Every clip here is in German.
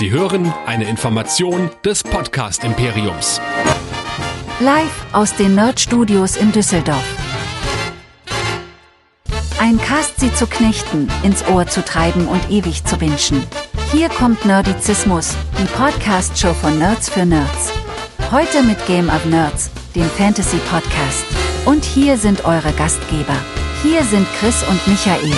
Sie hören eine Information des Podcast Imperiums. Live aus den Nerd Studios in Düsseldorf. Ein Cast sie zu knechten, ins Ohr zu treiben und ewig zu wünschen. Hier kommt Nerdizismus, die Podcast-Show von Nerds für Nerds. Heute mit Game of Nerds, dem Fantasy-Podcast. Und hier sind eure Gastgeber. Hier sind Chris und Michael.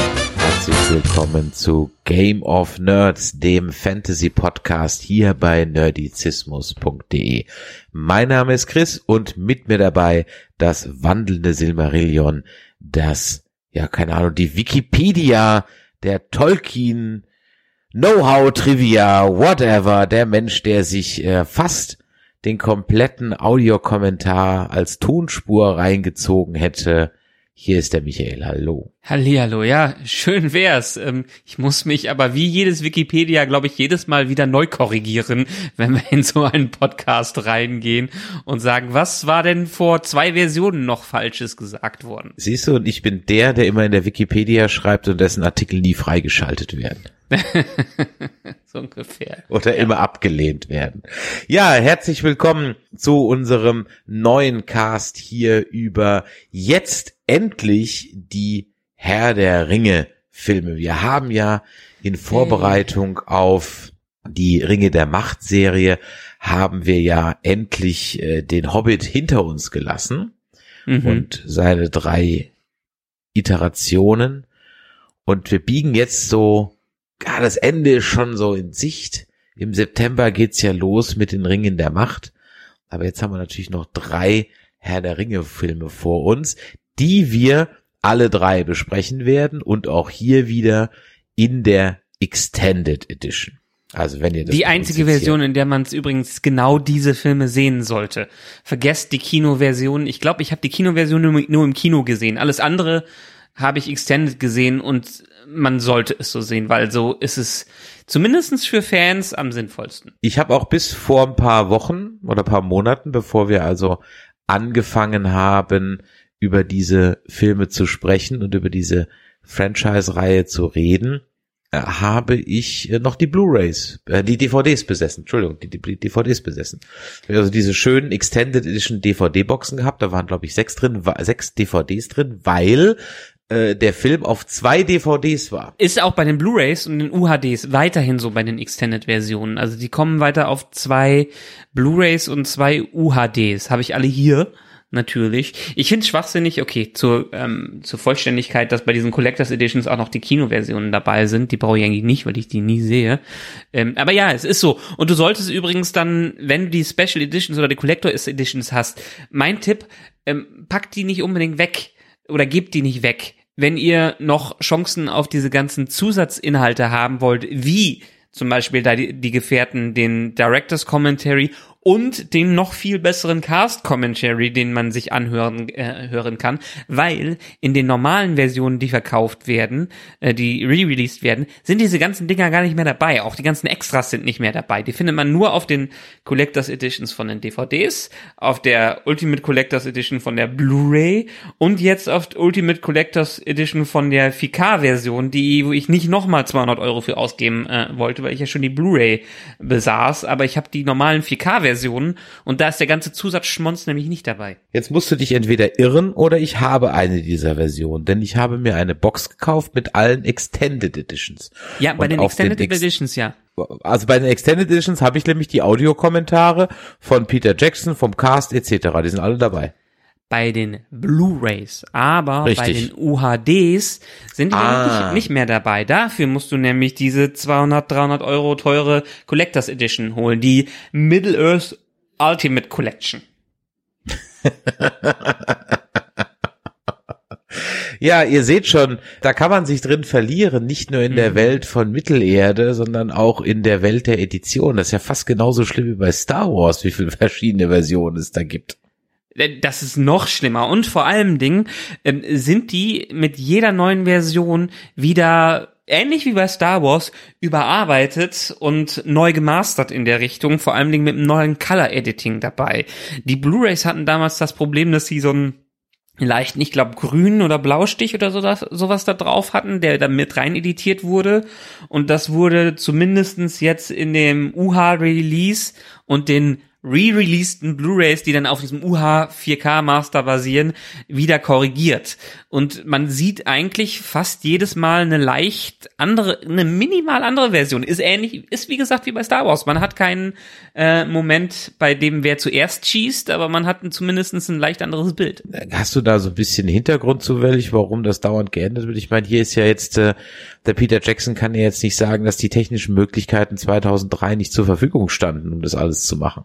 Herzlich willkommen zu Game of Nerds, dem Fantasy Podcast hier bei nerdizismus.de. Mein Name ist Chris und mit mir dabei das wandelnde Silmarillion, das, ja, keine Ahnung, die Wikipedia, der Tolkien, Know-how, Trivia, whatever, der Mensch, der sich äh, fast den kompletten Audiokommentar als Tonspur reingezogen hätte. Hier ist der Michael, hallo. Hallihallo, ja, schön wär's. Ähm, ich muss mich aber wie jedes Wikipedia, glaube ich, jedes Mal wieder neu korrigieren, wenn wir in so einen Podcast reingehen und sagen, was war denn vor zwei Versionen noch Falsches gesagt worden? Siehst du, und ich bin der, der immer in der Wikipedia schreibt und dessen Artikel nie freigeschaltet werden. so ungefähr. Oder immer abgelehnt werden. Ja, herzlich willkommen zu unserem neuen Cast hier über jetzt endlich die Herr der Ringe Filme. Wir haben ja in Vorbereitung auf die Ringe der Macht Serie haben wir ja endlich äh, den Hobbit hinter uns gelassen Mhm. und seine drei Iterationen. Und wir biegen jetzt so, ja, das Ende ist schon so in Sicht. Im September geht's ja los mit den Ringen der Macht. Aber jetzt haben wir natürlich noch drei Herr der Ringe Filme vor uns, die wir alle drei besprechen werden und auch hier wieder in der Extended Edition. Also wenn ihr das Die einzige Version, in der man es übrigens genau diese Filme sehen sollte. Vergesst die Kinoversion. Ich glaube, ich habe die Kinoversion nur, nur im Kino gesehen. Alles andere habe ich extended gesehen und man sollte es so sehen, weil so ist es zumindestens für Fans am sinnvollsten. Ich habe auch bis vor ein paar Wochen oder paar Monaten, bevor wir also angefangen haben, über diese Filme zu sprechen und über diese Franchise-Reihe zu reden, äh, habe ich äh, noch die Blu-rays, äh, die DVDs besessen. Entschuldigung, die, DVDs besessen. Also diese schönen Extended Edition DVD-Boxen gehabt. Da waren glaube ich sechs drin, sechs DVDs drin, weil äh, der Film auf zwei DVDs war. Ist auch bei den Blu-rays und den UHDs weiterhin so bei den Extended-Versionen. Also die kommen weiter auf zwei Blu-rays und zwei UHDs. Habe ich alle hier. Natürlich. Ich finde es schwachsinnig, okay, zur, ähm, zur Vollständigkeit, dass bei diesen Collectors Editions auch noch die Kinoversionen dabei sind. Die brauche ich eigentlich nicht, weil ich die nie sehe. Ähm, aber ja, es ist so. Und du solltest übrigens dann, wenn du die Special Editions oder die Collectors Editions hast, mein Tipp, ähm, pack die nicht unbedingt weg oder gebt die nicht weg. Wenn ihr noch Chancen auf diese ganzen Zusatzinhalte haben wollt, wie zum Beispiel da die, die Gefährten den Directors Commentary und den noch viel besseren Cast Commentary, den man sich anhören äh, hören kann, weil in den normalen Versionen, die verkauft werden, äh, die re-released werden, sind diese ganzen Dinger gar nicht mehr dabei. Auch die ganzen Extras sind nicht mehr dabei. Die findet man nur auf den Collectors Editions von den DVDs, auf der Ultimate Collectors Edition von der Blu-ray und jetzt auf Ultimate Collectors Edition von der 4K-Version, die wo ich nicht nochmal 200 Euro für ausgeben äh, wollte, weil ich ja schon die Blu-ray besaß, aber ich habe die normalen 4K-Versionen und da ist der ganze Zusatzschmonz nämlich nicht dabei. Jetzt musst du dich entweder irren oder ich habe eine dieser Versionen, denn ich habe mir eine Box gekauft mit allen Extended Editions. Ja, bei Und den Extended Ex- Editions ja. Also bei den Extended Editions habe ich nämlich die Audiokommentare von Peter Jackson, vom Cast etc. Die sind alle dabei. Bei den Blu-rays, aber bei Richtig. den UHDs sind die Ah. nicht, nicht mehr dabei. Dafür musst du nämlich diese 200, 300 Euro teure Collectors Edition holen, die Middle Earth Ultimate Collection. Ja, ihr seht schon, da kann man sich drin verlieren, nicht nur in Mhm. der Welt von Mittelerde, sondern auch in der Welt der Edition. Das ist ja fast genauso schlimm wie bei Star Wars, wie viele verschiedene Versionen es da gibt. Das ist noch schlimmer. Und vor allem Dingen ähm, sind die mit jeder neuen Version wieder ähnlich wie bei Star Wars überarbeitet und neu gemastert in der Richtung, vor allem Dingen mit einem neuen Color Editing dabei. Die Blu-rays hatten damals das Problem, dass sie so ein leichten, ich glaube, grünen oder Blaustich oder so das, sowas da drauf hatten, der da mit rein editiert wurde. Und das wurde zumindestens jetzt in dem UH-Release und den re-releaseden Blu-rays, die dann auf diesem UH 4K Master basieren, wieder korrigiert. Und man sieht eigentlich fast jedes Mal eine leicht andere, eine minimal andere Version. Ist ähnlich, ist wie gesagt wie bei Star Wars. Man hat keinen äh, Moment, bei dem wer zuerst schießt, aber man hat zumindest ein leicht anderes Bild. Hast du da so ein bisschen Hintergrund zufällig, warum das dauernd geändert wird? Ich meine, hier ist ja jetzt, äh, der Peter Jackson kann ja jetzt nicht sagen, dass die technischen Möglichkeiten 2003 nicht zur Verfügung standen, um das alles zu machen.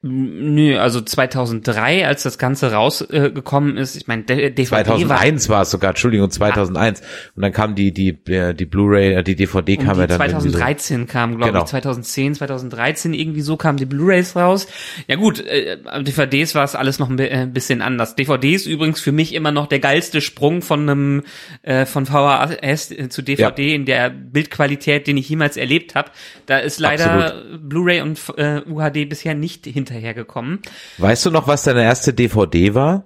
Nö, also 2003, als das Ganze rausgekommen äh, ist, ich meine, DVD 2001 war es sogar, Entschuldigung, 2001. Ah. Und dann kam die die äh, die Blu-ray, äh, die DVD kam um ja dann 2013 so. kam, glaube genau. ich, 2010, 2013 irgendwie so kamen die Blu-rays raus. Ja gut, äh, DVDs war es alles noch ein bisschen anders. DVDs übrigens für mich immer noch der geilste Sprung von einem äh, von VHS zu DVD ja. in der Bildqualität, den ich jemals erlebt habe. Da ist leider Blu-ray und äh, UHD bisher nicht hinter hinterhergekommen. Weißt du noch, was deine erste DVD war?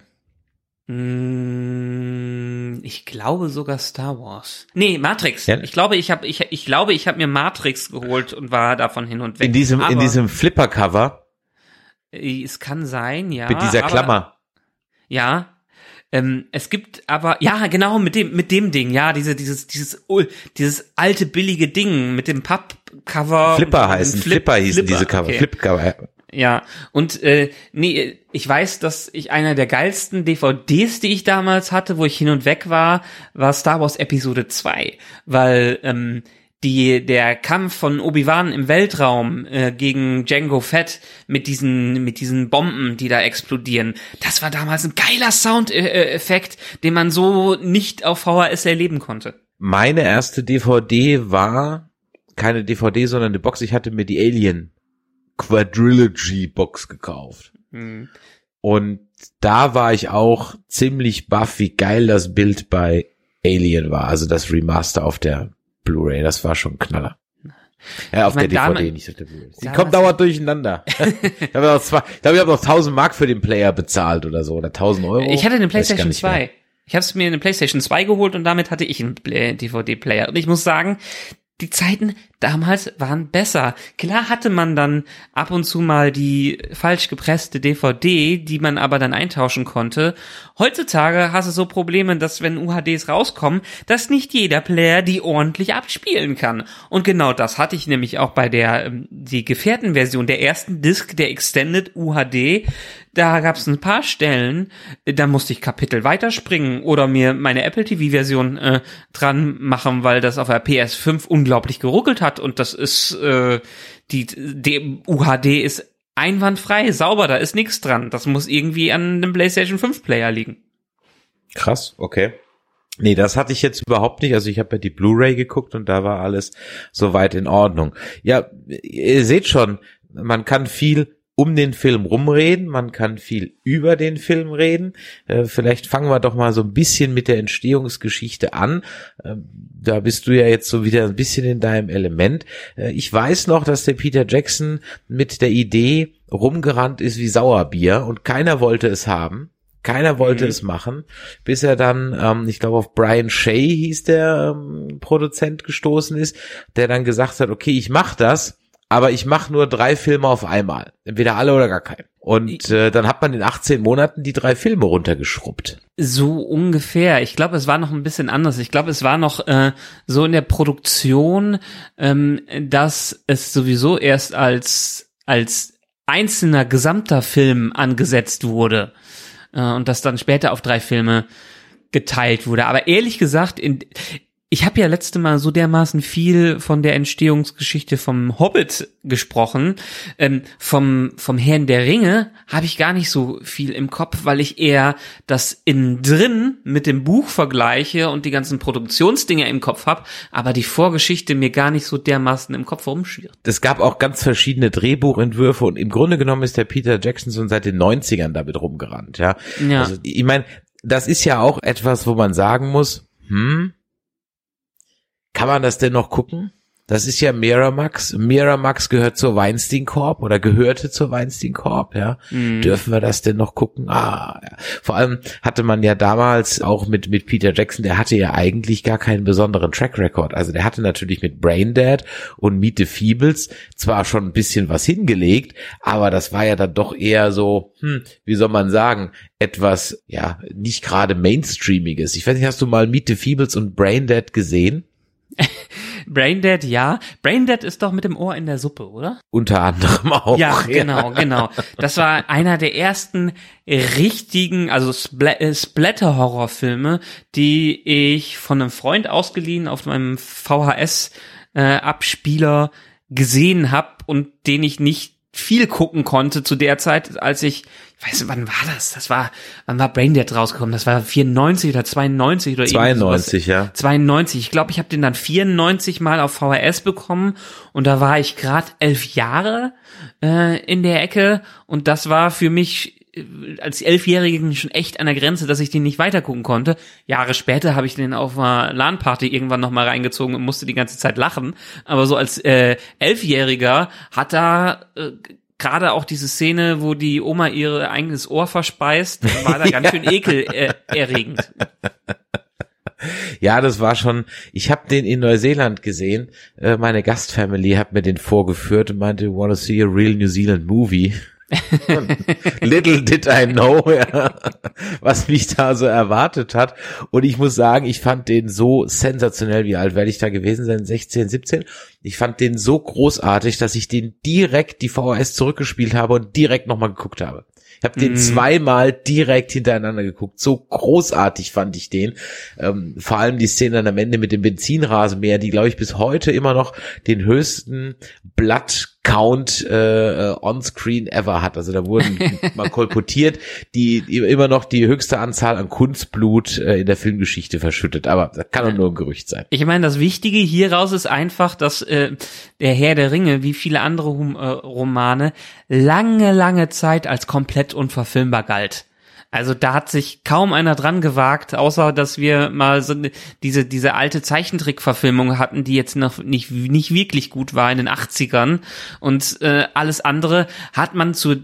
Mm, ich glaube sogar Star Wars. Nee, Matrix. Ja? Ich glaube, ich habe ich, ich glaube, ich habe mir Matrix geholt und war davon hin und weg. In diesem aber, in diesem Flipper Cover? Äh, es kann sein, ja. Mit dieser Klammer. Aber, ja. Ähm, es gibt aber ja genau mit dem mit dem Ding ja diese dieses dieses oh, dieses alte billige Ding mit dem Pappcover Flipper heißen Flip, Flipper hießen Flipper, diese Cover okay. Flipcover ja, und äh, nee, ich weiß, dass ich einer der geilsten DVDs, die ich damals hatte, wo ich hin und weg war, war Star Wars Episode 2, weil ähm, die der Kampf von Obi-Wan im Weltraum äh, gegen Django Fett mit diesen mit diesen Bomben, die da explodieren, das war damals ein geiler Soundeffekt, den man so nicht auf VHS erleben konnte. Meine erste DVD war keine DVD, sondern eine Box. Ich hatte mir die Alien Quadrilogy Box gekauft. Mhm. Und da war ich auch ziemlich baff, wie geil das Bild bei Alien war. Also das Remaster auf der Blu-ray, das war schon Knaller. Ja, auf mein, der DVD, nicht auf der Blu-ray. Die kommt dauernd durcheinander. ich habe noch zwei, ich glaube, ich habe noch 1000 Mark für den Player bezahlt oder so, oder 1000 Euro. Ich hatte den PlayStation 2. Ich habe mir eine PlayStation 2 geholt und damit hatte ich einen DVD-Player. Und ich muss sagen, die Zeiten damals waren besser. Klar hatte man dann ab und zu mal die falsch gepresste DVD, die man aber dann eintauschen konnte. Heutzutage hast du so Probleme, dass wenn UHDs rauskommen, dass nicht jeder Player die ordentlich abspielen kann. Und genau das hatte ich nämlich auch bei der ähm, die Gefährtenversion der ersten Disc der Extended UHD. Da gab es ein paar Stellen, da musste ich Kapitel weiterspringen oder mir meine Apple TV-Version äh, dran machen, weil das auf der PS5 unglaublich geruckelt hat und das ist äh, die, die UHD ist einwandfrei, sauber, da ist nichts dran. Das muss irgendwie an dem PlayStation 5 Player liegen. Krass, okay. Nee, das hatte ich jetzt überhaupt nicht. Also ich habe ja die Blu-ray geguckt und da war alles soweit in Ordnung. Ja, ihr seht schon, man kann viel um den Film rumreden, man kann viel über den Film reden. Äh, vielleicht fangen wir doch mal so ein bisschen mit der Entstehungsgeschichte an. Ähm, da bist du ja jetzt so wieder ein bisschen in deinem Element. Äh, ich weiß noch, dass der Peter Jackson mit der Idee rumgerannt ist wie Sauerbier und keiner wollte es haben. Keiner wollte mhm. es machen, bis er dann, ähm, ich glaube, auf Brian Shea hieß der ähm, Produzent gestoßen ist, der dann gesagt hat, okay, ich mach das aber ich mache nur drei Filme auf einmal. Entweder alle oder gar keinen. Und äh, dann hat man in 18 Monaten die drei Filme runtergeschrubbt. So ungefähr. Ich glaube, es war noch ein bisschen anders. Ich glaube, es war noch äh, so in der Produktion, ähm, dass es sowieso erst als als einzelner gesamter Film angesetzt wurde äh, und das dann später auf drei Filme geteilt wurde. Aber ehrlich gesagt, in, ich habe ja letzte Mal so dermaßen viel von der Entstehungsgeschichte vom Hobbit gesprochen. Ähm, vom, vom Herrn der Ringe habe ich gar nicht so viel im Kopf, weil ich eher das innen drin mit dem Buch vergleiche und die ganzen Produktionsdinge im Kopf habe, aber die Vorgeschichte mir gar nicht so dermaßen im Kopf rumschwirrt. Es gab auch ganz verschiedene Drehbuchentwürfe und im Grunde genommen ist der Peter Jackson schon seit den 90ern damit rumgerannt. Ja, ja. Also, ich meine, das ist ja auch etwas, wo man sagen muss, hm, kann man das denn noch gucken? Das ist ja Miramax. Miramax gehört zur Weinstein Corp oder gehörte zur Weinstein Corp, ja. Mhm. Dürfen wir das denn noch gucken? Ah, ja. Vor allem hatte man ja damals auch mit, mit Peter Jackson, der hatte ja eigentlich gar keinen besonderen Track Record. Also der hatte natürlich mit Braindead und Meet the Feebles zwar schon ein bisschen was hingelegt, aber das war ja dann doch eher so, hm, wie soll man sagen, etwas, ja, nicht gerade Mainstreamiges. Ich weiß nicht, hast du mal Meet the Feebles und Braindead gesehen? Braindead, ja. Braindead ist doch mit dem Ohr in der Suppe, oder? Unter anderem auch. Ja, genau, genau. Das war einer der ersten richtigen, also äh, Splatter-Horrorfilme, die ich von einem Freund ausgeliehen auf meinem VHS-Abspieler äh, gesehen habe und den ich nicht viel gucken konnte zu der Zeit, als ich, ich weiß nicht, wann war das? Das war, wann war Braindead rausgekommen? Das war 94 oder 92 oder 92, ja. 92. Ich glaube, ich habe den dann 94 mal auf VHS bekommen und da war ich gerade elf Jahre äh, in der Ecke und das war für mich als Elfjährigen schon echt an der Grenze, dass ich den nicht weitergucken konnte. Jahre später habe ich den auf einer LAN-Party irgendwann nochmal reingezogen und musste die ganze Zeit lachen. Aber so als äh, Elfjähriger hat da äh, gerade auch diese Szene, wo die Oma ihr eigenes Ohr verspeist, war da ganz schön ekelerregend. Ja, das war schon, ich habe den in Neuseeland gesehen. Äh, meine Gastfamily hat mir den vorgeführt und meinte, you wanna see a real New Zealand movie? Little did I know, ja, was mich da so erwartet hat. Und ich muss sagen, ich fand den so sensationell, wie alt werde ich da gewesen sein? 16, 17? Ich fand den so großartig, dass ich den direkt die VHS zurückgespielt habe und direkt nochmal geguckt habe. Ich habe den Mhm. zweimal direkt hintereinander geguckt. So großartig fand ich den. Ähm, vor allem die Szene dann am Ende mit dem Benzinrasenmäher, die glaube ich bis heute immer noch den höchsten Blood Count äh, on-screen ever hat. Also da wurden mal kolportiert, die, die immer noch die höchste Anzahl an Kunstblut äh, in der Filmgeschichte verschüttet. Aber das kann doch nur ein Gerücht sein. Ich meine, das Wichtige hieraus ist einfach, dass äh, der Herr der Ringe, wie viele andere Hum äh, Romane, lange, lange Zeit als komplett unverfilmbar galt. Also da hat sich kaum einer dran gewagt, außer dass wir mal so diese diese alte Zeichentrickverfilmung hatten, die jetzt noch nicht nicht wirklich gut war in den 80ern und äh, alles andere hat man zu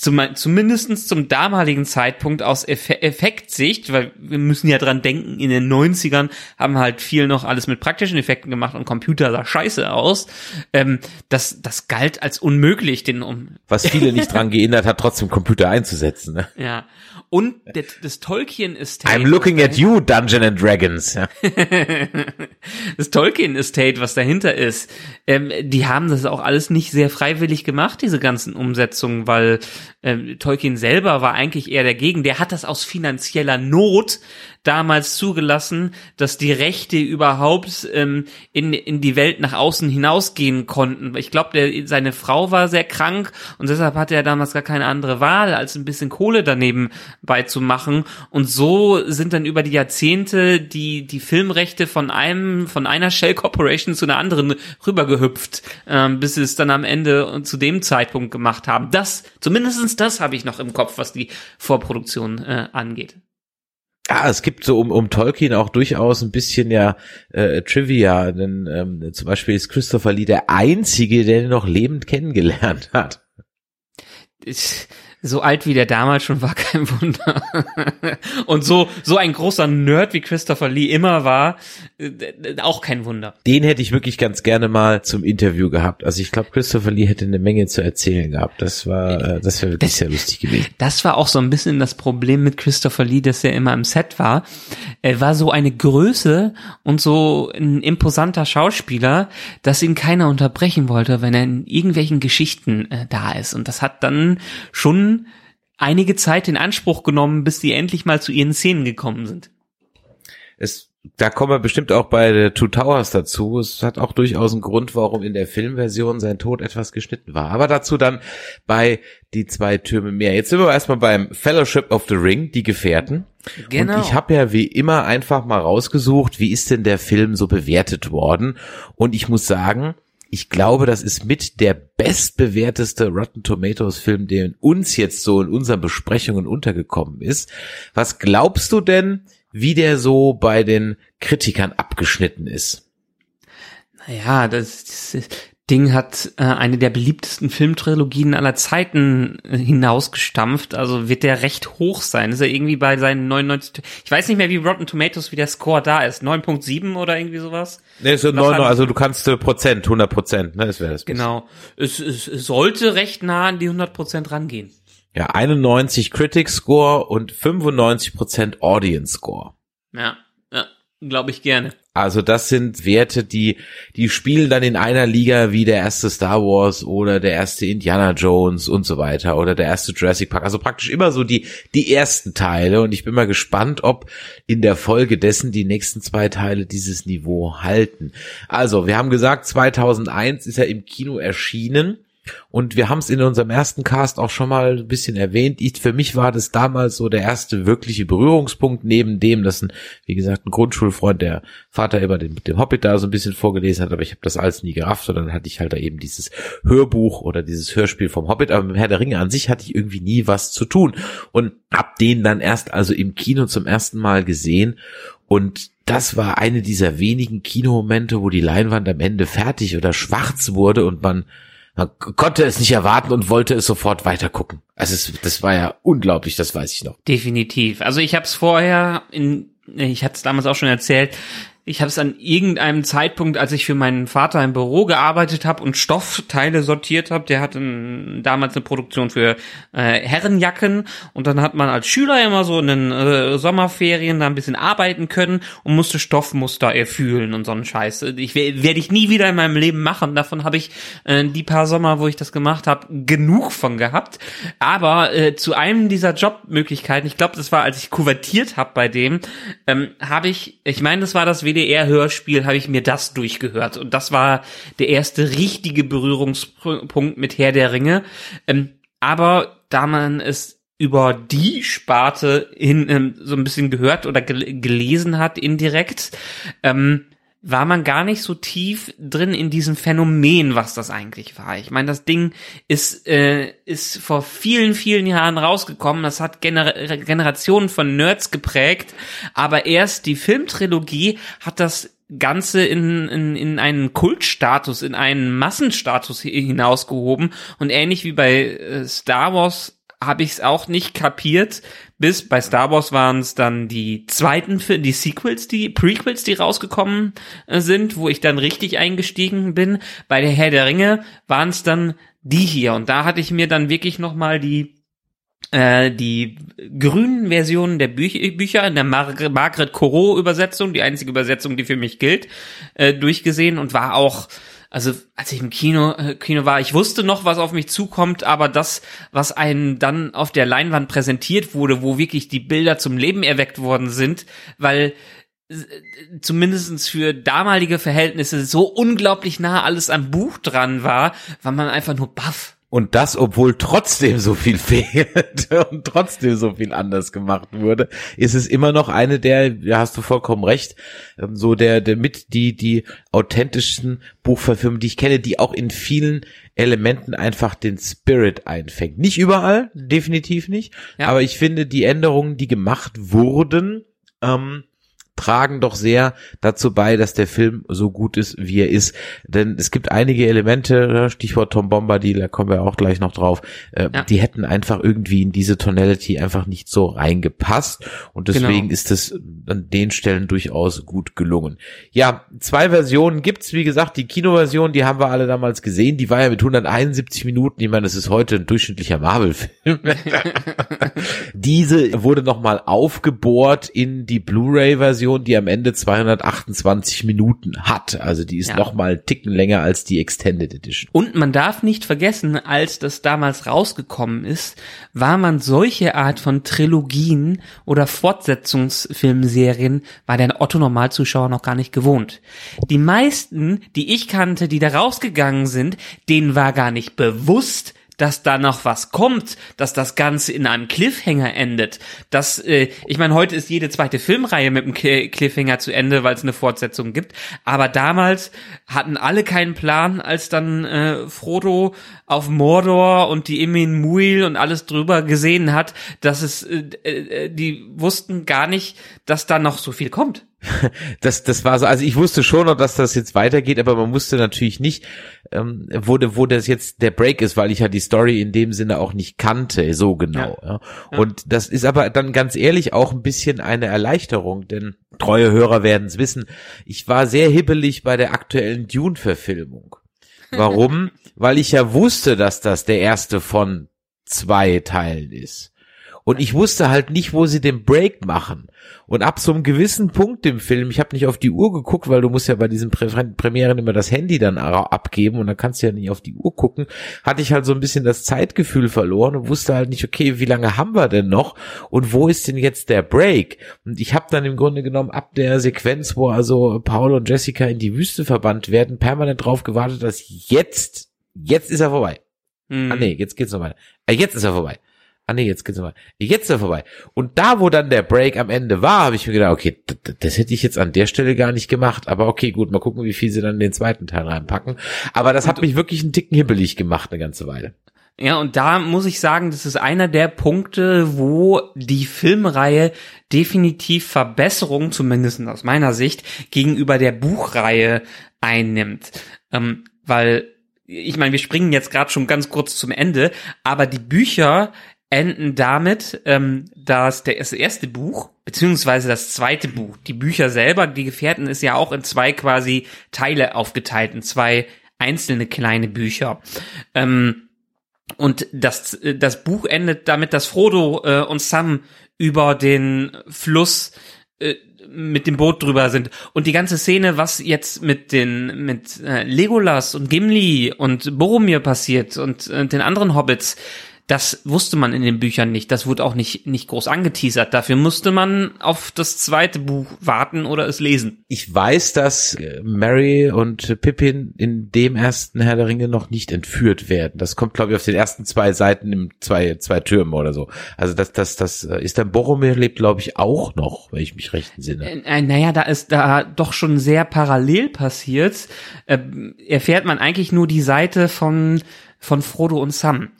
zum, zumindestens zum damaligen Zeitpunkt aus Effe Effektsicht, weil wir müssen ja dran denken, in den 90ern haben halt viel noch alles mit praktischen Effekten gemacht und Computer sah scheiße aus. Ähm, das, das galt als unmöglich, den um, Was viele nicht dran geändert hat, trotzdem Computer einzusetzen. Ne? ja. Und der, das Tolkien Estate. I'm looking at you, Dungeon and Dragons. Ja. das Tolkien Estate, was dahinter ist, ähm, die haben das auch alles nicht sehr freiwillig gemacht, diese ganzen Umsetzungen, weil ähm, Tolkien selber war eigentlich eher dagegen. Der hat das aus finanzieller Not damals zugelassen, dass die Rechte überhaupt ähm, in, in die Welt nach außen hinausgehen konnten. Ich glaube, seine Frau war sehr krank und deshalb hatte er damals gar keine andere Wahl, als ein bisschen Kohle daneben beizumachen. Und so sind dann über die Jahrzehnte die, die Filmrechte von einem, von einer Shell Corporation zu einer anderen rübergehüpft, ähm, bis sie es dann am Ende zu dem Zeitpunkt gemacht haben. Das, zumindestens das habe ich noch im Kopf, was die Vorproduktion äh, angeht. Ja, es gibt so um, um Tolkien auch durchaus ein bisschen ja äh, Trivia, denn ähm, zum Beispiel ist Christopher Lee der Einzige, der ihn noch lebend kennengelernt hat. Ich, so alt wie der damals schon war, kein Wunder. Und so, so ein großer Nerd wie Christopher Lee immer war, auch kein Wunder. Den hätte ich wirklich ganz gerne mal zum Interview gehabt. Also ich glaube, Christopher Lee hätte eine Menge zu erzählen gehabt. Das war, äh, das wäre wirklich sehr lustig gewesen. Das war auch so ein bisschen das Problem mit Christopher Lee, dass er immer im Set war. Er war so eine Größe und so ein imposanter Schauspieler, dass ihn keiner unterbrechen wollte, wenn er in irgendwelchen Geschichten äh, da ist. Und das hat dann schon einige Zeit in Anspruch genommen, bis die endlich mal zu ihren Szenen gekommen sind. Es da kommen wir bestimmt auch bei The Two Towers dazu. Es hat auch durchaus einen Grund, warum in der Filmversion sein Tod etwas geschnitten war. Aber dazu dann bei Die zwei Türme mehr. Jetzt sind wir erstmal beim Fellowship of the Ring, die Gefährten. Genau. Und ich habe ja wie immer einfach mal rausgesucht, wie ist denn der Film so bewertet worden. Und ich muss sagen, ich glaube, das ist mit der bestbewerteste Rotten Tomatoes Film, der uns jetzt so in unseren Besprechungen untergekommen ist. Was glaubst du denn, wie der so bei den Kritikern abgeschnitten ist? Naja, das, das Ding hat äh, eine der beliebtesten Filmtrilogien aller Zeiten äh, hinausgestampft. Also wird der recht hoch sein. Ist er irgendwie bei seinen 99. Ich weiß nicht mehr, wie Rotten Tomatoes, wie der Score da ist. 9.7 oder irgendwie sowas? Nee, so 9, also du kannst äh, Prozent, 100 Prozent, ne, das wäre das. Genau. Es, es, es sollte recht nah an die 100 Prozent rangehen. Ja, 91 Critic Score und 95 Prozent Audience Score. Ja, ja, glaube ich gerne. Also das sind Werte, die, die spielen dann in einer Liga wie der erste Star Wars oder der erste Indiana Jones und so weiter oder der erste Jurassic Park. Also praktisch immer so die, die ersten Teile und ich bin mal gespannt, ob in der Folge dessen die nächsten zwei Teile dieses Niveau halten. Also wir haben gesagt, 2001 ist er im Kino erschienen. Und wir haben es in unserem ersten Cast auch schon mal ein bisschen erwähnt. Ich, für mich war das damals so der erste wirkliche Berührungspunkt, neben dem, dass ein, wie gesagt, ein Grundschulfreund, der Vater immer den, den Hobbit da so ein bisschen vorgelesen hat, aber ich habe das alles nie gerafft, sondern hatte ich halt da eben dieses Hörbuch oder dieses Hörspiel vom Hobbit, aber mit Herr der Ringe an sich hatte ich irgendwie nie was zu tun und hab den dann erst also im Kino zum ersten Mal gesehen und das war eine dieser wenigen Kinomomente, wo die Leinwand am Ende fertig oder schwarz wurde und man man konnte es nicht erwarten und wollte es sofort weitergucken. Also es, das war ja unglaublich, das weiß ich noch. Definitiv. Also ich habe es vorher in, ich hatte es damals auch schon erzählt, ich habe es an irgendeinem Zeitpunkt, als ich für meinen Vater im Büro gearbeitet habe und Stoffteile sortiert habe, der hatte ein, damals eine Produktion für äh, Herrenjacken und dann hat man als Schüler immer so in den äh, Sommerferien da ein bisschen arbeiten können und musste Stoffmuster erfühlen und so einen Scheiß. Ich werde ich nie wieder in meinem Leben machen. Davon habe ich äh, die paar Sommer, wo ich das gemacht habe, genug von gehabt. Aber äh, zu einem dieser Jobmöglichkeiten, ich glaube, das war, als ich kuvertiert habe bei dem, ähm, habe ich, ich meine, das war das WDR-Hörspiel habe ich mir das durchgehört. Und das war der erste richtige Berührungspunkt mit Herr der Ringe. Ähm, aber da man es über die Sparte hin ähm, so ein bisschen gehört oder gel gelesen hat indirekt, ähm, war man gar nicht so tief drin in diesem Phänomen, was das eigentlich war. Ich meine, das Ding ist äh, ist vor vielen vielen Jahren rausgekommen. Das hat Gener Generationen von Nerds geprägt, aber erst die Filmtrilogie hat das Ganze in, in, in einen Kultstatus, in einen Massenstatus hinausgehoben und ähnlich wie bei äh, Star Wars habe ich es auch nicht kapiert, bis bei Star Wars waren es dann die zweiten, die Sequels, die Prequels, die rausgekommen äh, sind, wo ich dann richtig eingestiegen bin. Bei der Herr der Ringe waren es dann die hier und da hatte ich mir dann wirklich noch mal die äh, die grünen Versionen der Büch Bücher in der Mar Margaret Corot Übersetzung, die einzige Übersetzung, die für mich gilt, äh, durchgesehen und war auch also als ich im Kino, äh, Kino war, ich wusste noch, was auf mich zukommt, aber das, was einem dann auf der Leinwand präsentiert wurde, wo wirklich die Bilder zum Leben erweckt worden sind, weil äh, zumindestens für damalige Verhältnisse so unglaublich nah alles am Buch dran war, war man einfach nur baff. Und das, obwohl trotzdem so viel fehlt und trotzdem so viel anders gemacht wurde, ist es immer noch eine der, da hast du vollkommen recht, ähm, so der, der mit die, die authentischsten Buchverfilmungen, die ich kenne, die auch in vielen Elementen einfach den Spirit einfängt. Nicht überall, definitiv nicht, ja. aber ich finde die Änderungen, die gemacht wurden, ähm, tragen doch sehr dazu bei, dass der Film so gut ist, wie er ist. Denn es gibt einige Elemente, ne, Stichwort Tom Bombadil, da kommen wir auch gleich noch drauf, äh, ja. die hätten einfach irgendwie in diese Tonality einfach nicht so reingepasst. Und deswegen genau. ist es an den Stellen durchaus gut gelungen. Ja, zwei Versionen gibt's, wie gesagt, die Kinoversion, die haben wir alle damals gesehen, die war ja mit 171 Minuten, ich meine, das ist heute ein durchschnittlicher Marvel-Film. Diese wurde nochmal aufgebohrt in die Blu-ray-Version Version, die am Ende 228 Minuten hat. Also die ist ja. noch mal Ticken länger als die Extended Edition. Und man darf nicht vergessen, als das damals rausgekommen ist, war man solche Art von Trilogien oder Fortsetzungsfilmserien war der Otto Normalzuschauer noch gar nicht gewohnt. Die meisten, die ich kannte, die da rausgegangen sind, denen war gar nicht bewusst, dass da noch was kommt, dass das Ganze in einem Cliffhanger endet. Dass, äh, ich meine, heute ist jede zweite Filmreihe mit einem Cliffhanger zu Ende, weil es eine Fortsetzung gibt. Aber damals hatten alle keinen Plan, als dann äh, Frodo auf Mordor und die Emin Muil und alles drüber gesehen hat, dass es, äh, äh, die wussten gar nicht, dass da noch so viel kommt. das, das war so, also ich wusste schon noch, dass das jetzt weitergeht, aber man wusste natürlich nicht, ähm, wo, wo das jetzt der Break ist, weil ich ja die Story in dem Sinne auch nicht kannte, so genau. Ja. ja. Und das ist aber dann ganz ehrlich auch ein bisschen eine Erleichterung, denn treue Hörer werden es wissen, ich war sehr hibbelig bei der aktuellen Dune-Verfilmung. Warum? weil ich ja wusste, dass das der erste von zwei Teilen ist. Und ich wusste halt nicht, wo sie den Break machen. Und ab so einem gewissen Punkt im Film, ich habe nicht auf die Uhr geguckt, weil du musst ja bei diesen Prä Premieren immer das Handy dann abgeben und dann kannst du ja nicht auf die Uhr gucken, hatte ich halt so ein bisschen das Zeitgefühl verloren und wusste halt nicht, okay, wie lange haben wir denn noch und wo ist denn jetzt der Break? Und ich habe dann im Grunde genommen ab der Sequenz, wo also Paul und Jessica in die Wüste verbannt werden, permanent drauf gewartet, dass jetzt, jetzt ist er vorbei. Mhm. Ah nee, jetzt geht's noch weiter. Äh, jetzt ist er vorbei. Ah nee, jetzt geht's nochmal. Jetzt ist er vorbei. Und da, wo dann der Break am Ende war, habe ich mir gedacht, okay, das, hätte ich jetzt an der Stelle gar nicht gemacht. Aber okay, gut, mal gucken, wie viel sie dann in den zweiten Teil reinpacken. Aber das hat mich wirklich einen Ticken hibbelig gemacht eine ganze Weile. Ja, und da muss ich sagen, das ist einer der Punkte, wo die Filmreihe definitiv Verbesserungen, zumindest aus meiner Sicht, gegenüber der Buchreihe einnimmt. Ähm, weil ich meine, wir springen jetzt gerade schon ganz kurz zum Ende, aber die Bücher enden damit, ähm, dass der, das erste Buch, beziehungsweise das zweite Buch, die Bücher selber, die Gefährten ist ja auch in zwei quasi Teile aufgeteilt, in zwei einzelne kleine Bücher. Ähm, und das, das Buch endet damit, dass Frodo äh, und Sam über den Fluss äh, mit dem Boot drüber sind und die ganze Szene, was jetzt mit den mit äh, Legolas und Gimli und Boromir passiert und äh, den anderen Hobbits, das wusste man in den Büchern nicht. Das wurde auch nicht, nicht groß angeteasert. Dafür musste man auf das zweite Buch warten oder es lesen. Ich weiß, dass äh, Mary und Pippin in dem ersten Herr der Ringe noch nicht entführt werden. Das kommt, glaube ich, auf den ersten zwei Seiten im zwei, zwei Türmen oder so. Also das, das, das äh, ist dann Boromir lebt, glaube ich, auch noch, wenn ich mich recht entsinne. Äh, naja, da ist da doch schon sehr parallel passiert. Äh, erfährt man eigentlich nur die Seite von, von Frodo und Sam.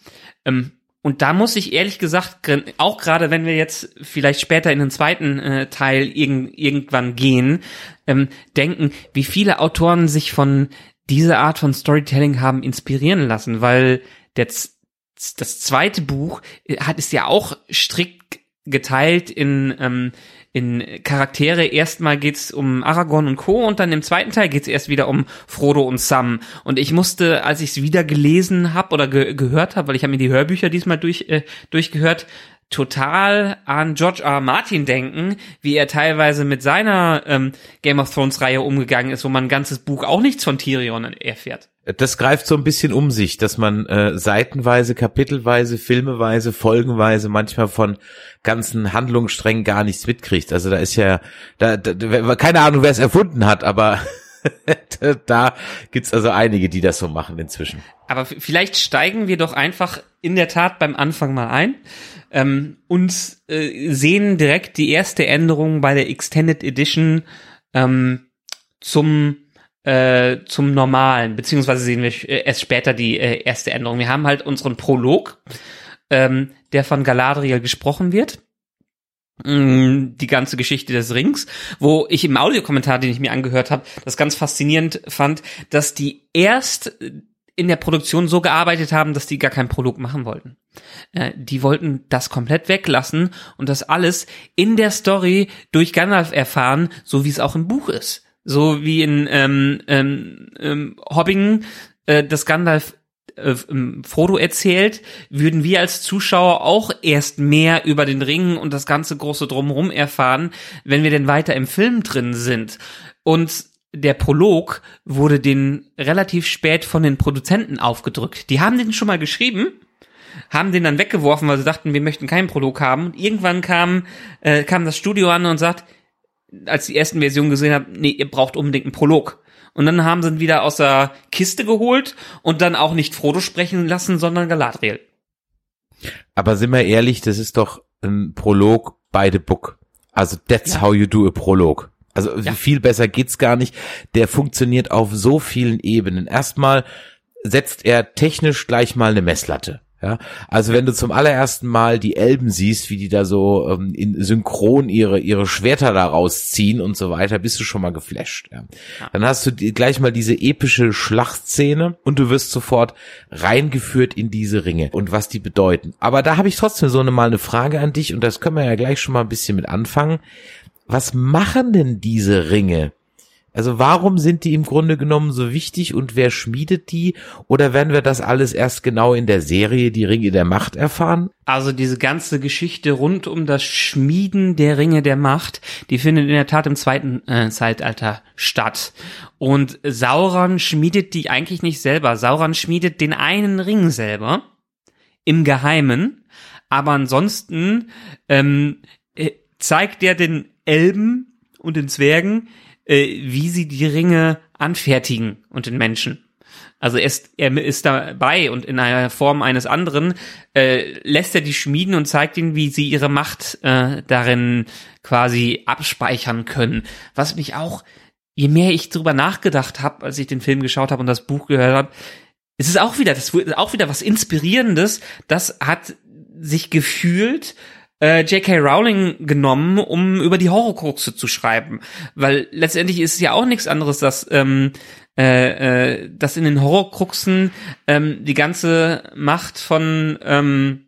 Ähm, und da muss ich ehrlich gesagt, auch gerade wenn wir jetzt vielleicht später in den zweiten äh, Teil irg irgendwann gehen, ähm, denken, wie viele Autoren sich von dieser Art von Storytelling haben inspirieren lassen, weil der, das zweite Buch äh, hat es ja auch strikt geteilt in ähm, in Charaktere. Erstmal geht's um Aragorn und Co. und dann im zweiten Teil geht's erst wieder um Frodo und Sam. Und ich musste, als ich es wieder gelesen habe oder ge gehört habe, weil ich habe mir die Hörbücher diesmal durch, äh, durchgehört, total an George R. R. Martin denken, wie er teilweise mit seiner ähm, Game of Thrones Reihe umgegangen ist, wo man ein ganzes Buch auch nichts von Tyrion erfährt. Das greift so ein bisschen um sich, dass man äh, seitenweise, kapitelweise, filmeweise, folgenweise manchmal von ganzen Handlungssträngen gar nichts mitkriegt. Also da ist ja, da, da keine Ahnung, wer es erfunden hat, aber da gibt's also einige, die das so machen inzwischen. Aber vielleicht steigen wir doch einfach in der Tat beim Anfang mal ein ähm, und äh, sehen direkt die erste Änderung bei der Extended Edition ähm, zum äh, zum normalen, beziehungsweise sehen wir äh, erst später die äh, erste Änderung. Wir haben halt unseren Prolog, ähm, der von Galadriel gesprochen wird mm, die ganze Geschichte des Rings, wo ich im Audiokommentar, den ich mir angehört habe, das ganz faszinierend fand, dass die erst in der Produktion so gearbeitet haben, dass die gar keinen Prolog machen wollten. Äh, die wollten das komplett weglassen und das alles in der Story durch Gandalf erfahren, so wie es auch im Buch ist. So wie in ähm, ähm, ähm, Hobbingen äh, das Gandalf äh, ähm, Frodo erzählt, würden wir als Zuschauer auch erst mehr über den Ring und das ganze große Drumherum erfahren, wenn wir denn weiter im Film drin sind. Und der Prolog wurde den relativ spät von den Produzenten aufgedrückt. Die haben den schon mal geschrieben, haben den dann weggeworfen, weil sie dachten, wir möchten keinen Prolog haben. Und irgendwann kam, äh, kam das Studio an und sagt, als die ersten Versionen gesehen haben, nee, ihr braucht unbedingt einen Prolog. Und dann haben sie ihn wieder aus der Kiste geholt und dann auch nicht Frodo sprechen lassen, sondern Galadriel. Aber sind wir ehrlich, das ist doch ein Prolog by the book. Also that's ja. how you do a Prolog. Also ja. viel besser geht's gar nicht. Der funktioniert auf so vielen Ebenen. Erstmal setzt er technisch gleich mal eine Messlatte. Ja, also wenn du zum allerersten Mal die Elben siehst, wie die da so ähm, in synchron ihre ihre Schwerter da rausziehen und so weiter, bist du schon mal geflasht. Ja. Dann hast du die, gleich mal diese epische Schlachtszene und du wirst sofort reingeführt in diese Ringe und was die bedeuten. Aber da habe ich trotzdem so eine mal eine Frage an dich und das können wir ja gleich schon mal ein bisschen mit anfangen. Was machen denn diese Ringe? Also warum sind die im Grunde genommen so wichtig und wer schmiedet die? Oder werden wir das alles erst genau in der Serie Die Ringe der Macht erfahren? Also diese ganze Geschichte rund um das Schmieden der Ringe der Macht, die findet in der Tat im zweiten äh, Zeitalter statt. Und Sauron schmiedet die eigentlich nicht selber. Sauron schmiedet den einen Ring selber im Geheimen, aber ansonsten ähm, äh, zeigt er den Elben und den Zwergen, äh, wie sie die Ringe anfertigen und den Menschen. Also er ist, er ist dabei und in einer Form eines anderen äh, lässt er die schmieden und zeigt ihnen, wie sie ihre Macht äh, darin quasi abspeichern können. Was mich auch, je mehr ich drüber nachgedacht habe, als ich den Film geschaut habe und das Buch gehört habe, es ist auch wieder, das ist auch wieder was Inspirierendes. Das hat sich gefühlt äh, J.K. Rowling genommen, um über die Horrorkruxe zu schreiben. Weil letztendlich ist es ja auch nichts anderes, dass, ähm, äh, äh, dass in den Horrorkruxen ähm, die ganze Macht von ähm,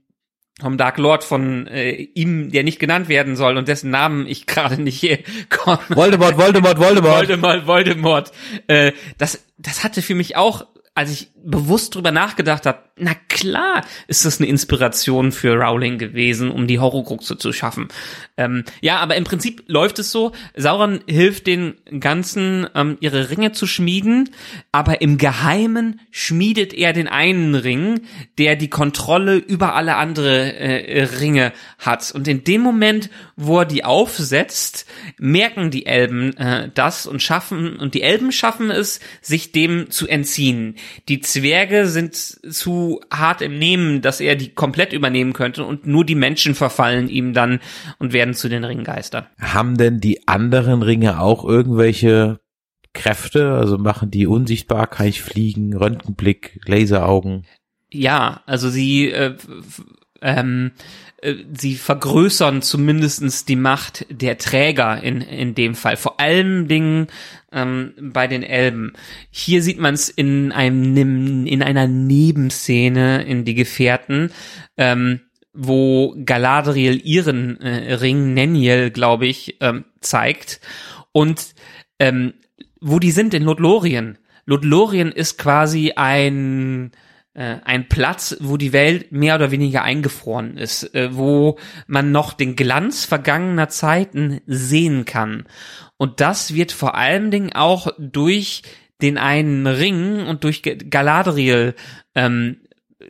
vom Dark Lord von äh, ihm, der nicht genannt werden soll und dessen Namen ich gerade nicht hier komme. Voldemort, Voldemort, Voldemort. Voldemort, Voldemort. Äh, das, das hatte für mich auch als ich bewusst drüber nachgedacht habe, na klar ist das eine Inspiration für Rowling gewesen, um die Horrorkruxe zu schaffen. Ähm, ja, aber im Prinzip läuft es so, Sauron hilft den Ganzen, ähm, ihre Ringe zu schmieden, aber im Geheimen schmiedet er den einen Ring, der die Kontrolle über alle andere äh, Ringe hat. Und in dem Moment, wo er die aufsetzt, merken die Elben äh, das und schaffen, und die Elben schaffen es, sich dem zu entziehen. Die Zwerge sind zu hart im Nehmen, dass er die komplett übernehmen könnte und nur die Menschen verfallen ihm dann und werden zu den Ringgeistern. Haben denn die anderen Ringe auch irgendwelche Kräfte? Also machen die unsichtbar, kann ich fliegen, Röntgenblick, Laseraugen? Ja, also sie äh, ähm, äh, sie vergrößern zumindestens die Macht der Träger in, in dem Fall. Vor allem Dingen ähm, bei den Elben. Hier sieht man es in einem in einer Nebenszene in die Gefährten, ähm, wo Galadriel ihren äh, Ring Neniel, glaube ich, ähm, zeigt und ähm, wo die sind in Lothlorien. Lothlorien ist quasi ein äh, ein Platz, wo die Welt mehr oder weniger eingefroren ist, äh, wo man noch den Glanz vergangener Zeiten sehen kann. Und das wird vor allen Dingen auch durch den einen Ring und durch Galadriel ähm,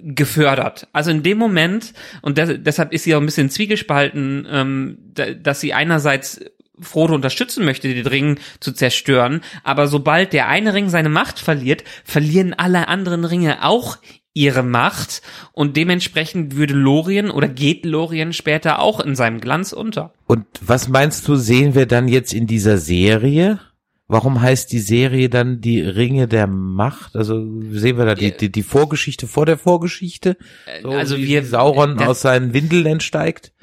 gefördert. Also in dem Moment, und des, deshalb ist sie auch ein bisschen zwiegespalten, ähm, dass sie einerseits Frodo unterstützen möchte, den Ring zu zerstören, aber sobald der eine Ring seine Macht verliert, verlieren alle anderen Ringe auch ihre Macht und dementsprechend würde Lorien oder geht Lorien später auch in seinem Glanz unter. Und was meinst du, sehen wir dann jetzt in dieser Serie? Warum heißt die Serie dann die Ringe der Macht? Also sehen wir da die, die, die Vorgeschichte vor der Vorgeschichte? So, also wir Sauron aus seinen Windeln entsteigt?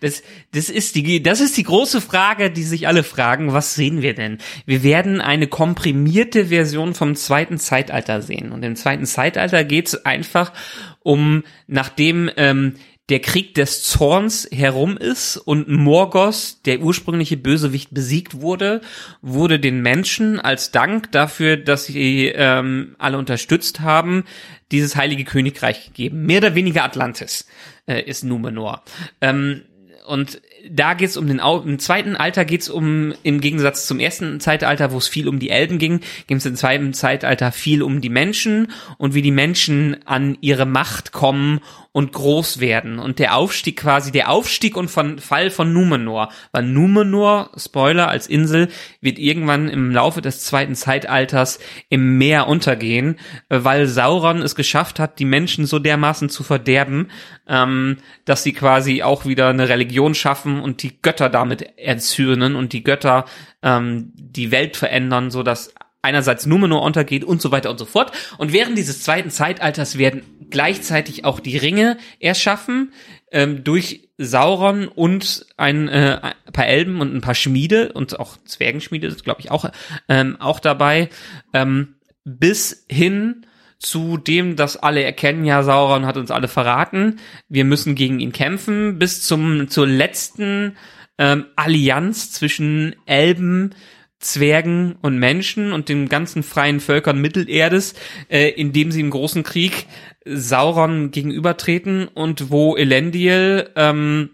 Das, das ist die, das ist die große Frage, die sich alle fragen. Was sehen wir denn? Wir werden eine komprimierte Version vom zweiten Zeitalter sehen. Und im zweiten Zeitalter geht es einfach um, nachdem ähm, der Krieg des Zorns herum ist und Morgos, der ursprüngliche Bösewicht, besiegt wurde, wurde den Menschen als Dank dafür, dass sie ähm, alle unterstützt haben, dieses heilige Königreich gegeben. Mehr oder weniger Atlantis äh, ist Numenor. Ähm, und da geht's um den im zweiten Alter geht's um im Gegensatz zum ersten Zeitalter, wo es viel um die Elben ging, ging es im zweiten Zeitalter viel um die Menschen und wie die Menschen an ihre Macht kommen und groß werden. Und der Aufstieg quasi der Aufstieg und von Fall von Numenor, weil Numenor Spoiler als Insel wird irgendwann im Laufe des zweiten Zeitalters im Meer untergehen, weil Sauron es geschafft hat, die Menschen so dermaßen zu verderben, ähm, dass sie quasi auch wieder eine Religion schaffen schaffen und die Götter damit erzürnen und die Götter ähm, die Welt verändern, so dass einerseits Numenor untergeht und so weiter und so fort. Und während dieses zweiten Zeitalters werden gleichzeitig auch die Ringe erschaffen ähm, durch Sauron und ein, äh, ein paar Elben und ein paar Schmiede und auch Zwergenschmiede ist, glaube ich, auch, ähm, auch dabei, ähm, bis hin zu dem, dass alle erkennen, ja, Sauron hat uns alle verraten, wir müssen gegen ihn kämpfen, bis zum zur letzten ähm, Allianz zwischen Elben, Zwergen und Menschen und den ganzen freien Völkern Mittelerdes, äh, indem sie im großen Krieg Sauron gegenübertreten und wo Elendil ähm,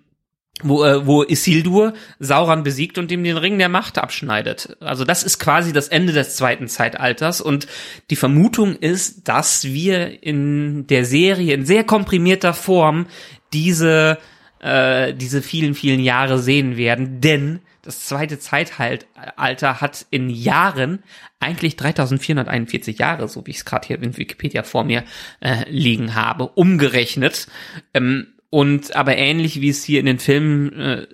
wo, äh, wo Isildur Sauron besiegt und ihm den Ring der Macht abschneidet. Also das ist quasi das Ende des zweiten Zeitalters und die Vermutung ist, dass wir in der Serie in sehr komprimierter Form diese äh, diese vielen vielen Jahre sehen werden, denn das zweite Zeitalter hat in Jahren eigentlich 3441 Jahre, so wie ich es gerade hier in Wikipedia vor mir äh, liegen habe, umgerechnet. Ähm, und aber ähnlich wie es hier in den Filmen äh,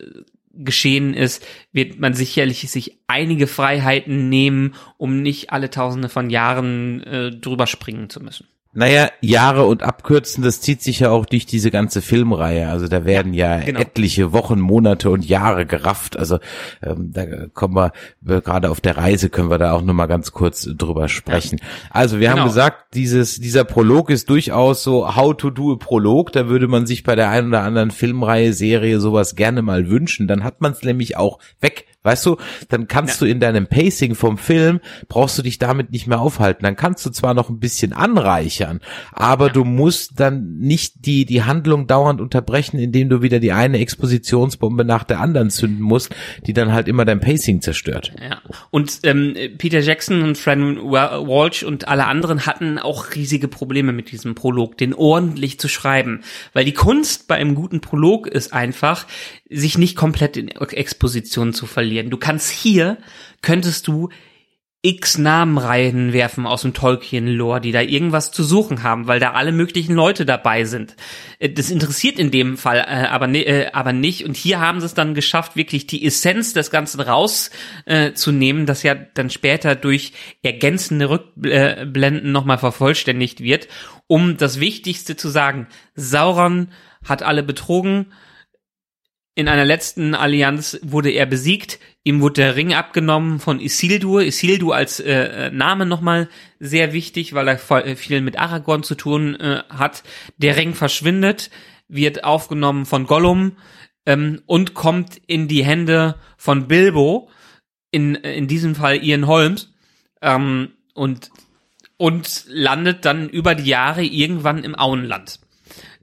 geschehen ist, wird man sicherlich sich einige Freiheiten nehmen, um nicht alle Tausende von Jahren äh, drüber springen zu müssen. Naja, Jahre und Abkürzen, das zieht sich ja auch durch diese ganze Filmreihe. Also da werden ja, ja genau. etliche Wochen, Monate und Jahre gerafft. Also ähm, da kommen wir, wir gerade auf der Reise können wir da auch nur mal ganz kurz drüber sprechen. Ja. Also wir genau. haben gesagt, dieses dieser Prolog ist durchaus so How to do a Prolog. Da würde man sich bei der einen oder anderen Filmreihe, Serie sowas gerne mal wünschen. Dann hat man es nämlich auch weg Weißt du, dann kannst ja. du in deinem Pacing vom Film, brauchst du dich damit nicht mehr aufhalten. Dann kannst du zwar noch ein bisschen anreichern, aber ja. du musst dann nicht die, die Handlung dauernd unterbrechen, indem du wieder die eine Expositionsbombe nach der anderen zünden musst, die dann halt immer dein Pacing zerstört. Ja. Und ähm, Peter Jackson und Fran Walsh und alle anderen hatten auch riesige Probleme mit diesem Prolog, den ordentlich zu schreiben. Weil die Kunst bei einem guten Prolog ist einfach, sich nicht komplett in Exposition zu verlieren. Du kannst hier, könntest du x Namen reinwerfen aus dem Tolkien-Lore, die da irgendwas zu suchen haben, weil da alle möglichen Leute dabei sind. Äh, das interessiert in dem Fall äh, aber, äh, aber nicht. Und hier haben sie es dann geschafft, wirklich die Essenz des Ganzen rauszunehmen, äh, das ja dann später durch ergänzende Rückblenden nochmal vervollständigt wird, um das Wichtigste zu sagen. Sauron hat alle betrogen, in einer letzten Allianz wurde er besiegt. Ihm wurde der Ring abgenommen von Isildur. Isildur als äh, äh Name nochmal sehr wichtig, weil er äh, viel mit Aragorn zu tun äh, hat. Der Ring verschwindet, wird aufgenommen von Gollum ähm, und kommt in die Hände von Bilbo. In, in diesem Fall Ian Holmes. Ähm, und, und landet dann über die Jahre irgendwann im Auenland.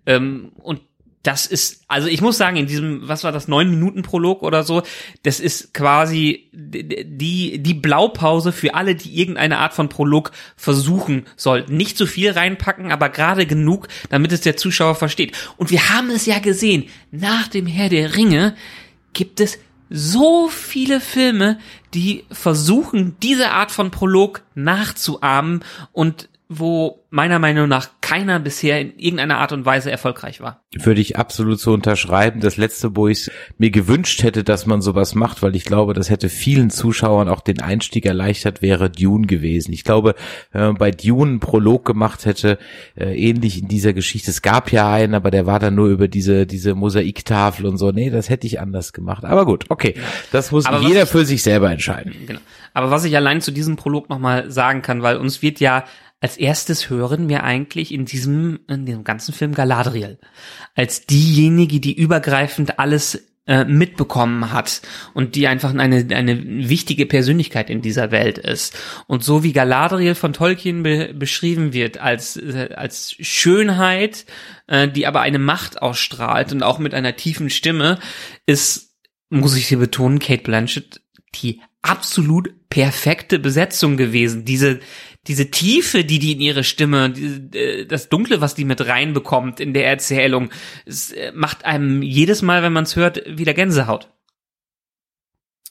Ähm, und das ist, also ich muss sagen, in diesem, was war das, neun Minuten Prolog oder so, das ist quasi die, die Blaupause für alle, die irgendeine Art von Prolog versuchen sollten. Nicht zu viel reinpacken, aber gerade genug, damit es der Zuschauer versteht. Und wir haben es ja gesehen, nach dem Herr der Ringe gibt es so viele Filme, die versuchen, diese Art von Prolog nachzuahmen und wo meiner Meinung nach keiner bisher in irgendeiner Art und Weise erfolgreich war. Würde ich absolut so unterschreiben. Das letzte, wo ich mir gewünscht hätte, dass man sowas macht, weil ich glaube, das hätte vielen Zuschauern auch den Einstieg erleichtert, wäre Dune gewesen. Ich glaube, wenn man bei Dune einen Prolog gemacht hätte, äh, ähnlich in dieser Geschichte, es gab ja einen, aber der war dann nur über diese, diese Mosaiktafel und so. Nee, das hätte ich anders gemacht. Aber gut, okay. Das muss aber jeder für sich selber entscheiden. Genau. Aber was ich allein zu diesem Prolog nochmal sagen kann, weil uns wird ja als erstes hören wir eigentlich in diesem, in diesem ganzen Film Galadriel. Als diejenige, die übergreifend alles äh, mitbekommen hat und die einfach eine, eine wichtige Persönlichkeit in dieser Welt ist. Und so wie Galadriel von Tolkien be beschrieben wird als, äh, als Schönheit, äh, die aber eine Macht ausstrahlt und auch mit einer tiefen Stimme, ist, muss ich hier betonen, Kate Blanchett die absolut perfekte Besetzung gewesen. Diese, diese Tiefe, die die in ihre Stimme, äh, das Dunkle, was die mit reinbekommt in der Erzählung, äh, macht einem jedes Mal, wenn man es hört, wieder Gänsehaut.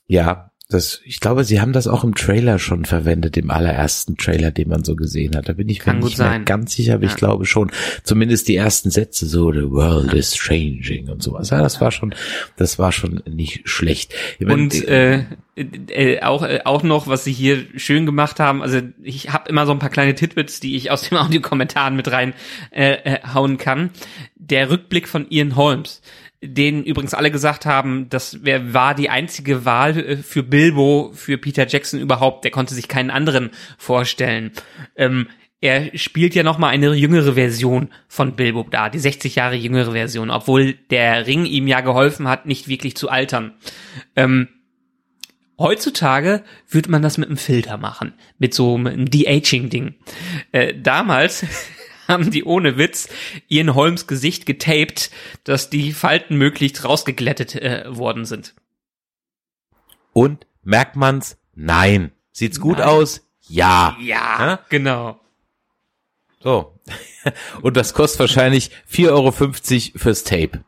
Ja, Das, ich glaube, sie haben das auch im Trailer schon verwendet, im allerersten Trailer, den man so gesehen hat. Da bin ich Kann mir nicht mehr ganz sicher, aber Ja. ich glaube schon. Zumindest die ersten Sätze so, the world is changing und sowas. Ja, das war schon, das war schon nicht schlecht. Ich meine, Und äh, äh, auch äh, auch noch, was sie hier schön gemacht haben. Also ich habe immer so ein paar kleine Titbits, die ich aus den Audiokommentaren mit rein äh, äh, hauen kann. Der Rückblick von Ian Holmes, den übrigens alle gesagt haben, das wär, war die einzige Wahl äh, für Bilbo, für Peter Jackson überhaupt. Der konnte sich keinen anderen vorstellen. Ähm, er spielt ja noch mal eine jüngere Version von Bilbo da, die 60 Jahre jüngere Version, obwohl der Ring ihm ja geholfen hat, nicht wirklich zu altern. Ähm, Heutzutage würde man das mit einem Filter machen, mit so einem De-Aging-Ding. Äh, damals haben die ohne Witz Ian Holmes Gesicht getaped, dass die Falten möglichst rausgeglättet äh, worden sind. und merkt man's? Nein. Sieht's gut Nein. aus? Ja. Ja, Ja? genau. So. Und das kostet wahrscheinlich 4,50 Euro fürs Tape.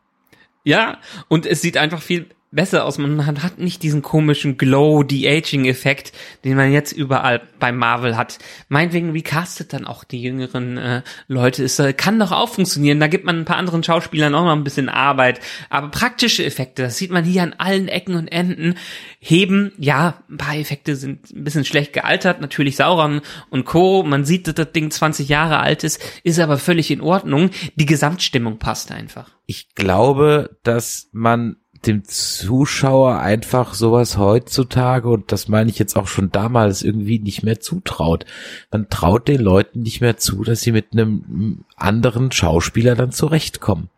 Ja, und es sieht einfach viel besser aus. Man hat, nicht diesen komischen Glow, De-Aging-Effekt, den man jetzt überall bei Marvel hat. Meinetwegen recastet dann auch die jüngeren äh, Leute. Es äh, kann doch auch funktionieren. Da gibt man ein paar anderen Schauspielern auch noch ein bisschen Arbeit. Aber praktische Effekte, das sieht man hier an allen Ecken und Enden, heben, ja, ein paar Effekte sind ein bisschen schlecht gealtert. Natürlich Sauron und Co. Man sieht, dass das Ding 20 Jahre alt ist, ist aber völlig in Ordnung. Die Gesamtstimmung passt einfach. Ich glaube, dass man dem Zuschauer einfach sowas heutzutage, und das meine ich jetzt auch schon damals, irgendwie nicht mehr zutraut. Man traut den Leuten nicht mehr zu, dass sie mit einem anderen Schauspieler dann zurechtkommen.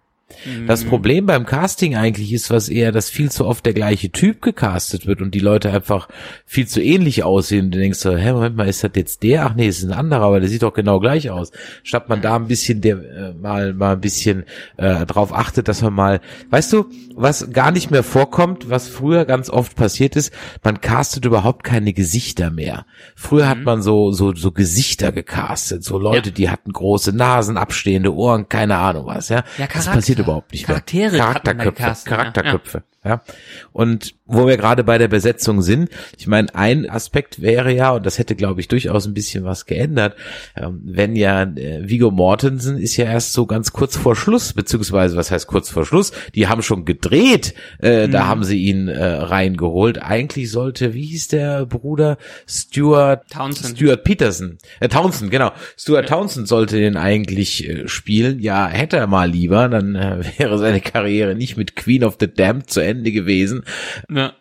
Das Problem beim Casting eigentlich ist, was eher, dass viel zu oft der gleiche Typ gecastet wird und die Leute einfach viel zu ähnlich aussehen. Und du denkst so, hä, Moment mal, ist das jetzt der? Ach nee, es ist ein anderer, aber der sieht doch genau gleich aus. Statt man da ein bisschen der äh, mal mal ein bisschen äh, drauf achtet, dass man mal, weißt du, was gar nicht mehr vorkommt, was früher ganz oft passiert ist, man castet überhaupt keine Gesichter mehr. Früher hat man so so so Gesichter gecastet, so Leute, Ja. die hatten große Nasen, abstehende Ohren, keine Ahnung was, ja. Ja, das passiert überhaupt nicht Charaktere mehr. Charakterköpfe, gecastet, ja. Ja. Und wo wir gerade bei der Besetzung sind, ich meine, ein Aspekt wäre ja, und das hätte, glaube ich, durchaus ein bisschen was geändert, ähm, wenn ja äh, Vigo Mortensen ist ja erst so ganz kurz vor Schluss, beziehungsweise was heißt kurz vor Schluss? Die haben schon gedreht, äh, Mhm. da haben sie ihn äh, reingeholt. Eigentlich sollte, wie hieß der Bruder? Stuart Townsend. Stuart Peterson, äh, Townsend, genau. Stuart Townsend sollte den eigentlich äh, spielen. Ja, hätte er mal lieber, dann äh, wäre seine Karriere nicht mit Queen of the Damned zu Ende gewesen. Ja.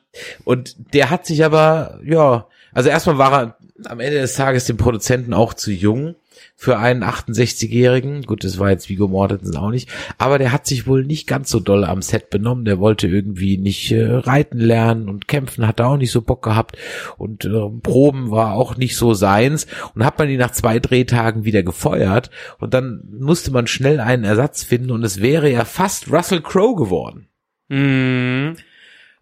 Und der hat sich aber, ja, also erstmal war er am Ende des Tages dem Produzenten auch zu jung für einen 68-Jährigen. Gut, das war jetzt Vigo Mortensen auch nicht. Aber der hat sich wohl nicht ganz so doll am Set benommen. Der wollte irgendwie nicht äh, reiten lernen und kämpfen hat er auch nicht so Bock gehabt. Und äh, Proben war auch nicht so seins. Und hat man ihn nach zwei Drehtagen wieder gefeuert. Und dann musste man schnell einen Ersatz finden. Und es wäre ja fast Russell Crowe geworden. Mhm.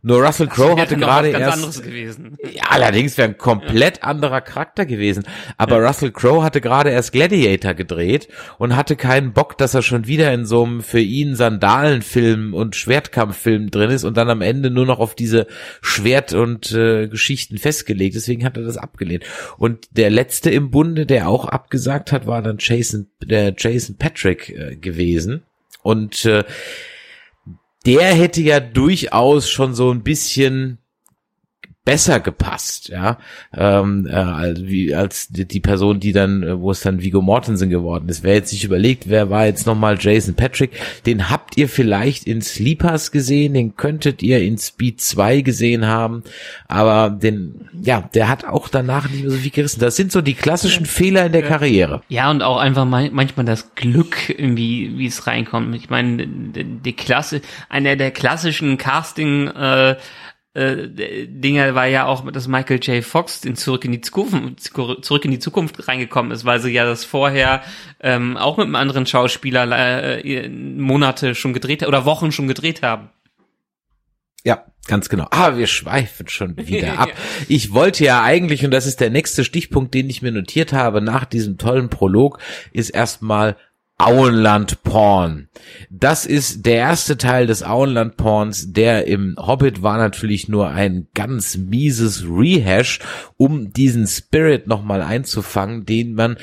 Nur Russell Crowe hatte gerade erst anderes gewesen. ja, allerdings wäre ein komplett anderer Charakter gewesen. Aber Russell Crowe hatte gerade erst Gladiator gedreht und hatte keinen Bock, dass er schon wieder in so einem für ihn Sandalenfilm und Schwertkampffilm drin ist und dann am Ende nur noch auf diese Schwert- und äh, Geschichten festgelegt. Deswegen hat er das abgelehnt. Und der letzte im Bunde, der auch abgesagt hat, war dann Jason, der Jason Patrick äh, gewesen. Und äh, der hätte ja durchaus schon so ein bisschen besser gepasst, ja, ähm, äh, als, wie, als die, die Person, die dann, äh, wo es dann Vigo Mortensen geworden ist. Wer jetzt sich überlegt, wer war jetzt nochmal Jason Patrick, den habt ihr vielleicht in Sleepers gesehen, den könntet ihr in Speed 2 gesehen haben, aber den, ja, der hat auch danach nicht mehr so viel gerissen. Das sind so die klassischen Fehler in der Karriere. Ja, und auch einfach man manchmal das Glück, irgendwie, wie es reinkommt. Ich meine, die, die Klasse, einer der klassischen Casting, äh, äh, Dinger war ja auch, dass Michael J. Fox in Zurück in die Zukunft, Zurück in die Zukunft reingekommen ist, weil sie ja das vorher ähm, auch mit einem anderen Schauspieler äh, Monate schon gedreht oder Wochen schon gedreht haben. Ja, ganz genau. Ah, wir schweifen schon wieder ab. Ich wollte ja eigentlich, und das ist der nächste Stichpunkt, den ich mir notiert habe, nach diesem tollen Prolog, ist erstmal Auenland Porn. Das ist der erste Teil des Auenland Porns, der im Hobbit war natürlich nur ein ganz mieses Rehash, um diesen Spirit nochmal einzufangen, den man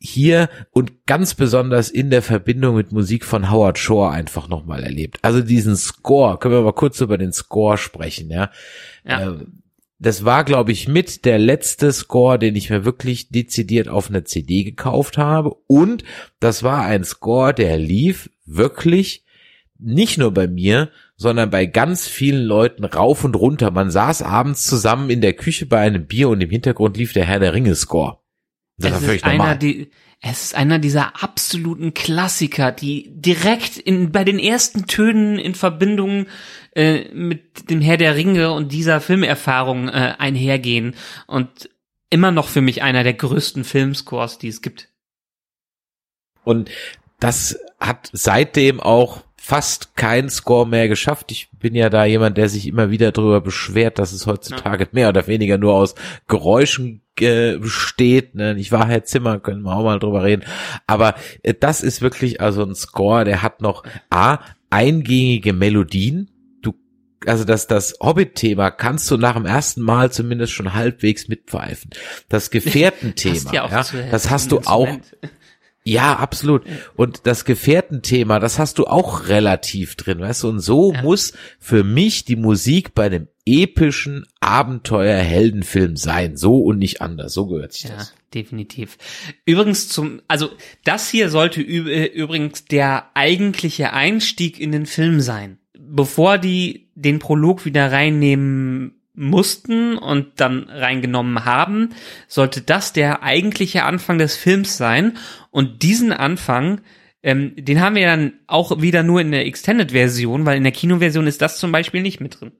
hier und ganz besonders in der Verbindung mit Musik von Howard Shore einfach nochmal erlebt. Also diesen Score, können wir mal kurz über den Score sprechen, ja. ja. Äh, das war, glaube ich, mit der letzte Score, den ich mir wirklich dezidiert auf einer CD gekauft habe. Und das war ein Score, der lief wirklich nicht nur bei mir, sondern bei ganz vielen Leuten rauf und runter. Man saß abends zusammen in der Küche bei einem Bier und im Hintergrund lief der Herr der Ringe Score. Das es ist einer, die, es ist einer dieser absoluten Klassiker, die direkt in, bei den ersten Tönen in Verbindung äh, mit dem Herr der Ringe und dieser Filmerfahrung äh, einhergehen und immer noch für mich einer der größten Filmscores, die es gibt. Und das hat seitdem auch fast kein Score mehr geschafft. Ich bin ja da jemand, der sich immer wieder darüber beschwert, dass es heutzutage ja. mehr oder weniger nur aus Geräuschen äh, besteht. Ne? Ich war Herr Zimmer, können wir auch mal drüber reden. Aber äh, das ist wirklich also ein Score, der hat noch A, eingängige Melodien, also das, das Hobbit-Thema kannst du nach dem ersten Mal zumindest schon halbwegs mitpfeifen. Das Gefährtenthema, ja, ja das hast du auch, ja, absolut. Und das Gefährtenthema, das hast du auch relativ drin, weißt du? Und so ja. muss für mich die Musik bei einem epischen Abenteuer-Heldenfilm sein. So und nicht anders. So gehört sich ja, das. definitiv. Übrigens zum, also das hier sollte übrigens der eigentliche Einstieg in den Film sein. Bevor die den Prolog wieder reinnehmen mussten und dann reingenommen haben, sollte das der eigentliche Anfang des Films sein. Und diesen Anfang, ähm, den haben wir dann auch wieder nur in der Extended-Version, weil in der Kinoversion ist das zum Beispiel nicht mit drin.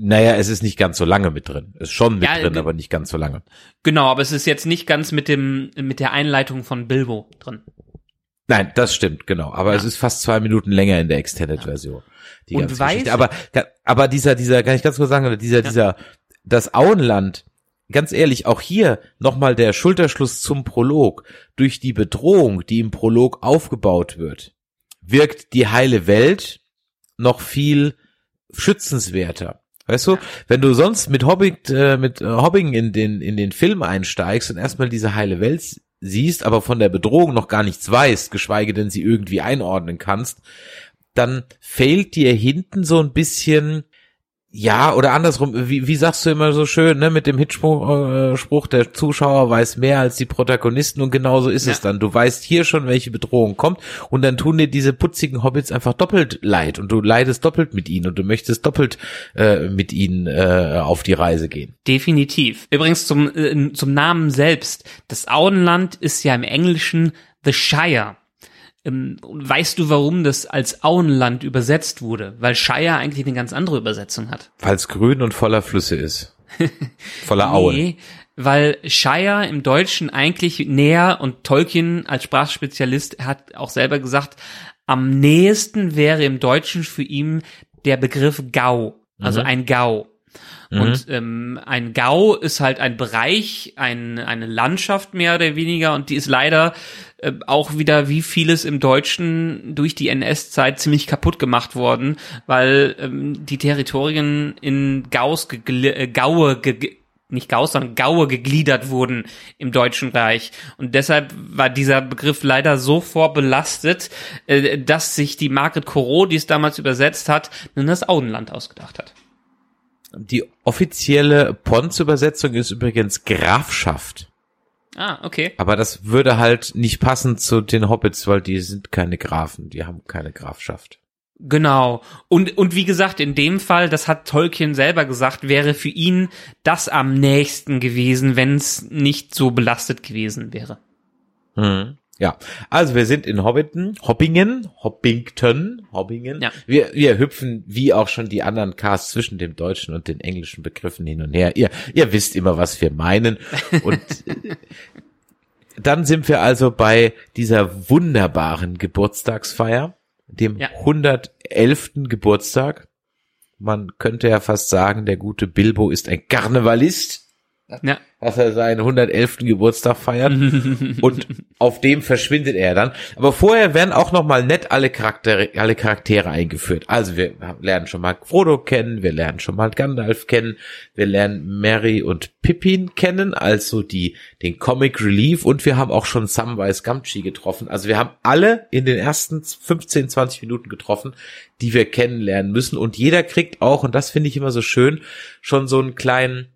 Naja, es ist nicht ganz so lange mit drin. Ist schon mit ja, drin, aber nicht ganz so lange. Genau, aber es ist jetzt nicht ganz mit dem, mit der Einleitung von Bilbo drin. Nein, das stimmt, genau. Aber ja. es ist fast zwei Minuten länger in der Extended-Version. Die und ganze weiß, Geschichte. Aber, aber dieser, dieser, kann ich ganz kurz sagen, dieser, ja. dieser, das Auenland, ganz ehrlich, auch hier nochmal der Schulterschluss zum Prolog. Durch die Bedrohung, die im Prolog aufgebaut wird, wirkt die heile Welt noch viel schützenswerter. Weißt du, wenn du sonst mit Hobbit, äh, mit äh, Hobbing in den, in den Film einsteigst und erstmal diese heile Welt siehst, aber von der Bedrohung noch gar nichts weißt, geschweige denn sie irgendwie einordnen kannst, dann fehlt dir hinten so ein bisschen ja, oder andersrum, wie, wie sagst du immer so schön, ne, mit dem Hitspruch, äh, Spruch, der Zuschauer weiß mehr als die Protagonisten und genauso ist ja. es dann. Du weißt hier schon, welche Bedrohung kommt und dann tun dir diese putzigen Hobbits einfach doppelt leid und du leidest doppelt mit ihnen und du möchtest doppelt äh, mit ihnen äh, auf die Reise gehen. Definitiv. Übrigens zum, äh, zum Namen selbst. Das Auenland ist ja im Englischen The Shire. Ähm, weißt du, warum das als Auenland übersetzt wurde? Weil Shire eigentlich eine ganz andere Übersetzung hat. Weil es grün und voller Flüsse ist. voller Auen. Nee, weil Shire im Deutschen eigentlich näher und Tolkien als Sprachspezialist hat auch selber gesagt, am nächsten wäre im Deutschen für ihn der Begriff Gau, also mhm. ein Gau. Mhm. Und ähm, ein Gau ist halt ein Bereich, ein, eine Landschaft mehr oder weniger und die ist leider äh, auch wieder wie vieles im Deutschen durch die NS-Zeit ziemlich kaputt gemacht worden, weil ähm, die Territorien in Gaus, äh, Gaue, nicht Gaus, sondern Gaue gegliedert wurden im Deutschen Reich. Und deshalb war dieser Begriff leider so vorbelastet, äh, dass sich die Margret Corot, die es damals übersetzt hat, nun das Auenland ausgedacht hat. Die offizielle Pons-Übersetzung ist übrigens Grafschaft. Ah, okay. Aber das würde halt nicht passen zu den Hobbits, weil die sind keine Grafen, die haben keine Grafschaft. Genau. Und, und wie gesagt, in dem Fall, das hat Tolkien selber gesagt, wäre für ihn das am nächsten gewesen, wenn es nicht so belastet gewesen wäre. Hm. Ja, also wir sind in Hobbiton, Hoppingen, Hoppington, Hobbingen. Ja. Wir, wir hüpfen wie auch schon die anderen Casts zwischen dem deutschen und den englischen Begriffen hin und her. Ihr, ihr wisst immer, was wir meinen. Und dann sind wir also bei dieser wunderbaren Geburtstagsfeier, dem ja. 111. Geburtstag. Man könnte ja fast sagen, der gute Bilbo ist ein Karnevalist. Ja. dass er seinen 111. Geburtstag feiert und auf dem verschwindet er dann. Aber vorher werden auch noch mal nett alle Charaktere, alle Charaktere eingeführt. Also wir lernen schon mal Frodo kennen, wir lernen schon mal Gandalf kennen, wir lernen Mary und Pippin kennen, also die den Comic Relief und wir haben auch schon Samwise Gamgee getroffen. Also wir haben alle in den ersten 15, 20 Minuten getroffen, die wir kennenlernen müssen und jeder kriegt auch und das finde ich immer so schön, schon so einen kleinen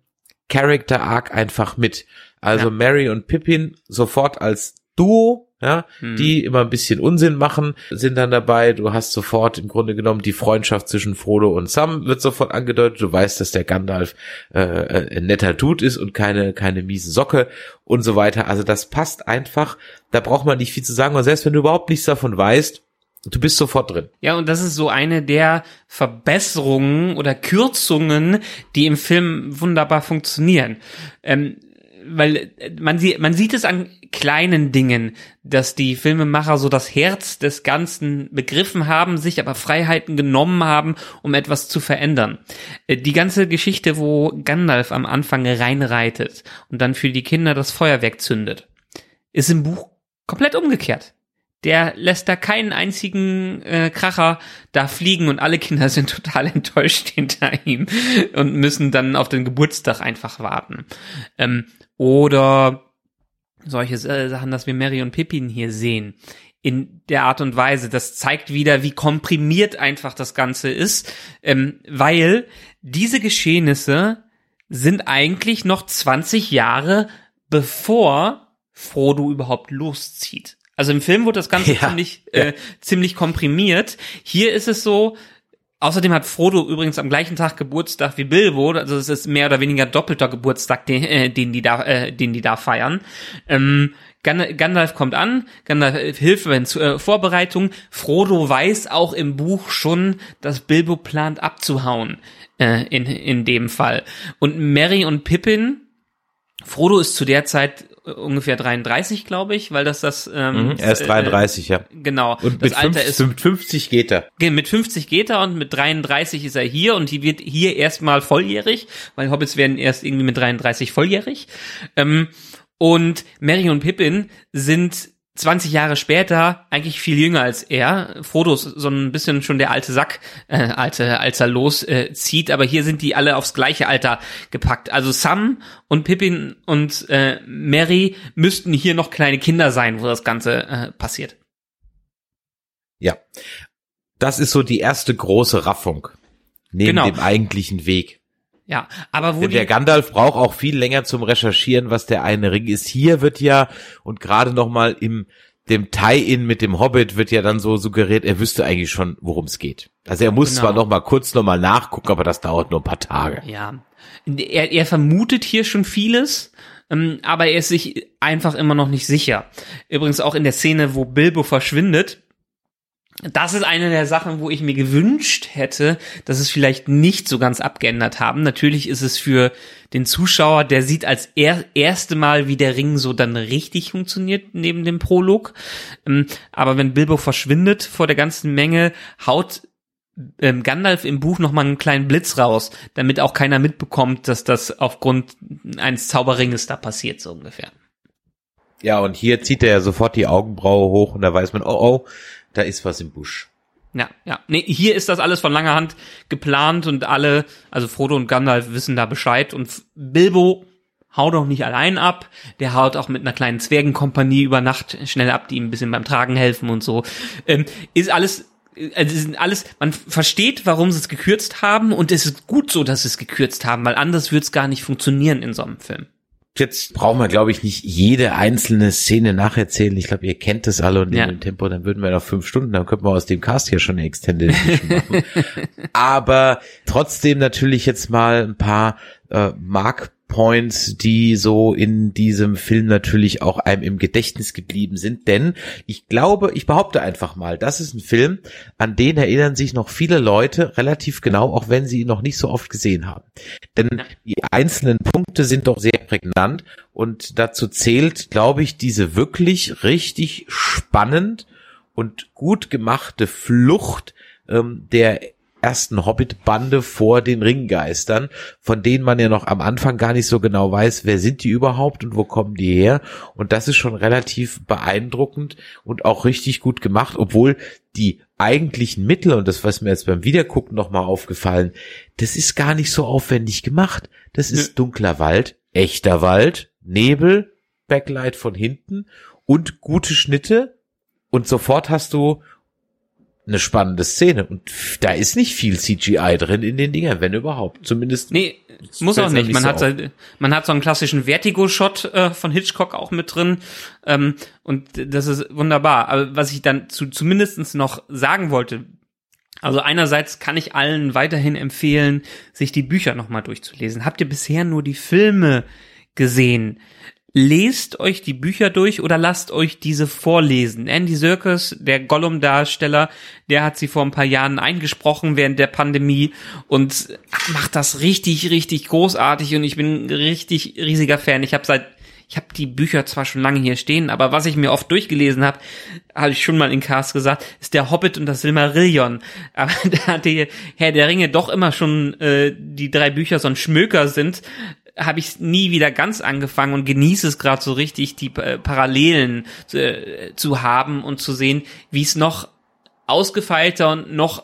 Character Arc einfach mit. Also Ja. Mary und Pippin sofort als Duo, ja, Hm. die immer ein bisschen Unsinn machen, sind dann dabei. Du hast sofort im Grunde genommen die Freundschaft zwischen Frodo und Sam wird sofort angedeutet. Du weißt, dass der Gandalf äh, äh, ein netter Dude ist und keine keine miese Socke und so weiter. Also das passt einfach. Da braucht man nicht viel zu sagen. Und selbst wenn du überhaupt nichts davon weißt, du bist sofort drin. Ja, und das ist so eine der Verbesserungen oder Kürzungen, die im Film wunderbar funktionieren. Ähm, weil äh, man, sie, man sieht es an kleinen Dingen, dass die Filmemacher so das Herz des Ganzen begriffen haben, sich aber Freiheiten genommen haben, um etwas zu verändern. Äh, Die ganze Geschichte, wo Gandalf am Anfang reinreitet und dann für die Kinder das Feuerwerk zündet, ist im Buch komplett umgekehrt. Der lässt da keinen einzigen äh, Kracher da fliegen und alle Kinder sind total enttäuscht hinter ihm und müssen dann auf den Geburtstag einfach warten. Ähm, oder solche äh, Sachen, dass wir Mary und Pippin hier sehen. In der Art und Weise, das zeigt wieder, wie komprimiert einfach das Ganze ist, ähm, weil diese Geschehnisse sind eigentlich noch 20 Jahre bevor Frodo überhaupt loszieht. Also im Film wurde das Ganze Ja, ziemlich, äh, ziemlich komprimiert. Hier ist es so, Außerdem hat Frodo übrigens am gleichen Tag Geburtstag wie Bilbo, also es ist mehr oder weniger doppelter Geburtstag, den, äh, den die da, äh, den die da feiern. Ähm, Gan- Gandalf kommt an, Gandalf äh, hilft bei den äh, Vorbereitungen. Frodo weiß auch im Buch schon, dass Bilbo plant abzuhauen äh, in in dem Fall. Und Merry und Pippin, Frodo ist zu der Zeit ungefähr 33, glaube ich, weil das das ähm, Mhm, er ist äh, 33, ja. Genau. Und das mit, Alter 50, ist mit 50 geht er. Mit 50 geht er und mit 33 ist er hier und die wird hier erstmal volljährig, weil Hobbits werden erst irgendwie mit 33 volljährig. Ähm, und Merry und Pippin sind 20 Jahre später eigentlich viel jünger als er. Frodo ist so ein bisschen schon der alte Sack, äh, alte, als er loszieht, äh, aber hier sind die alle aufs gleiche Alter gepackt. Also Sam und Pippin und äh, Merry müssten hier noch kleine Kinder sein, wo das Ganze äh, passiert. Ja. Das ist so die erste große Raffung. Neben Genau. dem eigentlichen Weg. Ja, aber wo Denn der Gandalf braucht auch viel länger zum Recherchieren, was der eine Ring ist. Hier wird ja, und gerade nochmal im dem Tie-In mit dem Hobbit wird ja dann so suggeriert, er wüsste eigentlich schon, worum es geht. Also er muss Genau. zwar noch mal kurz noch mal nachgucken, aber das dauert nur ein paar Tage. Ja, er, er vermutet hier schon vieles, ähm, aber er ist sich einfach immer noch nicht sicher. Übrigens auch in der Szene, wo Bilbo verschwindet. Das ist eine der Sachen, wo ich mir gewünscht hätte, dass es vielleicht nicht so ganz abgeändert haben. Natürlich ist es für den Zuschauer, der sieht als er erste Mal, wie der Ring so dann richtig funktioniert neben dem Prolog. Ähm, aber wenn Bilbo verschwindet vor der ganzen Menge, haut ähm, Gandalf im Buch noch mal einen kleinen Blitz raus, damit auch keiner mitbekommt, dass das aufgrund eines Zauberringes da passiert, so ungefähr. Ja, und hier zieht er ja sofort die Augenbraue hoch und da weiß man, oh oh, da ist was im Busch. Ja, ja. Nee, hier ist das alles von langer Hand geplant und alle, also Frodo und Gandalf wissen da Bescheid und Bilbo haut auch nicht allein ab, der haut auch mit einer kleinen Zwergenkompanie über Nacht schnell ab, die ihm ein bisschen beim Tragen helfen und so. Ähm, ist alles also sind alles, man versteht, warum sie es gekürzt haben und es ist gut so, dass sie es gekürzt haben, weil anders würde es gar nicht funktionieren in so einem Film. Jetzt brauchen wir, glaube ich, nicht jede einzelne Szene nacherzählen. Ich glaube, ihr kennt das alle und in Ja. dem Tempo, dann würden wir noch fünf Stunden, dann könnten wir aus dem Cast hier schon eine Extended Edition machen. Aber trotzdem natürlich jetzt mal ein paar äh, Markpoints, die so in diesem Film natürlich auch einem im Gedächtnis geblieben sind. Denn ich glaube, ich behaupte einfach mal, das ist ein Film, an den erinnern sich noch viele Leute relativ genau, auch wenn sie ihn noch nicht so oft gesehen haben. Denn die einzelnen Punkte sind doch sehr prägnant und dazu zählt, glaube ich, diese wirklich richtig spannend und gut gemachte Flucht ähm, der ersten Hobbit-Bande vor den Ringgeistern, von denen man ja noch am Anfang gar nicht so genau weiß, wer sind die überhaupt und wo kommen die her. Und das ist schon relativ beeindruckend und auch richtig gut gemacht, obwohl die eigentlichen Mittel und das, was mir jetzt beim Wiedergucken nochmal aufgefallen, das ist gar nicht so aufwendig gemacht. Das ist Nö. dunkler Wald, echter Wald, Nebel, Backlight von hinten und gute Schnitte und sofort hast du eine spannende Szene und da ist nicht viel CGI drin in den Dingern, wenn überhaupt. Zumindest Nee, muss auch nicht. Man so hat, auf. so- man hat so einen klassischen Vertigo-Shot äh, von Hitchcock auch mit drin. Ähm, und das ist wunderbar. Aber was ich dann zu, zumindestens noch sagen wollte, also einerseits kann ich allen weiterhin empfehlen, sich die Bücher nochmal durchzulesen. Habt ihr bisher nur die Filme gesehen? Lest euch die Bücher durch oder lasst euch diese vorlesen. Andy Serkis, der Gollum-Darsteller, der hat sie vor ein paar Jahren eingesprochen während der Pandemie und macht das richtig, richtig großartig und ich bin richtig riesiger Fan. Ich habe seit ich habe die Bücher zwar schon lange hier stehen, aber was ich mir oft durchgelesen habe, habe ich schon mal in Cast gesagt, ist der Hobbit und das Silmarillion. Aber da die Herr der Ringe doch immer schon äh, die drei Bücher so ein Schmöker sind, habe ich nie wieder ganz angefangen und genieße es gerade so richtig, die äh, Parallelen äh, zu haben und zu sehen, wie es noch ausgefeilter und noch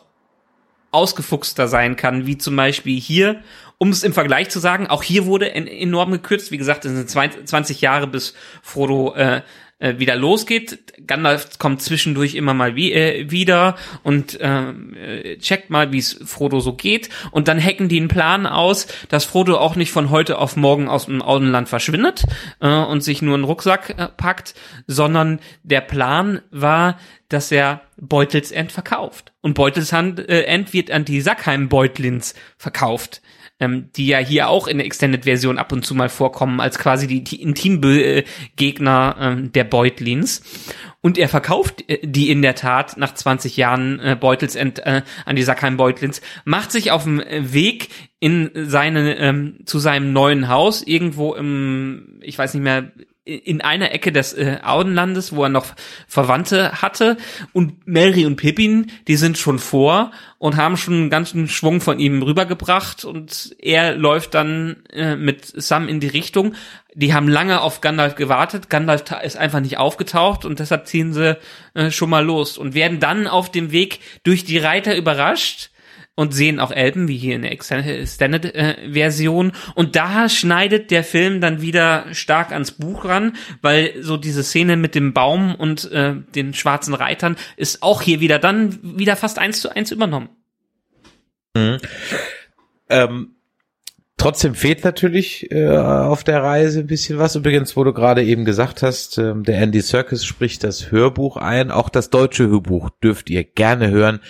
ausgefuchster sein kann, wie zum Beispiel hier, um es im Vergleich zu sagen, auch hier wurde en enorm gekürzt. Wie gesagt, es sind 20 Jahre, bis Frodo äh, äh, wieder losgeht. Gandalf kommt zwischendurch immer mal wie, äh, wieder und ähm, äh, checkt mal, wie es Frodo so geht. Und dann hacken die einen Plan aus, dass Frodo auch nicht von heute auf morgen aus dem Auenland verschwindet äh, und sich nur einen Rucksack äh, packt, sondern der Plan war, dass er Beutelsend verkauft. Und Beutelsend äh, End wird an die Sackheim-Beutlins verkauft ähm, die ja hier auch in der Extended-Version ab und zu mal vorkommen, als quasi die, die Intimgegner ähm, der Beutlins. Und er verkauft äh, die in der Tat nach 20 Jahren äh, Beutelsend äh, an die Sackheim-Beutlins, macht sich auf dem Weg in seine, ähm, zu seinem neuen Haus, irgendwo im, ich weiß nicht mehr, in einer Ecke des äh, Auenlandes, wo er noch Verwandte hatte. Und Mary und Pippin, die sind schon vor und haben schon einen ganzen Schwung von ihm rübergebracht. Und er läuft dann äh, mit Sam in die Richtung. Die haben lange auf Gandalf gewartet. Gandalf ist einfach nicht aufgetaucht und deshalb ziehen sie äh, schon mal los und werden dann auf dem Weg durch die Reiter überrascht und sehen auch Elben, wie hier in der Extended-Version. und da schneidet der Film dann wieder stark ans Buch ran, weil so diese Szene mit dem Baum und äh, den schwarzen Reitern ist auch hier wieder dann wieder fast eins zu eins übernommen. Ähm, trotzdem fehlt natürlich äh, auf der Reise ein bisschen was. Übrigens, wo du gerade eben gesagt hast, ähm, der Andy Serkis spricht das Hörbuch ein. Auch das deutsche Hörbuch dürft ihr gerne hören,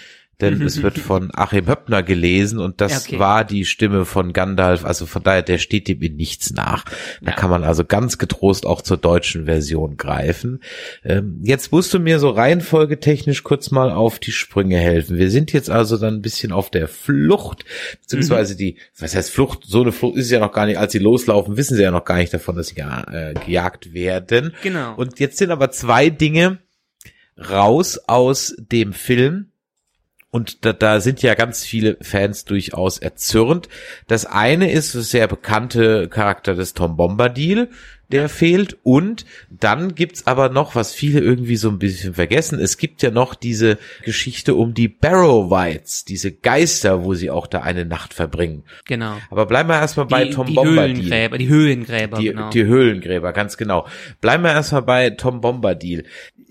denn es wird von Achim Höppner gelesen und das okay. war die Stimme von Gandalf. Also von daher, der steht dem in nichts nach. Da Ja. kann man also ganz getrost auch zur deutschen Version greifen. Ähm, jetzt musst du mir so reihenfolgetechnisch kurz mal auf die Sprünge helfen. Wir sind jetzt also dann ein bisschen auf der Flucht, beziehungsweise die, was heißt Flucht? So eine Flucht ist es ja noch gar nicht, als sie loslaufen, wissen sie ja noch gar nicht davon, dass sie äh, gejagt werden. Genau. Und jetzt sind aber zwei Dinge raus aus dem Film. Und da, da sind ja ganz viele Fans durchaus erzürnt. Das eine ist der sehr bekannte Charakter des Tom Bombadil, der fehlt. Und dann gibt's aber noch, was viele irgendwie so ein bisschen vergessen, es gibt ja noch diese Geschichte um die Barrow-Whites, diese Geister, wo sie auch da eine Nacht verbringen. Genau. Aber bleiben wir erstmal bei Tom die Bombadil. Höhlengräber, die Höhlengräber, Die, genau. die Höhlengräber, ganz genau. Bleiben wir erstmal bei Tom Bombadil.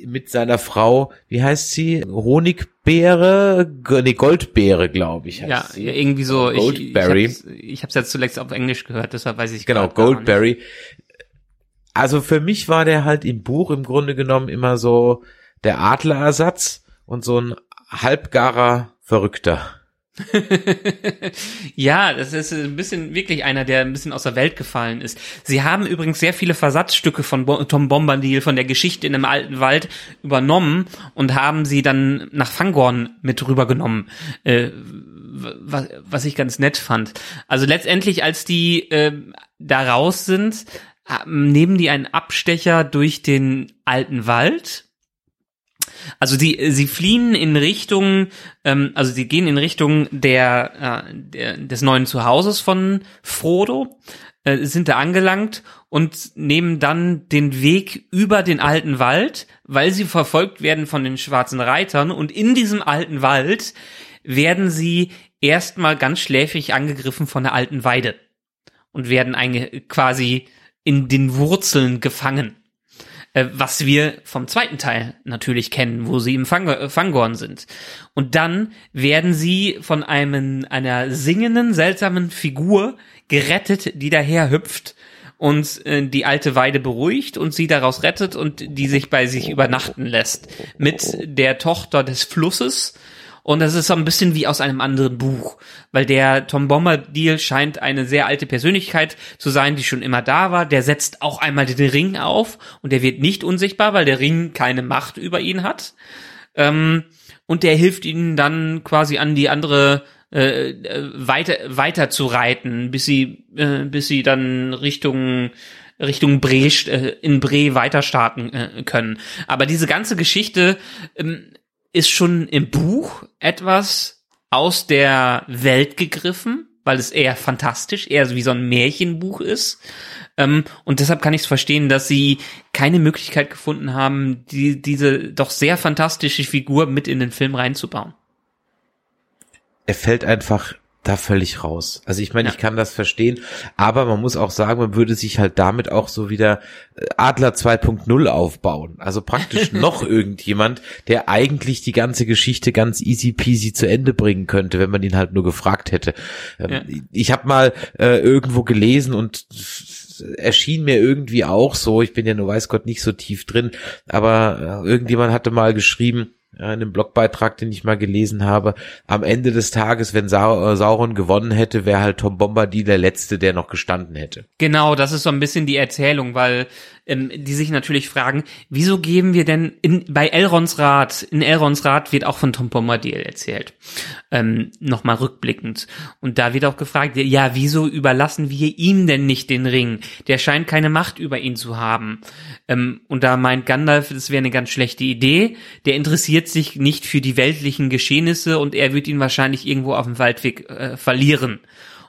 Mit seiner Frau, wie heißt sie? Honigbeere? Nee, Goldbeere, glaube ich. heißt ja, sie. ja, irgendwie so. Goldberry. Ich, ich habe es jetzt zuletzt auf Englisch gehört, deshalb weiß ich Genau, grad gar nicht. Goldberry. Also für mich war der halt im Buch im Grunde genommen immer so der Adlerersatz und so ein halbgarer Verrückter. Ja, das ist ein bisschen wirklich einer, der ein bisschen aus der Welt gefallen ist. Sie haben übrigens sehr viele Versatzstücke von Bo Tom Bombadil von der Geschichte in dem alten Wald übernommen und haben sie dann nach Fangorn mit rübergenommen. Äh, was, was ich ganz nett fand. Also letztendlich, als die äh, da raus sind, nehmen die einen Abstecher durch den alten Wald Also die, sie fliehen in Richtung, ähm, also sie gehen in Richtung der, äh, der des neuen Zuhauses von Frodo, äh, sind da angelangt und nehmen dann den Weg über den alten Wald, weil sie verfolgt werden von den schwarzen Reitern und in diesem alten Wald werden sie erstmal ganz schläfig angegriffen von der alten Weide und werden quasi in den Wurzeln gefangen. Äh, was wir vom zweiten Teil natürlich kennen, wo sie im Fang äh, Fangorn sind. Und dann werden sie von einem, einer singenden, seltsamen Figur gerettet, die daher hüpft und äh, die alte Weide beruhigt und sie daraus rettet und die sich bei sich übernachten lässt. Mit der Tochter des Flusses, und das ist so ein bisschen wie aus einem anderen Buch, weil der Tom Bombadil scheint eine sehr alte Persönlichkeit zu sein, die schon immer da war. Der setzt auch einmal den Ring auf und der wird nicht unsichtbar, weil der Ring keine Macht über ihn hat. Ähm, und der hilft ihnen dann quasi an die andere äh, weiter weiter zu reiten, bis sie äh, bis sie dann Richtung Richtung Bre äh, in Bre weiter starten äh, können. Aber diese ganze Geschichte ähm, ist schon im Buch etwas aus der Welt gegriffen, weil es eher fantastisch, eher wie so ein Märchenbuch ist. Ähm, und deshalb kann ich es verstehen, dass sie keine Möglichkeit gefunden haben, die, diese doch sehr fantastische Figur mit in den Film reinzubauen. Er fällt einfach da völlig raus. Also ich meine, ja. ich kann das verstehen, aber man muss auch sagen, man würde sich halt damit auch so wieder äh, Adler 2.0 aufbauen. Also praktisch noch irgendjemand, der eigentlich die ganze Geschichte ganz easy peasy zu Ende bringen könnte, wenn man ihn halt nur gefragt hätte. Ähm, ja. Ich habe mal äh, irgendwo gelesen und erschien mir irgendwie auch so, ich bin ja nur weiß Gott nicht so tief drin, aber äh, irgendjemand hatte mal geschrieben, in einem Blogbeitrag, den ich mal gelesen habe, am Ende des Tages, wenn äh, Sauron gewonnen hätte, wäre halt Tom Bombadil der Letzte, der noch gestanden hätte. Genau, das ist so ein bisschen die Erzählung, weil ähm, die sich natürlich fragen, wieso geben wir denn in, bei Elrons Rat, in Elrons Rat wird auch von Tom Bombadil erzählt, ähm, nochmal rückblickend. Und da wird auch gefragt, ja, wieso überlassen wir ihm denn nicht den Ring? Der scheint keine Macht über ihn zu haben. Ähm, und da meint Gandalf, das wäre eine ganz schlechte Idee. Der interessiert sich nicht für die weltlichen Geschehnisse und er wird ihn wahrscheinlich irgendwo auf dem Waldweg äh, verlieren.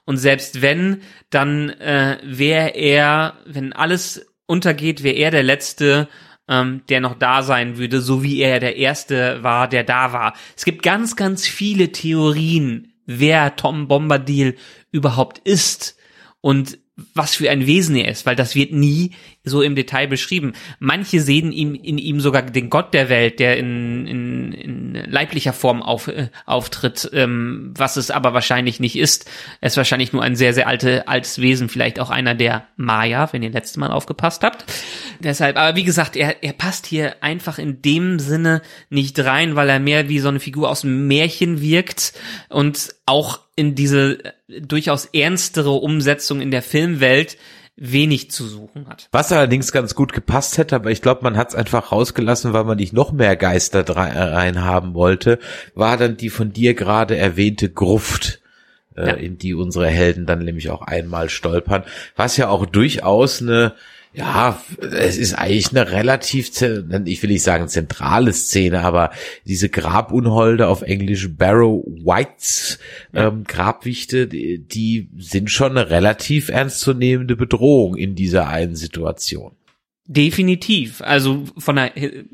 Und selbst wenn, dann äh, wäre er, wenn alles untergeht, wäre er der Letzte, ähm, der noch da sein würde, so wie er der Erste war, der da war. Es gibt ganz, ganz viele Theorien, wer Tom Bombadil überhaupt ist. Und was für ein Wesen er ist, weil das wird nie so im Detail beschrieben. Manche sehen ihm in ihm sogar den Gott der Welt, der in, in, in leiblicher Form auf, äh, auftritt, ähm, was es aber wahrscheinlich nicht ist. Er ist wahrscheinlich nur ein sehr, sehr alte, altes Wesen, vielleicht auch einer der Maya, wenn ihr letztes Mal aufgepasst habt. Deshalb, aber wie gesagt, er, er passt hier einfach in dem Sinne nicht rein, weil er mehr wie so eine Figur aus dem Märchen wirkt und auch in diese durchaus ernstere Umsetzung in der Filmwelt wenig zu suchen hat. Was allerdings ganz gut gepasst hätte, aber ich glaube, man hat es einfach rausgelassen, weil man nicht noch mehr Geister rein haben wollte, war dann die von dir gerade erwähnte Gruft, äh, ja. in die unsere Helden dann nämlich auch einmal stolpern, was ja auch durchaus eine ja, es ist eigentlich eine relativ, ich will nicht sagen zentrale Szene, aber diese Grabunholde auf Englisch Barrow Whites ähm, Grabwichte, die, die sind schon eine relativ ernstzunehmende Bedrohung in dieser einen Situation. Definitiv. Also von der, äh,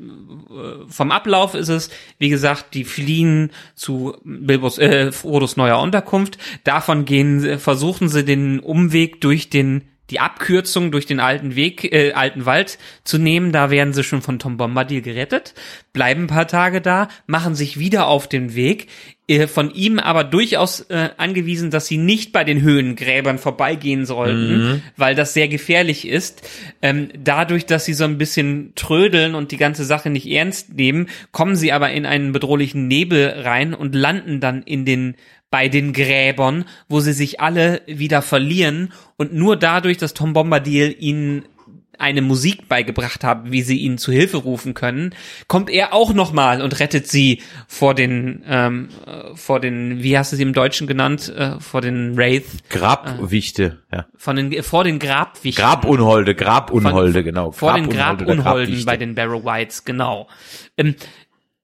vom Ablauf ist es, wie gesagt, die fliehen zu Bilbos, äh, Frodos neuer Unterkunft. Davon gehen, versuchen sie den Umweg durch den die Abkürzung durch den alten Weg, äh, alten Wald zu nehmen. Da werden sie schon von Tom Bombadil gerettet, bleiben ein paar Tage da, machen sich wieder auf den Weg, äh, von ihm aber durchaus äh, angewiesen, dass sie nicht bei den Höhengräbern vorbeigehen sollten, mhm. weil das sehr gefährlich ist. Ähm, dadurch, dass sie so ein bisschen trödeln und die ganze Sache nicht ernst nehmen, kommen sie aber in einen bedrohlichen Nebel rein und landen dann in den bei den Gräbern, wo sie sich alle wieder verlieren und nur dadurch, dass Tom Bombadil ihnen eine Musik beigebracht haben, wie sie ihn zu Hilfe rufen können, kommt er auch nochmal und rettet sie vor den, ähm, äh, vor den, wie hast du sie im Deutschen genannt, äh, vor den Wraith. Grabwichte, äh, ja. Von den, vor den Grabwichten. Grabunholde, Grabunholde, von, genau. Vor den Grabunholden bei den Barrow Whites, genau. Ähm,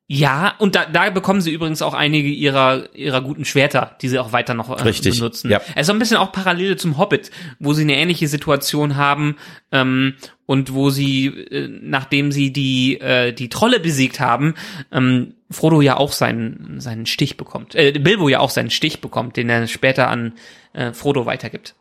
Ja, und da, da bekommen sie übrigens auch einige ihrer, ihrer guten Schwerter, die sie auch weiter noch äh, Richtig, benutzen. ja. Es ist so ein bisschen auch Parallele zum Hobbit, wo sie eine ähnliche Situation haben ähm, und wo sie, äh, nachdem sie die, äh, die Trolle besiegt haben, ähm, Frodo ja auch seinen, seinen Stich bekommt. Äh, Bilbo ja auch seinen Stich bekommt, den er später an äh, Frodo weitergibt.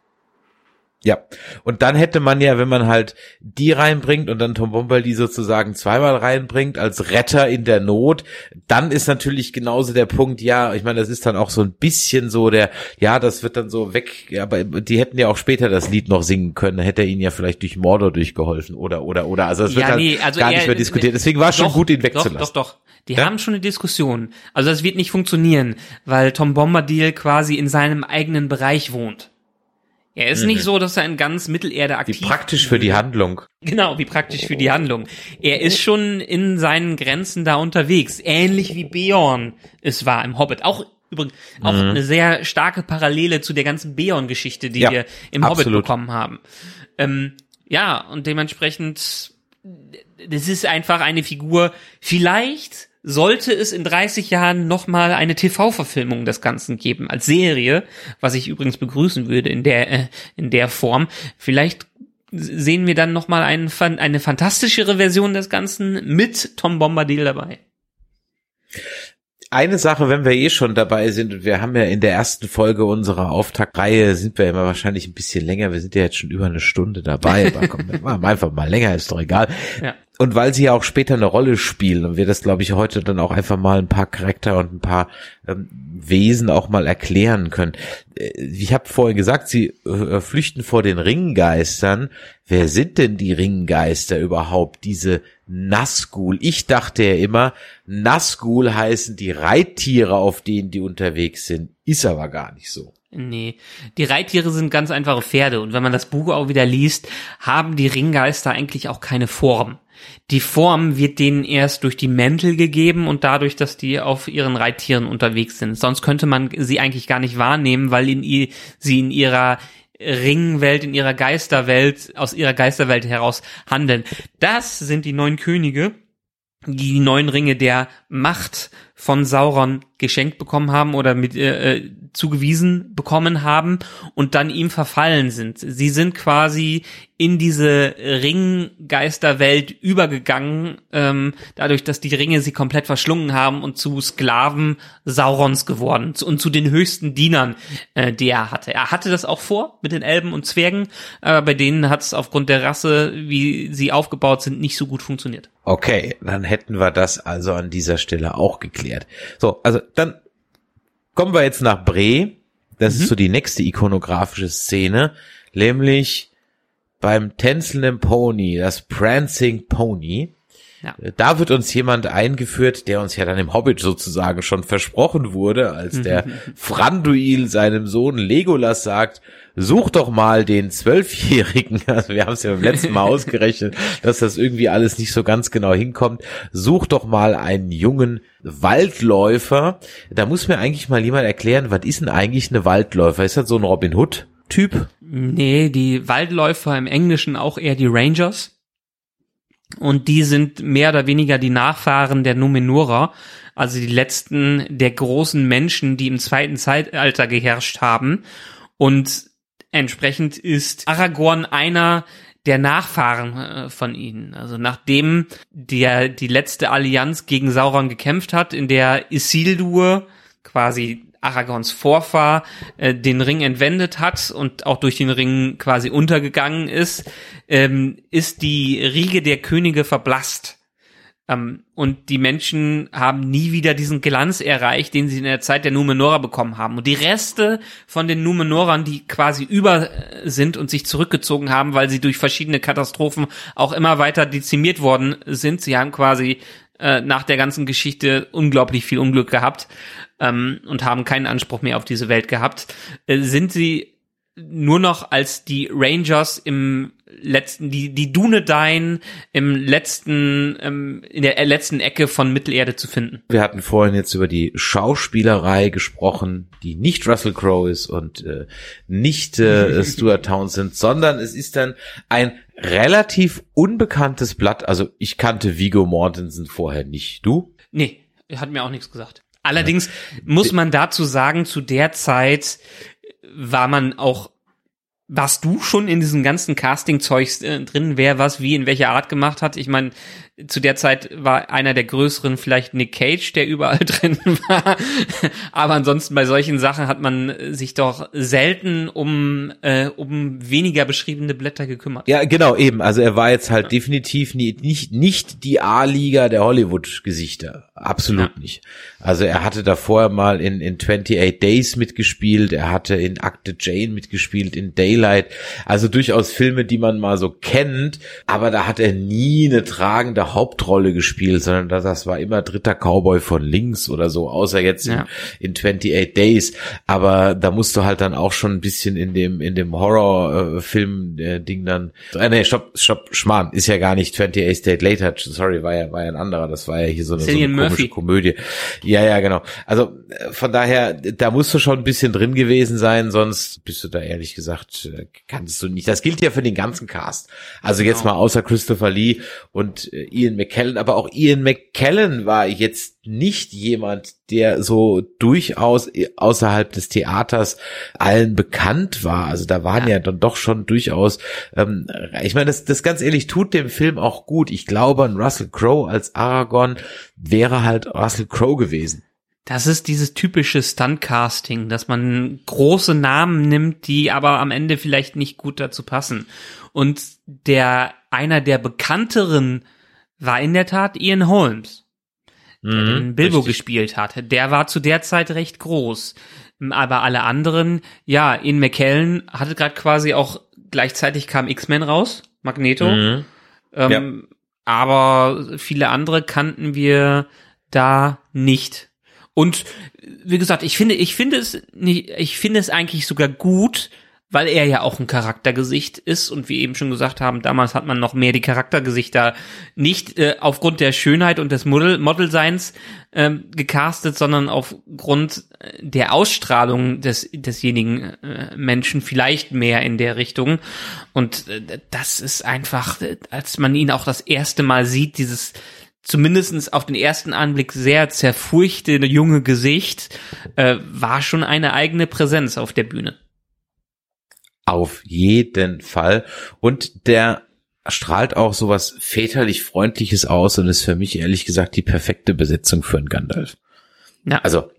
Ja, und dann hätte man ja, wenn man halt die reinbringt und dann Tom Bombadil sozusagen zweimal reinbringt als Retter in der Not, dann ist natürlich genauso der Punkt, ja, ich meine, das ist dann auch so ein bisschen so der, ja, das wird dann so weg, ja, aber die hätten ja auch später das Lied noch singen können, hätte er ihnen ja vielleicht durch Mordor durchgeholfen oder, oder, oder, also es wird Ja, halt nee, also gar er- nicht mehr diskutiert, deswegen war es schon gut, ihn wegzulassen. Doch, doch, doch. Die Ja? haben schon eine Diskussion. Also das wird nicht funktionieren, weil Tom Bombadil quasi in seinem eigenen Bereich wohnt. Er ist nicht so, dass er in ganz Mittelerde Wie aktiv praktisch für die Handlung. Genau, wie praktisch für die Handlung. Er ist schon in seinen Grenzen da unterwegs, ähnlich wie Beorn es war im Hobbit. Auch übrigens auch eine sehr starke Parallele zu der ganzen Beorn-Geschichte, die Ja, wir im Hobbit absolut. bekommen haben. Ähm, ja, und dementsprechend, das ist einfach eine Figur. Vielleicht sollte es in 30 Jahren nochmal eine TV-Verfilmung des Ganzen geben, als Serie, was ich übrigens begrüßen würde in der, äh, in der Form. Vielleicht sehen wir dann nochmal einen, eine fantastischere Version des Ganzen mit Tom Bombadil dabei. Eine Sache, wenn wir eh schon dabei sind, und wir haben ja in der ersten Folge unserer Auftaktreihe, sind wir immer wahrscheinlich ein bisschen länger, wir sind ja jetzt schon über eine Stunde dabei, aber komm, wir machen einfach mal länger, ist doch egal. Ja. Und weil sie ja auch später eine Rolle spielen und wir das, glaube ich, heute dann auch einfach mal ein paar Charakter und ein paar ähm, Wesen auch mal erklären können. Äh, Ich habe vorhin gesagt, sie äh, flüchten vor den Ringgeistern. Wer sind denn die Ringgeister überhaupt? Diese Nazgul. Ich dachte ja immer, Nazgul heißen die Reittiere, auf denen die unterwegs sind. Ist aber gar nicht so. Nee, die Reittiere sind ganz einfache Pferde und wenn man das Buch auch wieder liest, haben die Ringgeister eigentlich auch keine Form. Die Form wird denen erst durch die Mäntel gegeben und dadurch, dass die auf ihren Reittieren unterwegs sind. Sonst könnte man sie eigentlich gar nicht wahrnehmen, weil in sie in ihrer Ringwelt, in ihrer Geisterwelt, aus ihrer Geisterwelt heraus handeln. Das sind die neun Könige, die neun Ringe der Macht von Sauron geschenkt bekommen haben oder mit äh, äh, zugewiesen bekommen haben und dann ihm verfallen sind. Sie sind quasi in diese Ringgeisterwelt übergegangen, ähm, dadurch, dass die Ringe sie komplett verschlungen haben und zu Sklaven Saurons geworden und zu den höchsten Dienern, äh, die er hatte. Er hatte das auch vor mit den Elben und Zwergen, aber bei denen hat es aufgrund der Rasse, wie sie aufgebaut sind, nicht so gut funktioniert. Okay, dann hätten wir das also an dieser Stelle auch geklärt. So, also dann kommen wir jetzt nach Bre. Das ist so die nächste ikonografische Szene, nämlich beim tänzelnden Pony, das Prancing Pony. Ja. Da wird uns jemand eingeführt, der uns ja dann im Hobbit sozusagen schon versprochen wurde, als der Franduil seinem Sohn Legolas sagt, such doch mal den Zwölfjährigen, also wir haben es ja beim letzten Mal ausgerechnet, dass das irgendwie alles nicht so ganz genau hinkommt, such doch mal einen jungen Waldläufer. Da muss mir eigentlich mal jemand erklären, was ist denn eigentlich eine Waldläufer? Ist das so ein Robin Hood Typ? Nee, die Waldläufer im Englischen auch eher die Rangers. Und die sind mehr oder weniger die Nachfahren der Numenorer, also die letzten der großen Menschen, die im zweiten Zeitalter geherrscht haben. Und entsprechend ist Aragorn einer der Nachfahren äh, von ihnen. Also nachdem der die letzte Allianz gegen Sauron gekämpft hat, in der Isildur quasi Aragorns Vorfahr äh, den Ring entwendet hat und auch durch den Ring quasi untergegangen ist, ähm, ist die Riege der Könige verblasst. Ähm, und die Menschen haben nie wieder diesen Glanz erreicht, den sie in der Zeit der Numenorer bekommen haben. Und die Reste von den Numenorern, die quasi über äh, sind und sich zurückgezogen haben, weil sie durch verschiedene Katastrophen auch immer weiter dezimiert worden sind, sie haben quasi äh, nach der ganzen Geschichte unglaublich viel Unglück gehabt ähm, und haben keinen Anspruch mehr auf diese Welt gehabt, äh, sind sie nur noch als die Rangers im letzten, die, die Dunedain im letzten, ähm, in der letzten Ecke von Mittelerde zu finden. Wir hatten vorhin jetzt über die Schauspielerei gesprochen, die nicht Russell Crowe ist und äh, nicht äh, Stuart Townsend, sondern es ist dann ein relativ unbekanntes Blatt. Also ich kannte Vigo Mortensen vorher nicht. Du? Nee, Hat mir auch nichts gesagt. Allerdings muss man dazu sagen, zu der Zeit war man auch warst du schon in diesem ganzen Casting-Zeugs äh, drin, wer was wie in welcher Art gemacht hat? Ich meine, zu der Zeit war einer der größeren vielleicht Nick Cage, der überall drin war. Aber ansonsten bei solchen Sachen hat man sich doch selten um, äh, um weniger beschriebene Blätter gekümmert. Ja, genau, eben. Also er war jetzt halt ja. definitiv nie, nicht, nicht die A-Liga der Hollywood-Gesichter. Absolut ja. nicht. Also er hatte da vorher mal in, in 28 Days mitgespielt, er hatte in Akte Jane mitgespielt, in Daylight. Also durchaus Filme, die man mal so kennt, aber da hat er nie eine tragende Hauptrolle gespielt, sondern das, das war immer dritter Cowboy von links oder so, außer jetzt ja. in, in 28 Days. Aber da musst du halt dann auch schon ein bisschen in dem, in dem Horrorfilm äh, Ding dann, äh, nee, stopp, stopp, Schmarrn, ist ja gar nicht 28 Days Later, sorry, war ja, war ja ein anderer, das war ja hier so eine, so eine komische Komödie. Ja, ja, genau. Also äh, von daher, da musst du schon ein bisschen drin gewesen sein, sonst bist du da ehrlich gesagt, äh, kannst du nicht. Das gilt ja für den ganzen Cast. Also jetzt genau. mal außer Christopher Lee und äh, Ian McKellen, aber auch Ian McKellen war jetzt nicht jemand, der so durchaus außerhalb des Theaters allen bekannt war. Also da waren ja, ja dann doch schon durchaus, ähm, ich meine, das, das ganz ehrlich tut dem Film auch gut. Ich glaube, ein Russell Crowe als Aragorn wäre halt Russell Crowe gewesen. Das ist dieses typische Stuntcasting, dass man große Namen nimmt, die aber am Ende vielleicht nicht gut dazu passen. Und der einer der bekannteren war in der Tat Ian Holmes, der mhm, den Bilbo richtig. gespielt hat. Der war zu der Zeit recht groß. Aber alle anderen, ja, Ian McKellen hatte gerade quasi auch gleichzeitig kam X-Men raus, Magneto. Mhm. Ähm, ja. Aber viele andere kannten wir da nicht. Und wie gesagt, ich finde, ich finde es nicht, ich finde es eigentlich sogar gut, weil er ja auch ein Charaktergesicht ist und wie eben schon gesagt haben, damals hat man noch mehr die Charaktergesichter nicht äh, aufgrund der Schönheit und des Model Modelseins ähm, gecastet, sondern aufgrund äh, der Ausstrahlung des desjenigen äh, Menschen vielleicht mehr in der Richtung und äh, das ist einfach, äh, als man ihn auch das erste Mal sieht, dieses zumindestens auf den ersten Anblick sehr zerfurchte junge Gesicht, äh, war schon eine eigene Präsenz auf der Bühne. Auf jeden Fall. Und der strahlt auch sowas väterlich Freundliches aus und ist für mich ehrlich gesagt die perfekte Besetzung für einen Gandalf. Ja. Also,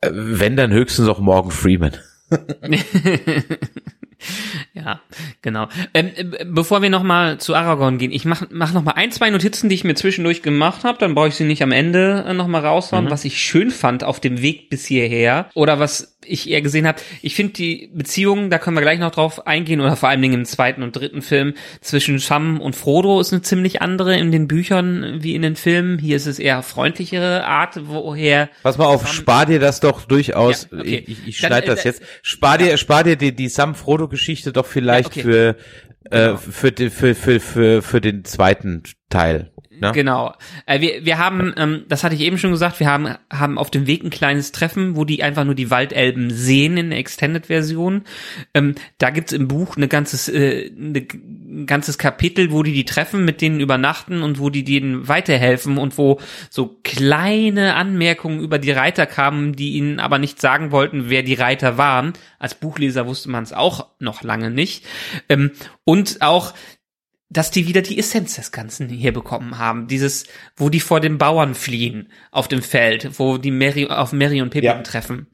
äh, wenn dann höchstens auch Morgan Freeman. ja, genau. Ähm, äh, bevor wir nochmal zu Aragorn gehen, ich mach, mach noch mal ein, zwei Notizen, die ich mir zwischendurch gemacht habe, dann brauche ich sie nicht am Ende äh, nochmal raushauen, mhm. was ich schön fand auf dem Weg bis hierher oder was ich eher gesehen habe. Ich finde die Beziehung, da können wir gleich noch drauf eingehen, oder vor allen Dingen im zweiten und dritten Film, zwischen Sam und Frodo ist eine ziemlich andere in den Büchern wie in den Filmen. Hier ist es eher freundlichere Art, woher. Pass mal auf, Sam spar dir das doch durchaus. Ja, okay. Ich, ich schneide das äh, jetzt. Spar dir, spar dir die, die Sam-Frodo-Geschichte doch vielleicht ja, okay. für, äh, genau. für, für, für, für, für den zweiten Teil. Ne? Genau. Äh, wir, wir haben, ähm, das hatte ich eben schon gesagt, wir haben, haben auf dem Weg ein kleines Treffen, wo die einfach nur die Waldelben sehen in der Extended-Version. Ähm, da gibt's im Buch eine ganzes, äh, eine, ein ganzes Kapitel, wo die die treffen, mit denen übernachten und wo die denen weiterhelfen und wo so kleine Anmerkungen über die Reiter kamen, die ihnen aber nicht sagen wollten, wer die Reiter waren. Als Buchleser wusste man es auch noch lange nicht. Ähm, und auch dass die wieder die Essenz des Ganzen hier bekommen haben. Dieses, wo die vor den Bauern fliehen auf dem Feld, wo die Mary, auf Mary und Pippin ja. treffen.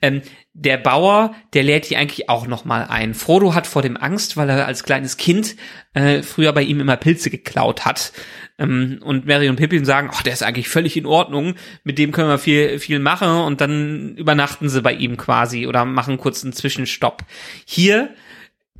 Ähm, der Bauer, der lädt die eigentlich auch nochmal ein. Frodo hat vor dem Angst, weil er als kleines Kind äh, früher bei ihm immer Pilze geklaut hat. Ähm, und Mary und Pippin sagen, ach, der ist eigentlich völlig in Ordnung, mit dem können wir viel, viel machen und dann übernachten sie bei ihm quasi oder machen kurz einen Zwischenstopp. Hier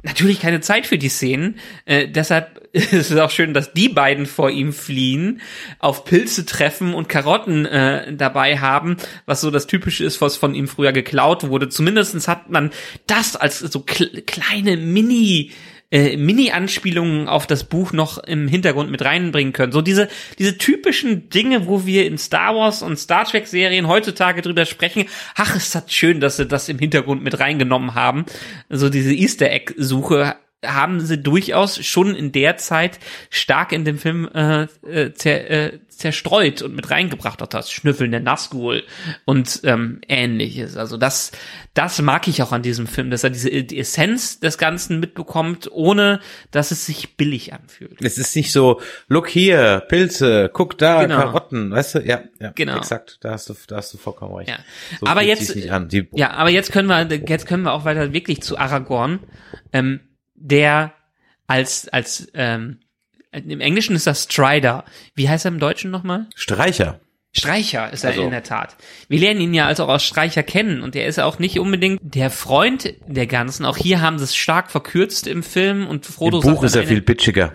natürlich keine Zeit für die Szenen. Äh, deshalb ist es auch schön, dass die beiden vor ihm fliehen, auf Pilze treffen und Karotten äh, dabei haben, was so das Typische ist, was von ihm früher geklaut wurde. Zumindestens hat man das als so kleine Mini- äh, Mini-Anspielungen auf das Buch noch im Hintergrund mit reinbringen können. So diese, diese typischen Dinge, wo wir in Star Wars und Star Trek Serien heutzutage drüber sprechen. Ach, ist das schön, dass sie das im Hintergrund mit reingenommen haben. So diese Easter Egg Suche haben sie durchaus schon in der Zeit stark in dem Film äh, äh, zer, äh, zerstreut und mit reingebracht. Auch das Schnüffeln der Nazgul und ähm, ähnliches. Also das, das mag ich auch an diesem Film, dass er diese die Essenz des Ganzen mitbekommt, ohne dass es sich billig anfühlt. Es ist nicht so, look hier, Pilze, guck da, Genau. Karotten, weißt du? Ja, ja, Genau. exakt. Da hast du, da hast du vollkommen recht. Ja. So aber jetzt, ja, aber jetzt können wir, jetzt können wir auch weiter wirklich zu Aragorn, ähm, der als, als, ähm, im Englischen ist das Strider. Wie heißt er im Deutschen nochmal? Streicher. Streicher ist er Also- in der Tat. Wir lernen ihn ja also auch als Streicher kennen und er ist auch nicht unbedingt der Freund der Ganzen. Auch hier haben sie es stark verkürzt im Film und Frodo Im Buch sagt ist er viel bitchiger.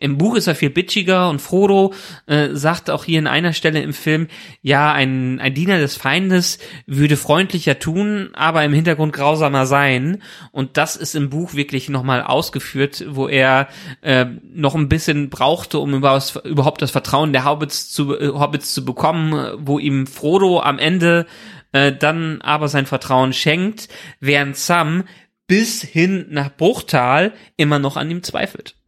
Im Buch ist er viel bitchiger und Frodo äh, sagt auch hier in einer Stelle im Film, ja, ein, ein Diener des Feindes würde freundlicher tun, aber im Hintergrund grausamer sein. Und das ist im Buch wirklich nochmal ausgeführt, wo er äh, noch ein bisschen brauchte, um überhaupt, das Vertrauen der Hobbits zu, äh, Hobbits zu bekommen, wo ihm Frodo am Ende äh, dann aber sein Vertrauen schenkt, während Sam bis hin nach Bruchtal immer noch an ihm zweifelt.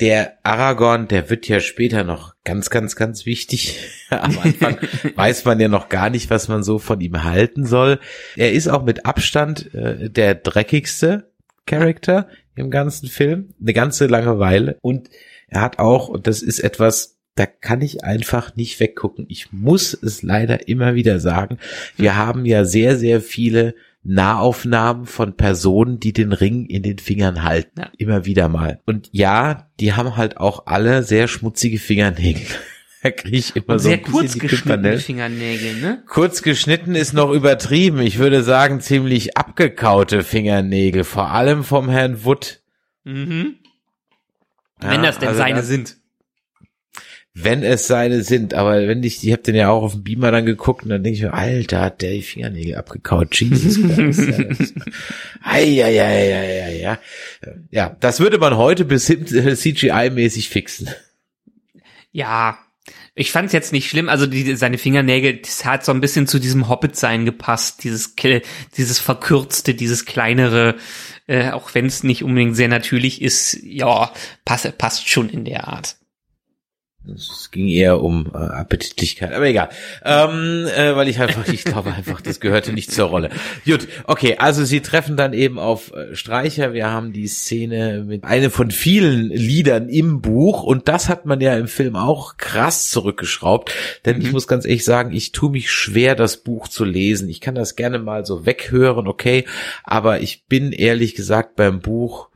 Der Aragorn, der wird ja später noch ganz, ganz, ganz wichtig. Am Anfang weiß man ja noch gar nicht, was man so von ihm halten soll. Er ist auch mit Abstand äh, der dreckigste Charakter im ganzen Film. Eine ganze lange Weile. Und er hat auch, und das ist etwas, da kann ich einfach nicht weggucken. Ich muss es leider immer wieder sagen. Wir haben ja sehr, sehr viele Nahaufnahmen von Personen, die den Ring in den Fingern halten. Ja. Immer wieder mal. Und ja, die haben halt auch alle sehr schmutzige Fingernägel. Da kriege ich immer Und so sehr ein kurz geschnittene. Fingernägel, ne? Kurz geschnitten ist noch übertrieben. Ich würde sagen, ziemlich abgekaute Fingernägel. Vor allem vom Herrn Wood. Mhm. Ja, Wenn das denn also seine das- sind. Wenn es seine sind, aber wenn ich, ich habe den ja auch auf dem Beamer dann geguckt und dann denke ich mir, Alter, hat der die Fingernägel abgekaut, Jesus Christ. ja, ei, ei, ei, ja. ja, das würde man heute bis hin äh, CGI-mäßig fixen. Ja, ich fand's jetzt nicht schlimm. Also die, seine Fingernägel, das hat so ein bisschen zu diesem Hobbit-Sein gepasst. Dieses, dieses verkürzte, dieses kleinere, äh, auch wenn es nicht unbedingt sehr natürlich ist, ja, passt, passt schon in der Art. Es ging eher um äh, Appetitlichkeit, aber egal. Ähm, äh, weil ich einfach, ich glaube einfach, das gehörte nicht zur Rolle. Gut, okay, also sie treffen dann eben auf äh, Streicher. Wir haben die Szene mit eine von vielen Liedern im Buch und das hat man ja im Film auch krass zurückgeschraubt. Denn ich muss ganz ehrlich sagen, ich tue mich schwer, das Buch zu lesen. Ich kann das gerne mal so weghören, okay, aber ich bin ehrlich gesagt beim Buch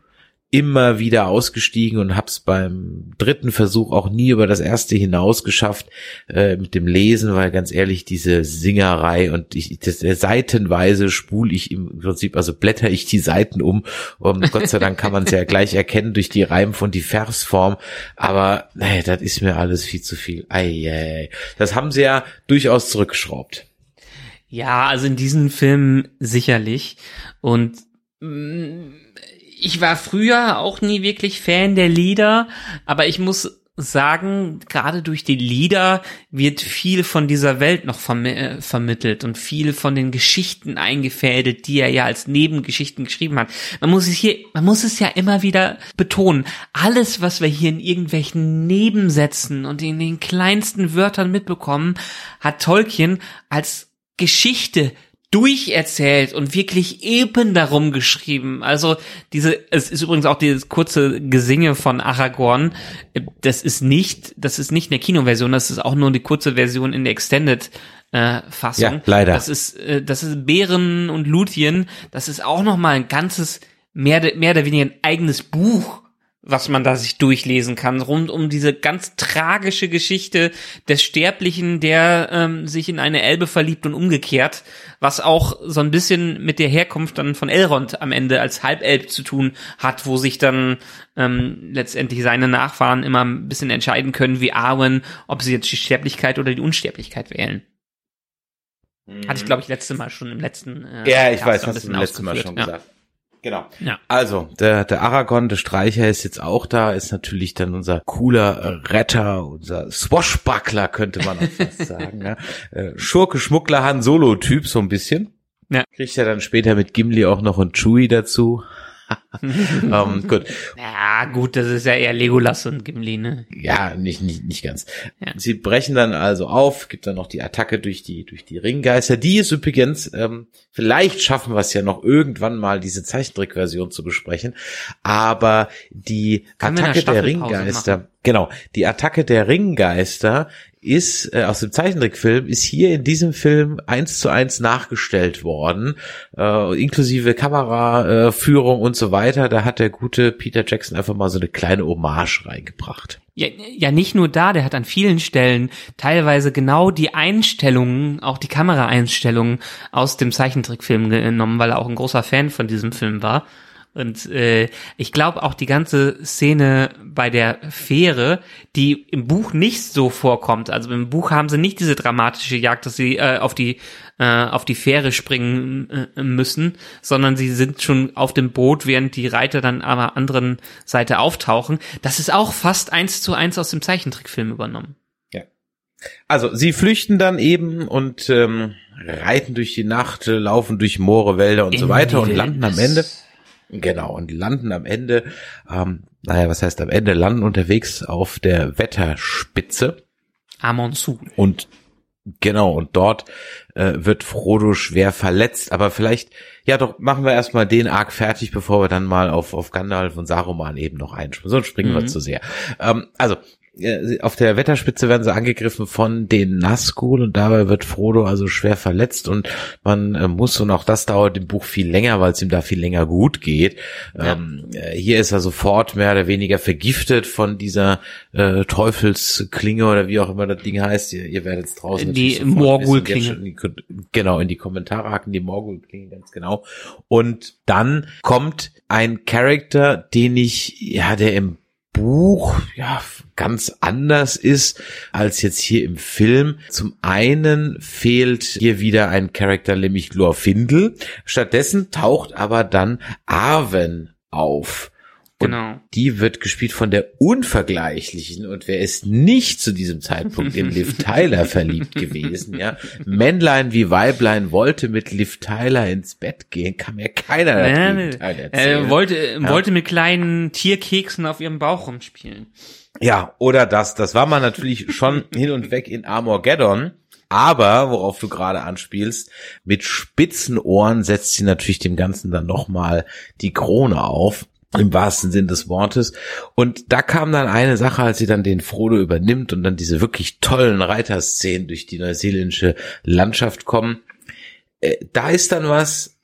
immer wieder ausgestiegen und hab's beim dritten Versuch auch nie über das erste hinaus geschafft äh, mit dem Lesen, weil ganz ehrlich diese Singerei und ich das, seitenweise spule ich im Prinzip, also blätter ich die Seiten um und Gott sei Dank kann man es ja gleich erkennen durch die Reimf- und die Versform, aber nee, das ist mir alles viel zu viel. Ei. Das haben sie ja durchaus zurückgeschraubt. Ja, also in diesen Filmen sicherlich. Und mm, ich war früher auch nie wirklich Fan der Lieder, aber ich muss sagen, gerade durch die Lieder wird viel von dieser Welt noch vermi äh, vermittelt und viel von den Geschichten eingefädelt, die er ja als Nebengeschichten geschrieben hat. Man muss es hier, man muss es ja immer wieder betonen. Alles, was wir hier in irgendwelchen Nebensätzen und in den kleinsten Wörtern mitbekommen, hat Tolkien als Geschichte durcherzählt und wirklich Epen darum geschrieben. Also diese, es ist übrigens auch dieses kurze Gesinge von Aragorn. Das ist nicht, das ist nicht eine Kinoversion, das ist auch nur die kurze Version in der Extended äh, Fassung. Ja, leider. Das ist, äh, das ist Bären und Luthien. Das ist auch noch mal ein ganzes mehr, mehr oder weniger ein eigenes Buch was man da sich durchlesen kann, rund um diese ganz tragische Geschichte des Sterblichen, der ähm, sich in eine Elbe verliebt und umgekehrt, was auch so ein bisschen mit der Herkunft dann von Elrond am Ende als Halbelb zu tun hat, wo sich dann ähm, letztendlich seine Nachfahren immer ein bisschen entscheiden können, wie Arwen, ob sie jetzt die Sterblichkeit oder die Unsterblichkeit wählen. Hatte ich, glaube ich, letzte Mal schon im letzten. Äh, Ja, ich Cast weiß, hast du beim letzten Mal schon Ja. gesagt. Genau. Ja. Also, der, der Aragorn, der Streicher ist jetzt auch da, ist natürlich dann unser cooler äh, Retter, unser Swashbuckler, könnte man auch fast sagen. Ja. Äh, Schurke, Schmuggler, Han Solo-Typ, so ein bisschen. Ja. Kriegt er dann später mit Gimli auch noch einen Chewie dazu. ähm, gut. Ja, gut, das ist ja eher Legolas und Gimli, ne? Ja, nicht, nicht, nicht ganz. Ja. Sie brechen dann also auf, gibt dann noch die Attacke durch die, durch die Ringgeister. Die ist übrigens, ähm, vielleicht schaffen wir es ja noch irgendwann mal, diese Zeichentrickversion zu besprechen. Aber die eine Attacke der Ringgeister, genau, die Attacke der Ringgeister ist äh, aus dem Zeichentrickfilm ist hier in diesem Film eins zu eins nachgestellt worden, äh, inklusive Kameraführung äh, und so weiter. Da hat der gute Peter Jackson einfach mal so eine kleine Hommage reingebracht. Ja, ja, nicht nur da, der hat an vielen Stellen teilweise genau die Einstellungen, auch die Kameraeinstellungen aus dem Zeichentrickfilm genommen, weil er auch ein großer Fan von diesem Film war. Und äh, ich glaube auch die ganze Szene bei der Fähre, die im Buch nicht so vorkommt. Also im Buch haben sie nicht diese dramatische Jagd, dass sie äh, auf die äh, auf die Fähre springen äh, müssen, sondern sie sind schon auf dem Boot, während die Reiter dann an der anderen Seite auftauchen. Das ist auch fast eins zu eins aus dem Zeichentrickfilm übernommen. Also sie flüchten dann eben und ähm, reiten durch die Nacht, äh, laufen durch Moore, Wälder und so In weiter die und landen am. Ende Genau, und landen am Ende, ähm, naja, was heißt am Ende, landen unterwegs auf der Wetterspitze Amonsu. und genau, und dort äh, wird Frodo schwer verletzt, aber vielleicht, ja doch, machen wir erstmal den Arc fertig, bevor wir dann mal auf, auf Gandalf und Saruman eben noch einspringen, sonst springen wir Mhm. zu sehr. Ähm, also, äh, auf der Wetterspitze werden sie angegriffen von den Nazgul und dabei wird Frodo also schwer verletzt und man äh, muss und auch das dauert im Buch viel länger, weil es ihm da viel länger gut geht. Ja. Ähm, äh, hier ist er sofort mehr oder weniger vergiftet von dieser äh, Teufelsklinge oder wie auch immer das Ding heißt. Ihr, ihr werdet es draußen Die Morgul-Klinge. Genau, in die Kommentare hacken die Morgul-Klinge ganz genau. Und dann kommt ein Charakter, den ich, ja, der im Buch ja ganz anders ist als jetzt hier im Film. Zum einen fehlt hier wieder ein Charakter, nämlich Glorfindel. Stattdessen taucht aber dann Arwen auf. Und Genau. die wird gespielt von der unvergleichlichen und wer ist nicht zu diesem Zeitpunkt in Liv Tyler verliebt gewesen, ja? Männlein wie Weiblein wollte mit Liv Tyler ins Bett gehen, kann mir keiner das Ja, Gegenteil erzählen. äh, wollte, wollte mit kleinen Tierkeksen auf ihrem Bauch rumspielen. Ja, oder das. Das war man natürlich schon hin und weg in Armageddon. Aber, worauf du gerade anspielst, mit spitzen Ohren setzt sie natürlich dem Ganzen dann nochmal die Krone auf. Im wahrsten Sinn des Wortes. Und da kam dann eine Sache, als sie dann den Frodo übernimmt und dann diese wirklich tollen Reiterszenen durch die neuseeländische Landschaft kommen. Äh, da ist dann was,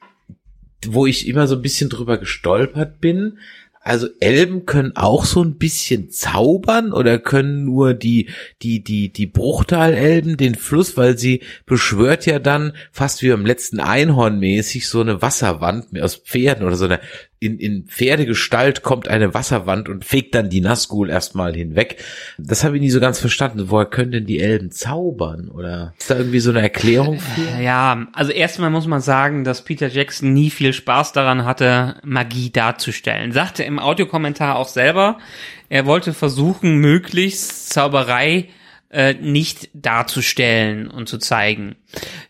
wo ich immer so ein bisschen drüber gestolpert bin. Also Elben können auch so ein bisschen zaubern oder können nur die die die die Bruchtal-Elben den Fluss, weil sie beschwört ja dann fast wie beim letzten Einhorn mäßig so eine Wasserwand aus Pferden oder so eine in, in Pferdegestalt kommt eine Wasserwand und fegt dann die Nazgul erstmal hinweg. Das habe ich nie so ganz verstanden. Woher können denn die Elben zaubern? Oder ist da irgendwie so eine Erklärung für? Ja, also erstmal muss man sagen, dass Peter Jackson nie viel Spaß daran hatte, Magie darzustellen. Sagte im Audiokommentar auch selber, er wollte versuchen, möglichst Zauberei äh, nicht darzustellen und zu zeigen.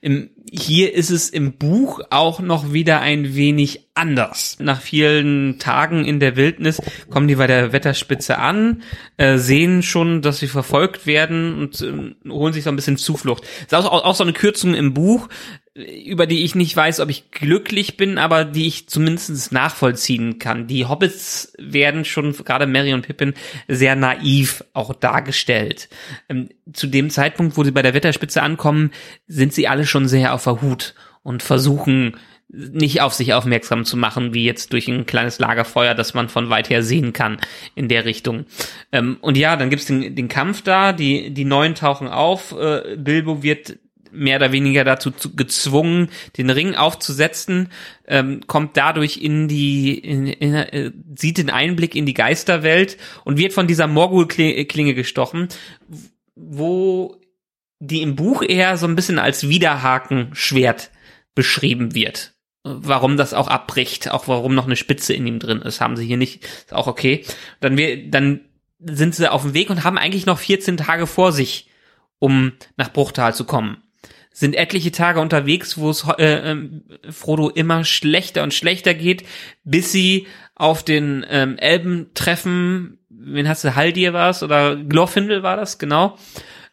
Im, hier ist es im Buch auch noch wieder ein wenig anders. Nach vielen Tagen in der Wildnis kommen die bei der Wetterspitze an, äh, sehen schon, dass sie verfolgt werden und äh, holen sich so ein bisschen Zuflucht. Ist auch, auch so eine Kürzung im Buch, über die ich nicht weiß, ob ich glücklich bin, aber die ich zumindest nachvollziehen kann. Die Hobbits werden schon, gerade Mary und Pippin, sehr naiv auch dargestellt. Ähm, zu dem Zeitpunkt, wo sie bei der Wetterspitze ankommen, sind sie alle schon sehr auf der Hut und versuchen nicht auf sich aufmerksam zu machen, wie jetzt durch ein kleines Lagerfeuer, das man von weit her sehen kann in der Richtung. Ähm, und ja, dann gibt's den, den Kampf da, die, die Neuen tauchen auf, äh, Bilbo wird mehr oder weniger dazu zu, gezwungen, den Ring aufzusetzen, ähm, kommt dadurch in die, in, in, äh, sieht den Einblick in die Geisterwelt und wird von dieser Morgul-Klinge gestochen, wo die im Buch eher so ein bisschen als Widerhakenschwert beschrieben wird. Warum das auch abbricht, auch warum noch eine Spitze in ihm drin ist, haben sie hier nicht, ist auch okay. Dann wir, dann sind sie auf dem Weg und haben eigentlich noch 14 Tage vor sich, um nach Bruchtal zu kommen sind etliche Tage unterwegs, wo es äh, äh, Frodo immer schlechter und schlechter geht, bis sie auf den ähm, Elben treffen. Wen hast du? Haldir war es oder Glorfindel war das, genau.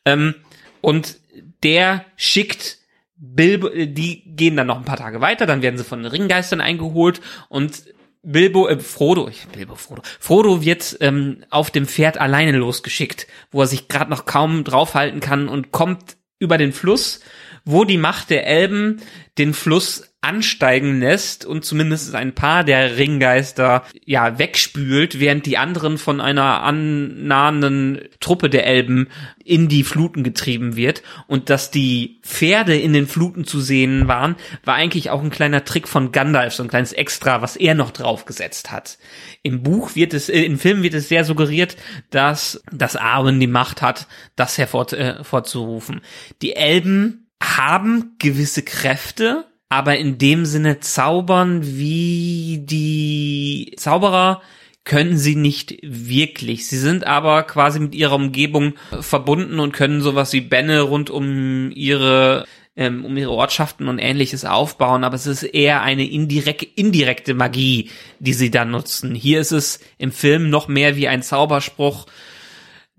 Ähm, und der schickt Bilbo, äh, die gehen dann noch ein paar Tage weiter, dann werden sie von den Ringgeistern eingeholt und Bilbo, äh, Frodo, ich, Bilbo, Frodo, Frodo wird ähm, auf dem Pferd alleine losgeschickt, wo er sich gerade noch kaum draufhalten kann und kommt über den Fluss, wo die Macht der Elben den Fluss ansteigen lässt und zumindest ein paar der Ringgeister ja wegspült, während die anderen von einer annahenden Truppe der Elben in die Fluten getrieben wird und dass die Pferde in den Fluten zu sehen waren, war eigentlich auch ein kleiner Trick von Gandalf, so ein kleines Extra, was er noch draufgesetzt hat. Im Buch wird es, äh, im Film wird es sehr suggeriert, dass das Arwen die Macht hat, das hervorzurufen. Äh, die Elben haben gewisse Kräfte, aber in dem Sinne zaubern wie die Zauberer können sie nicht wirklich. Sie sind aber quasi mit ihrer Umgebung verbunden und können sowas wie Bänne rund um ihre ähm, um ihre Ortschaften und ähnliches aufbauen, aber es ist eher eine indirekt, indirekte Magie, die sie da nutzen. Hier ist es im Film noch mehr wie ein Zauberspruch,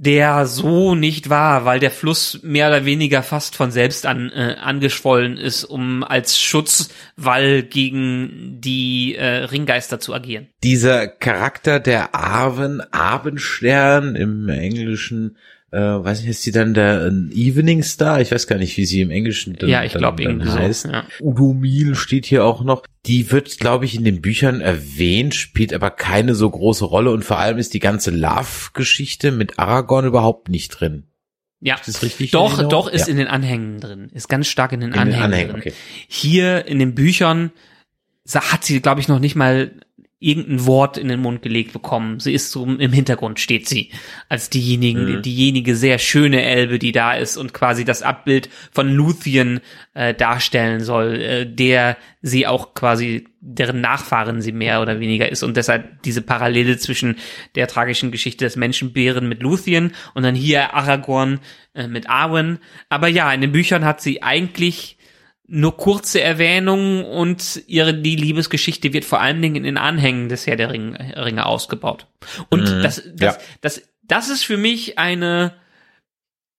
der so nicht war, weil der Fluss mehr oder weniger fast von selbst an äh, angeschwollen ist, um als Schutzwall gegen die äh, Ringgeister zu agieren. Dieser Charakter der Arven, Abendstern im Englischen äh, weiß nicht, ist sie dann der ein Evening Star? Ich weiß gar nicht, wie sie im Englischen dann, ja, ich glaube irgendwie heißt. So, ja. Udo Miel steht hier auch noch. Die wird, glaube ich, in den Büchern erwähnt, spielt aber keine so große Rolle und vor allem ist die ganze Love-Geschichte mit Aragorn überhaupt nicht drin. Ja, ist richtig? Doch, doch ist ja. in den Anhängen drin. Ist ganz stark in den in Anhängen, den Anhängen drin. Okay. Hier in den Büchern hat sie, glaube ich, noch nicht mal irgendein Wort in den Mund gelegt bekommen. Sie ist so im Hintergrund steht sie als diejenigen, mhm. diejenige sehr schöne Elbe, die da ist und quasi das Abbild von Luthien äh, darstellen soll, äh, der sie auch quasi deren Nachfahren sie mehr oder weniger ist und deshalb diese Parallele zwischen der tragischen Geschichte des Menschenbären mit Luthien und dann hier Aragorn äh, mit Arwen. Aber ja, in den Büchern hat sie eigentlich nur kurze Erwähnungen und ihre die Liebesgeschichte wird vor allen Dingen in den Anhängen des Herr der Ring, Ringe ausgebaut. Und mhm. das, das, ja. das, das ist für mich eine,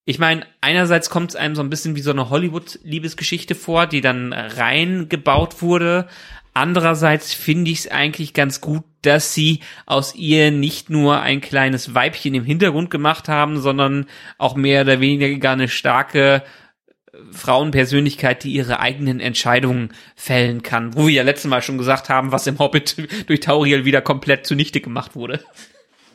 ich meine, einerseits kommt es einem so ein bisschen wie so eine Hollywood-Liebesgeschichte vor, die dann reingebaut wurde. Andererseits finde ich es eigentlich ganz gut, dass sie aus ihr nicht nur ein kleines Weibchen im Hintergrund gemacht haben, sondern auch mehr oder weniger eine starke Frauenpersönlichkeit, die ihre eigenen Entscheidungen fällen kann. Wo wir ja letztes Mal schon gesagt haben, was im Hobbit durch Tauriel wieder komplett zunichte gemacht wurde.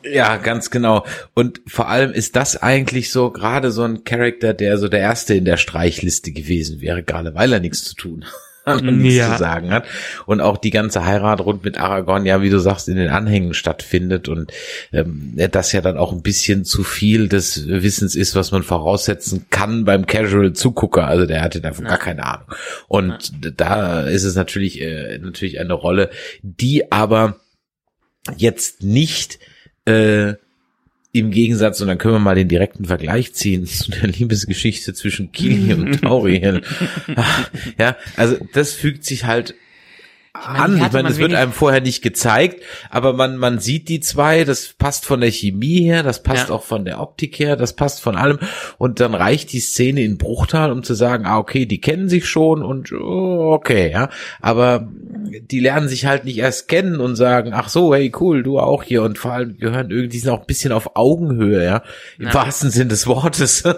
Ja, ganz genau. Und vor allem ist das eigentlich so gerade so ein Charakter, der so der erste in der Streichliste gewesen wäre, gerade weil er nichts zu tun hat nichts ja. zu sagen hat. Und auch die ganze Heirat rund mit Aragorn, ja, wie du sagst, in den Anhängen stattfindet und ähm, das ja dann auch ein bisschen zu viel des Wissens ist, was man voraussetzen kann beim Casual-Zugucker. Also der hatte davon ja. gar keine Ahnung. Und ja. da ist es natürlich, äh, natürlich eine Rolle, die aber jetzt nicht äh, im Gegensatz, und dann können wir mal den direkten Vergleich ziehen zu der Liebesgeschichte zwischen Kili und Tauriel. ja, also das fügt sich halt ich meine, an. Ich meine, das wird einem vorher nicht gezeigt, aber man, man sieht die zwei, das passt von der Chemie her, das passt ja. auch von der Optik her, das passt von allem. Und dann reicht die Szene in Bruchtal, um zu sagen, ah, okay, die kennen sich schon und oh, okay, ja. Aber die lernen sich halt nicht erst kennen und sagen, ach so, hey, cool, du auch hier. Und vor allem gehören irgendwie, die sind auch ein bisschen auf Augenhöhe, ja. Im ja. wahrsten Sinn des Wortes.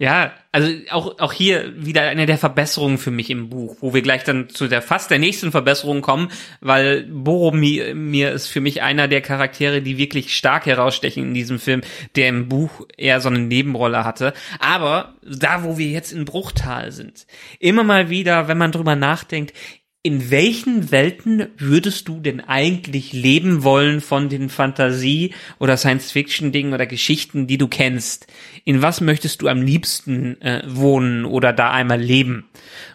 Ja, also auch, auch hier wieder eine der Verbesserungen für mich im Buch, wo wir gleich dann zu der fast der nächsten Verbesserung kommen, weil Boromir mir ist für mich einer der Charaktere, die wirklich stark herausstechen in diesem Film, der im Buch eher so eine Nebenrolle hatte. Aber da, wo wir jetzt in Bruchtal sind, immer mal wieder, wenn man drüber nachdenkt, in welchen Welten würdest du denn eigentlich leben wollen von den Fantasie- oder Science-Fiction-Dingen oder Geschichten, die du kennst? In was möchtest du am liebsten äh, wohnen oder da einmal leben?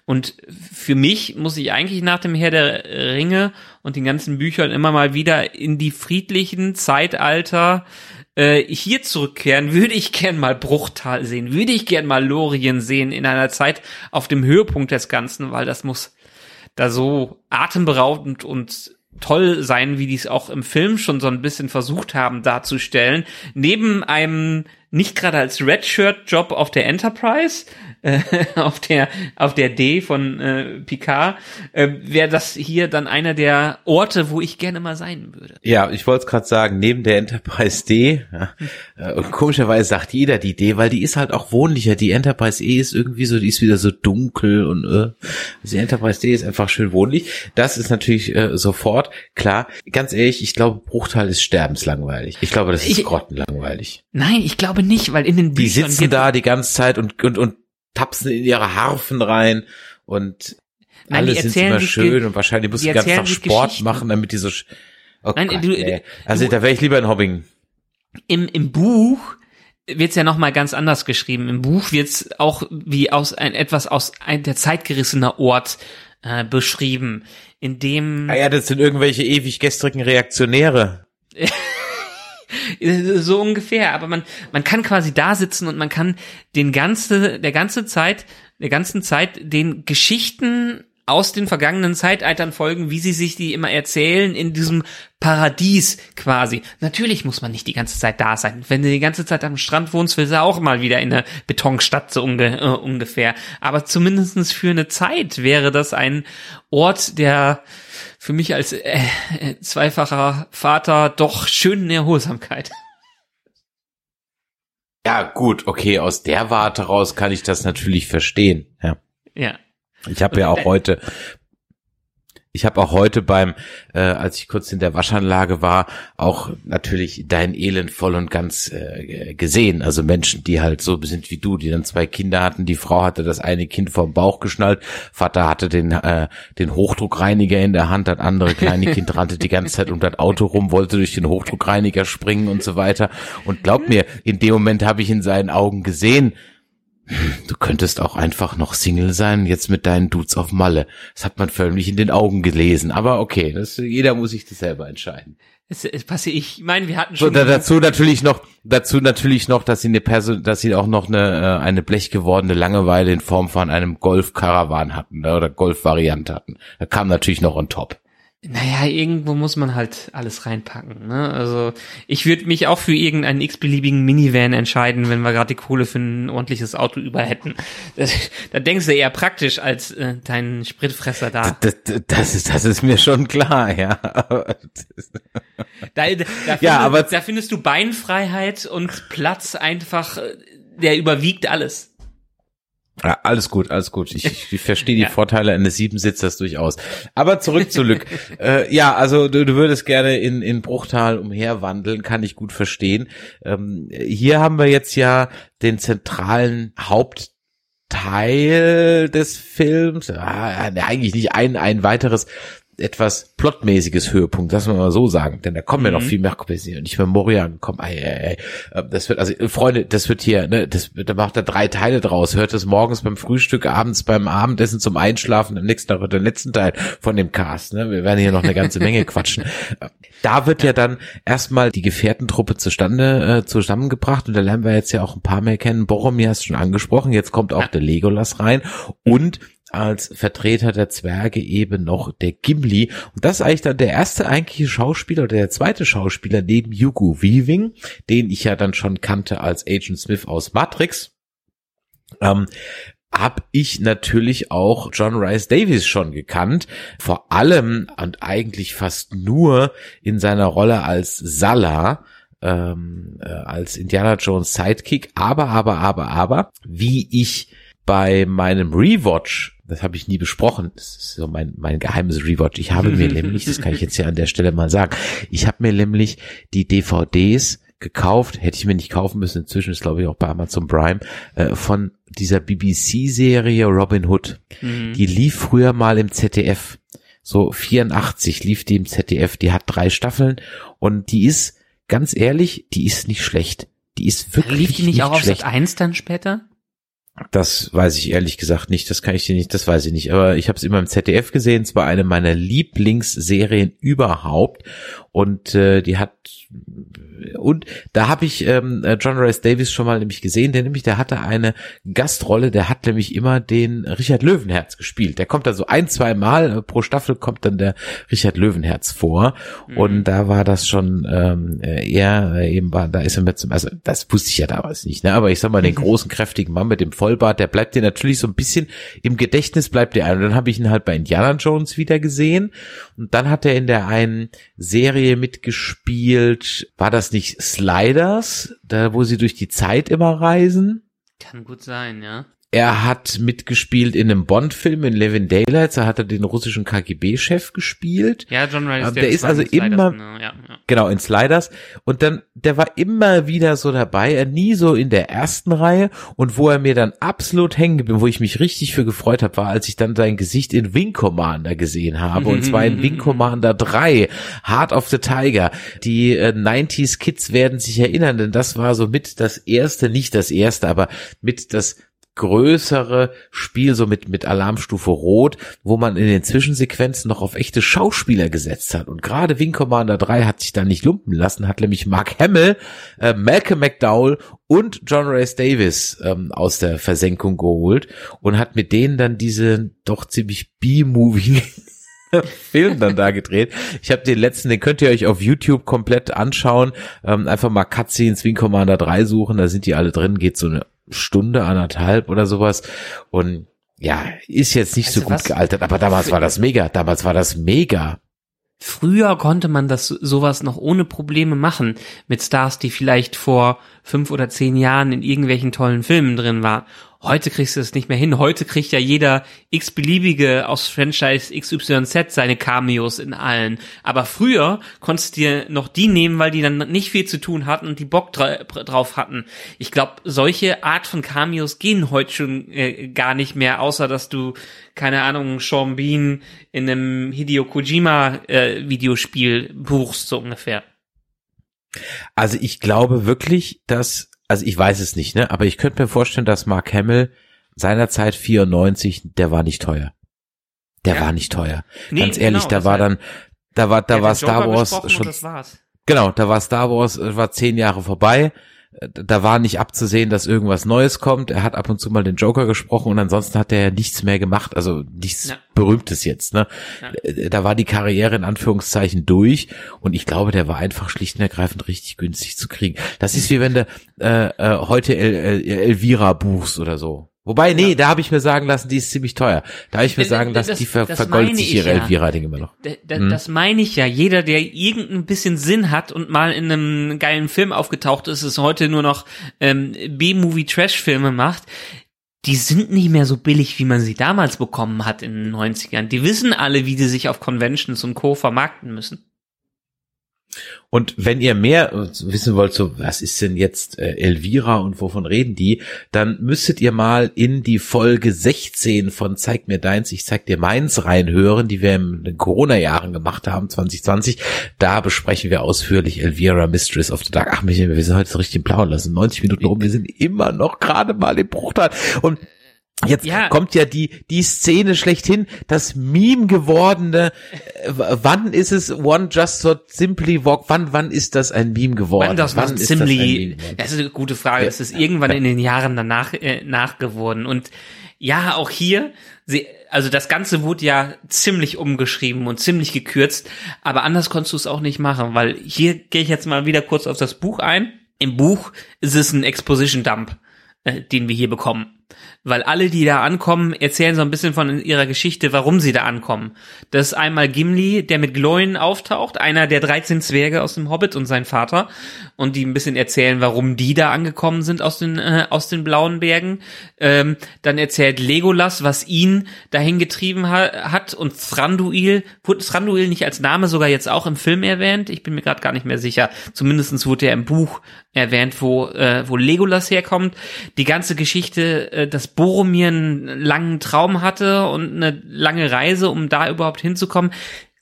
Und für mich muss ich eigentlich nach dem Herr der Ringe und den ganzen Büchern immer mal wieder in die friedlichen Zeitalter äh, hier zurückkehren, würde ich gern mal Bruchtal sehen, würde ich gern mal Lorien sehen in einer Zeit auf dem Höhepunkt des Ganzen, weil das muss da so atemberaubend und toll sein, wie die es auch im Film schon so ein bisschen versucht haben darzustellen. Neben einem nicht gerade als Redshirt-Job auf der Enterprise, äh, auf der auf der D von äh, Picard, äh, wäre das hier dann einer der Orte, wo ich gerne mal sein würde. Ja, ich wollte es gerade sagen, neben der Enterprise D, ja, äh, und komischerweise sagt jeder die D, weil die ist halt auch wohnlicher. Die Enterprise E ist irgendwie so, die ist wieder so dunkel und äh, die Enterprise D ist einfach schön wohnlich. Das ist natürlich äh, sofort klar. Ganz ehrlich, ich glaube, Bruchteil ist sterbenslangweilig. Ich glaube, das ist Ich- grottenlangweilig. Nein, ich glaube nicht, weil in den Die Büchern sitzen wird- da die ganze Zeit und, und, und tapsen in ihre Harfen rein und Nein, alle sind immer schön und wahrscheinlich ganzen erzählen Tag sich Sport machen, damit die so oh Nein, Gott, du- nee. Also du- da wäre ich lieber in Hobbing. im, im Buch wird's ja noch mal ganz anders geschrieben. Im Buch wird's auch wie aus ein etwas aus ein der Zeit gerissener Ort äh, beschrieben, in dem Ah ja, das sind irgendwelche ewig gestrigen Reaktionäre. So ungefähr. Aber man man kann quasi da sitzen und man kann den ganze der ganze Zeit der ganzen Zeit den Geschichten aus den vergangenen Zeitaltern folgen, wie sie sich die immer erzählen in diesem Paradies quasi. Natürlich muss man nicht die ganze Zeit da sein. Wenn du die ganze Zeit am Strand wohnst, willst du auch mal wieder in eine Betonstadt so unge äh, ungefähr. Aber zumindestens für eine Zeit wäre das ein Ort, der für mich als äh, äh, zweifacher Vater doch schön in Erholsamkeit. Ja, gut, okay, aus der Warte raus kann ich das natürlich verstehen. Ja. Ja. Ich habe ja auch heute, ich habe auch heute beim, äh, als ich kurz in der Waschanlage war, auch natürlich dein Elend voll und ganz äh, gesehen. Also Menschen, die halt so sind wie du, die dann zwei Kinder hatten. Die Frau hatte das eine Kind vom Bauch geschnallt, Vater hatte den äh, den Hochdruckreiniger in der Hand, das andere kleine Kind rannte die ganze Zeit um das Auto rum, wollte durch den Hochdruckreiniger springen und so weiter. Und glaub mir, in dem Moment habe ich in seinen Augen gesehen, Du könntest auch einfach noch Single sein, jetzt mit deinen Dudes auf Malle. Das hat man förmlich in den Augen gelesen. Aber okay, das, jeder muss sich das selber entscheiden. Es, es passiert, ich meine, wir hatten So, schon. da, dazu natürlich noch, dazu natürlich noch, dass sie eine Person, dass sie auch noch eine, äh, eine blechgewordene Langeweile in Form von einem Golf-Karawan hatten ne, oder Golf-Variante hatten. Da kam natürlich noch on top. Naja, irgendwo muss man halt alles reinpacken. Ne? Also ich würde mich auch für irgendeinen x-beliebigen Minivan entscheiden, wenn wir gerade die Kohle für ein ordentliches Auto über hätten. Da denkst du eher praktisch als äh, dein Spritfresser da. Das, das, das ist, das ist mir schon klar, ja. Da, da, da, Ja, aber- da findest du Beinfreiheit und Platz einfach, äh, der überwiegt alles. Ja, alles gut, alles gut. Ich, ich, verstehe die Ja. Vorteile eines Siebensitzers durchaus. Aber zurück zu Lück. äh, ja, also du, du würdest gerne in, in Bruchtal umherwandeln, kann ich gut verstehen. Ähm, hier haben wir jetzt ja den zentralen Hauptteil des Films. Ah, eigentlich nicht ein, ein weiteres etwas plotmäßiges Höhepunkt, lass mal so sagen, denn da kommen ja noch Mhm. viel mehr und nicht mehr Morian, komm, ey, ey, ey. Das wird, also äh, Freunde, das wird hier, ne, das, da macht er drei Teile draus, hört es morgens beim Frühstück, abends beim Abendessen zum Einschlafen, am nächsten Tag wird der letzten Teil von dem Cast, ne, wir werden hier noch eine ganze Menge quatschen. Da wird ja dann erstmal die Gefährtentruppe zustande, äh, zusammengebracht und da lernen wir jetzt ja auch ein paar mehr kennen, Boromir hast schon angesprochen, jetzt kommt auch der Legolas rein und als Vertreter der Zwerge eben noch der Gimli. Und das ist eigentlich dann der erste eigentliche Schauspieler oder der zweite Schauspieler neben Hugo Weaving, den ich ja dann schon kannte als Agent Smith aus Matrix. Ähm, hab ich natürlich auch John Rice Davies schon gekannt, vor allem und eigentlich fast nur in seiner Rolle als Salah, ähm, äh, als Indiana Jones Sidekick, aber, aber, aber, aber, wie ich bei meinem Rewatch, das habe ich nie besprochen, das ist so mein, mein geheimes Rewatch, ich habe mir nämlich, das kann ich jetzt hier an der Stelle mal sagen, ich habe mir nämlich die DVDs gekauft, hätte ich mir nicht kaufen müssen, inzwischen ist glaube ich auch bei Amazon Prime, äh, von dieser BBC-Serie Robin Hood. Mhm. Die lief früher mal im ZDF. So 84 lief die im ZDF. Die hat drei Staffeln und die ist, ganz ehrlich, die ist nicht schlecht. Die ist wirklich Lief die nicht, auch auf schlecht. Sat 1 dann später? Das weiß ich ehrlich gesagt nicht, das kann ich dir nicht, das weiß ich nicht. Aber ich habe es immer im ZDF gesehen, es war eine meiner Lieblingsserien überhaupt. Und äh, die hat und da habe ich ähm, John Rice Davis schon mal nämlich gesehen, der nämlich, der hatte eine Gastrolle, der hat nämlich immer den Richard Löwenherz gespielt. Der kommt da so ein, zwei Mal äh, pro Staffel kommt dann der Richard Löwenherz vor. Mhm. Und da war das schon ähm, eher äh, eben war, da ist er mit zum, also das wusste ich ja damals nicht, ne? Aber ich sag mal, den großen, kräftigen Mann mit dem Vollbart, der bleibt dir natürlich so ein bisschen im Gedächtnis bleibt der ein. Und dann habe ich ihn halt bei Indiana Jones wieder gesehen. Und dann hat er in der einen Serie mitgespielt, war das nicht Sliders, da wo sie durch die Zeit immer reisen? Kann gut sein, ja. Er hat mitgespielt in einem Bond-Film in Levin Daylights, da hat er den russischen KGB-Chef gespielt. Ja, John Rice. Der ist also immer, ne? ja, ja. genau, in Sliders. Und dann, der war immer wieder so dabei, er nie so in der ersten Reihe. Und wo er mir dann absolut hängen geblieben, wo ich mich richtig für gefreut habe, war, als ich dann sein Gesicht in Wing Commander gesehen habe. und zwar in Wing Commander 3, Heart of the Tiger. Die äh, 90s Kids werden sich erinnern, denn das war so mit das erste, nicht das erste, aber mit das größere Spiel so mit mit Alarmstufe Rot, wo man in den Zwischensequenzen noch auf echte Schauspieler gesetzt hat. Und gerade Wing Commander 3 hat sich da nicht lumpen lassen, hat nämlich Mark Hamill, äh, Malcolm McDowell und John Rhys Davis ähm, aus der Versenkung geholt und hat mit denen dann diese doch ziemlich B-Movie Film dann da gedreht. Ich habe den letzten, den könnt ihr euch auf YouTube komplett anschauen. Ähm, einfach mal Cutscenes Wing Commander 3 suchen, da sind die alle drin, geht so eine Stunde, anderthalb oder sowas. Und ja, ist jetzt nicht also so gut was? gealtert, aber damals war das mega. Damals war das mega. Früher konnte man das sowas noch ohne Probleme machen mit Stars, die vielleicht vor fünf oder zehn Jahren in irgendwelchen tollen Filmen drin war. Heute kriegst du es nicht mehr hin. Heute kriegt ja jeder x-beliebige aus Franchise XYZ seine Cameos in allen. Aber früher konntest du dir noch die nehmen, weil die dann nicht viel zu tun hatten und die Bock dra drauf hatten. Ich glaube, solche Art von Cameos gehen heute schon äh, gar nicht mehr, außer dass du, keine Ahnung, Sean Bean in einem Hideo Kojima äh, Videospiel buchst, so ungefähr. Also ich glaube wirklich, dass also ich weiß es nicht, ne, aber ich könnte mir vorstellen, dass Mark Hamill seinerzeit 94, der war nicht teuer. Der ja. war nicht teuer. Nee, Ganz ehrlich, genau, da war dann, da war, da war Star Wars schon. Genau, da war Star Wars, äh, war zehn Jahre vorbei da war nicht abzusehen, dass irgendwas Neues kommt. Er hat ab und zu mal den Joker gesprochen und ansonsten hat er ja nichts mehr gemacht, also nichts ja. Berühmtes jetzt. Ne? Ja. Äh, da war die Karriere in Anführungszeichen durch und ich glaube, der war einfach schlicht und ergreifend richtig günstig zu kriegen. Das ist wie wenn du äh, äh, heute El El Elvira buchst oder so. Wobei, nee, ja. da habe ich mir sagen lassen, die ist ziemlich teuer. Da habe ich mir sagen lassen, das, die ver vergoldet sich ihre ja. Elvira-Ding immer noch. Da, da, hm? Das meine ich ja. Jeder, der irgendein bisschen Sinn hat und mal in einem geilen Film aufgetaucht ist, ist heute nur noch ähm, B-Movie-Trash-Filme macht, die sind nicht mehr so billig, wie man sie damals bekommen hat in den 90ern. Die wissen alle, wie die sich auf Conventions und Co. vermarkten müssen. Und wenn ihr mehr wissen wollt, so was ist denn jetzt äh, Elvira und wovon reden die, dann müsstet ihr mal in die Folge 16 von Zeig mir deins, ich zeig dir meins reinhören, die wir in den Corona-Jahren gemacht haben, 2020. Da besprechen wir ausführlich Elvira Mistress of the Dark. Ach, Michael, wir sind heute so richtig im Blauen lassen. 90 Minuten rum, wir sind immer noch gerade mal im Bruchteil. Und Jetzt ja. kommt ja die, die Szene schlechthin, das Meme gewordene, äh, wann ist es One Just So Simply Walk, wann, wann ist das ein Meme geworden? Wann das, wann ist simply, das, das ist eine gute Frage, ja. das ist irgendwann in den Jahren danach, äh, nachgeworden und ja, auch hier, sie, also das Ganze wurde ja ziemlich umgeschrieben und ziemlich gekürzt, aber anders konntest du es auch nicht machen, weil hier gehe ich jetzt mal wieder kurz auf das Buch ein. Im Buch ist es ein Exposition Dump, äh, den wir hier bekommen weil alle, die da ankommen, erzählen so ein bisschen von ihrer Geschichte, warum sie da ankommen. Das ist einmal Gimli, der mit Gloin auftaucht, einer der 13 Zwerge aus dem Hobbit und sein Vater, und die ein bisschen erzählen, warum die da angekommen sind aus den äh, aus den blauen Bergen. Ähm, dann erzählt Legolas, was ihn dahin getrieben ha hat, und Thranduil, wurde Thranduil nicht als Name sogar jetzt auch im Film erwähnt? Ich bin mir gerade gar nicht mehr sicher. Zumindestens wurde er im Buch erwähnt, wo äh, wo Legolas herkommt. Die ganze Geschichte, äh, dass Boromir einen langen Traum hatte und eine lange Reise, um da überhaupt hinzukommen,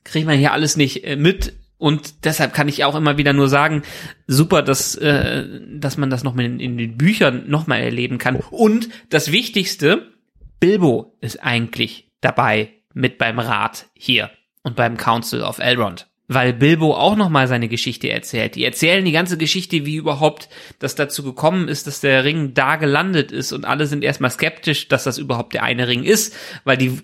kriegt man hier alles nicht äh, mit Und deshalb kann ich auch immer wieder nur sagen, super, dass, äh, dass man das noch mal in, in den Büchern noch mal erleben kann. Und das Wichtigste, Bilbo ist eigentlich dabei mit beim Rat hier und beim Council of Elrond weil Bilbo auch noch mal seine Geschichte erzählt. Die erzählen die ganze Geschichte, wie überhaupt das dazu gekommen ist, dass der Ring da gelandet ist und alle sind erstmal skeptisch, dass das überhaupt der eine Ring ist, weil die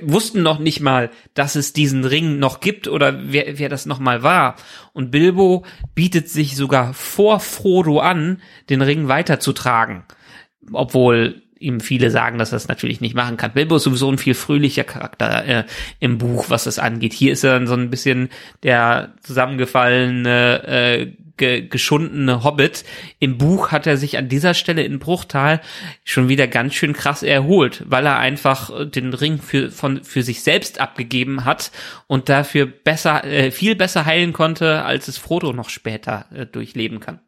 wussten noch nicht mal, dass es diesen Ring noch gibt oder wer, wer das noch mal war. Und Bilbo bietet sich sogar vor Frodo an, den Ring weiterzutragen, obwohl ihm viele sagen, dass er es natürlich nicht machen kann. Bilbo ist sowieso ein viel fröhlicher Charakter äh, im Buch, was das angeht. Hier ist er dann so ein bisschen der zusammengefallene, äh, ge geschundene Hobbit. Im Buch hat er sich an dieser Stelle in Bruchtal schon wieder ganz schön krass erholt, weil er einfach den Ring für, von, für sich selbst abgegeben hat und dafür besser, äh, viel besser heilen konnte, als es Frodo noch später äh, durchleben kann.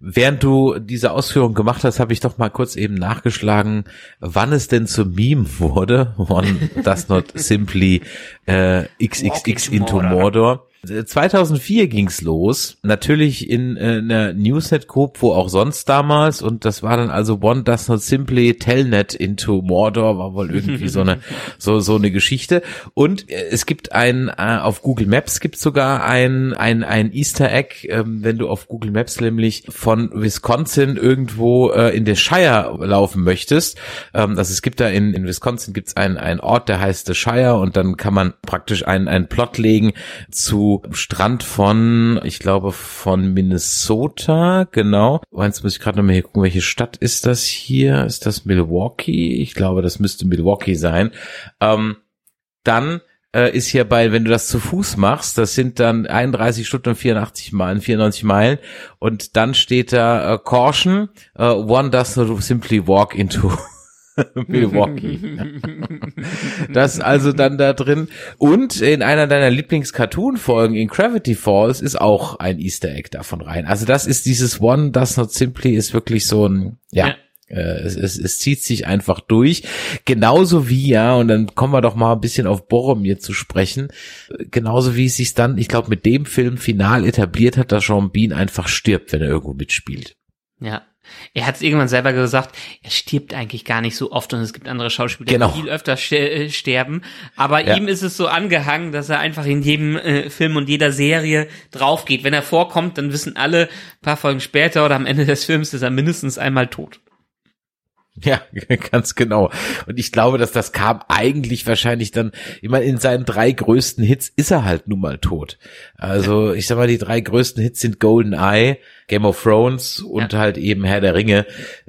Während du diese Ausführung gemacht hast, habe ich doch mal kurz eben nachgeschlagen, wann es denn zum Meme wurde. One does not simply äh, XXX into Mordor. 2004 ging's los, natürlich in äh, einer Newsnet Group, wo auch sonst damals und das war dann also One Does Not Simply Telnet into Mordor war wohl irgendwie so eine so so eine Geschichte. Und äh, es gibt ein äh, auf Google Maps gibt sogar ein ein ein Easter Egg, ähm, wenn du auf Google Maps nämlich von Wisconsin irgendwo äh, in der Shire laufen möchtest, ähm, also es gibt da in in Wisconsin gibt's einen einen Ort, der heißt The Shire und dann kann man praktisch einen einen Plot legen zu Strand von, ich glaube, von Minnesota, genau. Jetzt muss ich gerade nochmal hier gucken, welche Stadt ist das hier? Ist das Milwaukee? Ich glaube, das müsste Milwaukee sein. Ähm, dann äh, ist hier bei, wenn du das zu Fuß machst, das sind dann 31 Stunden und 84 Meilen, 94 Meilen und dann steht da äh, Caution, uh, one does not simply walk into Milwaukee. das also dann da drin. Und in einer deiner Lieblings-Cartoon-Folgen in Gravity Falls ist auch ein Easter Egg davon rein. Also das ist dieses One Does Not Simply ist wirklich so ein, ja. ja. Äh, es, es, es zieht sich einfach durch. Genauso wie, ja, und dann kommen wir doch mal ein bisschen auf Boromir zu sprechen. Genauso wie es sich dann, ich glaube, mit dem Film final etabliert hat, dass Sean Bean einfach stirbt, wenn er irgendwo mitspielt. Ja, er hat es irgendwann selber gesagt, er stirbt eigentlich gar nicht so oft und es gibt andere Schauspieler, genau. die viel öfter äh, sterben. Aber ja. ihm ist es so angehangen, dass er einfach in jedem äh, Film und jeder Serie draufgeht. Wenn er vorkommt, dann wissen alle, paar Folgen später oder am Ende des Films ist er mindestens einmal tot. Ja, ganz genau. Und ich glaube, dass das kam eigentlich wahrscheinlich dann, ich meine, in seinen drei größten Hits ist er halt nun mal tot. Also ich sag mal, die drei größten Hits sind Golden Eye, Game of Thrones und ja. halt eben Herr der Ringe.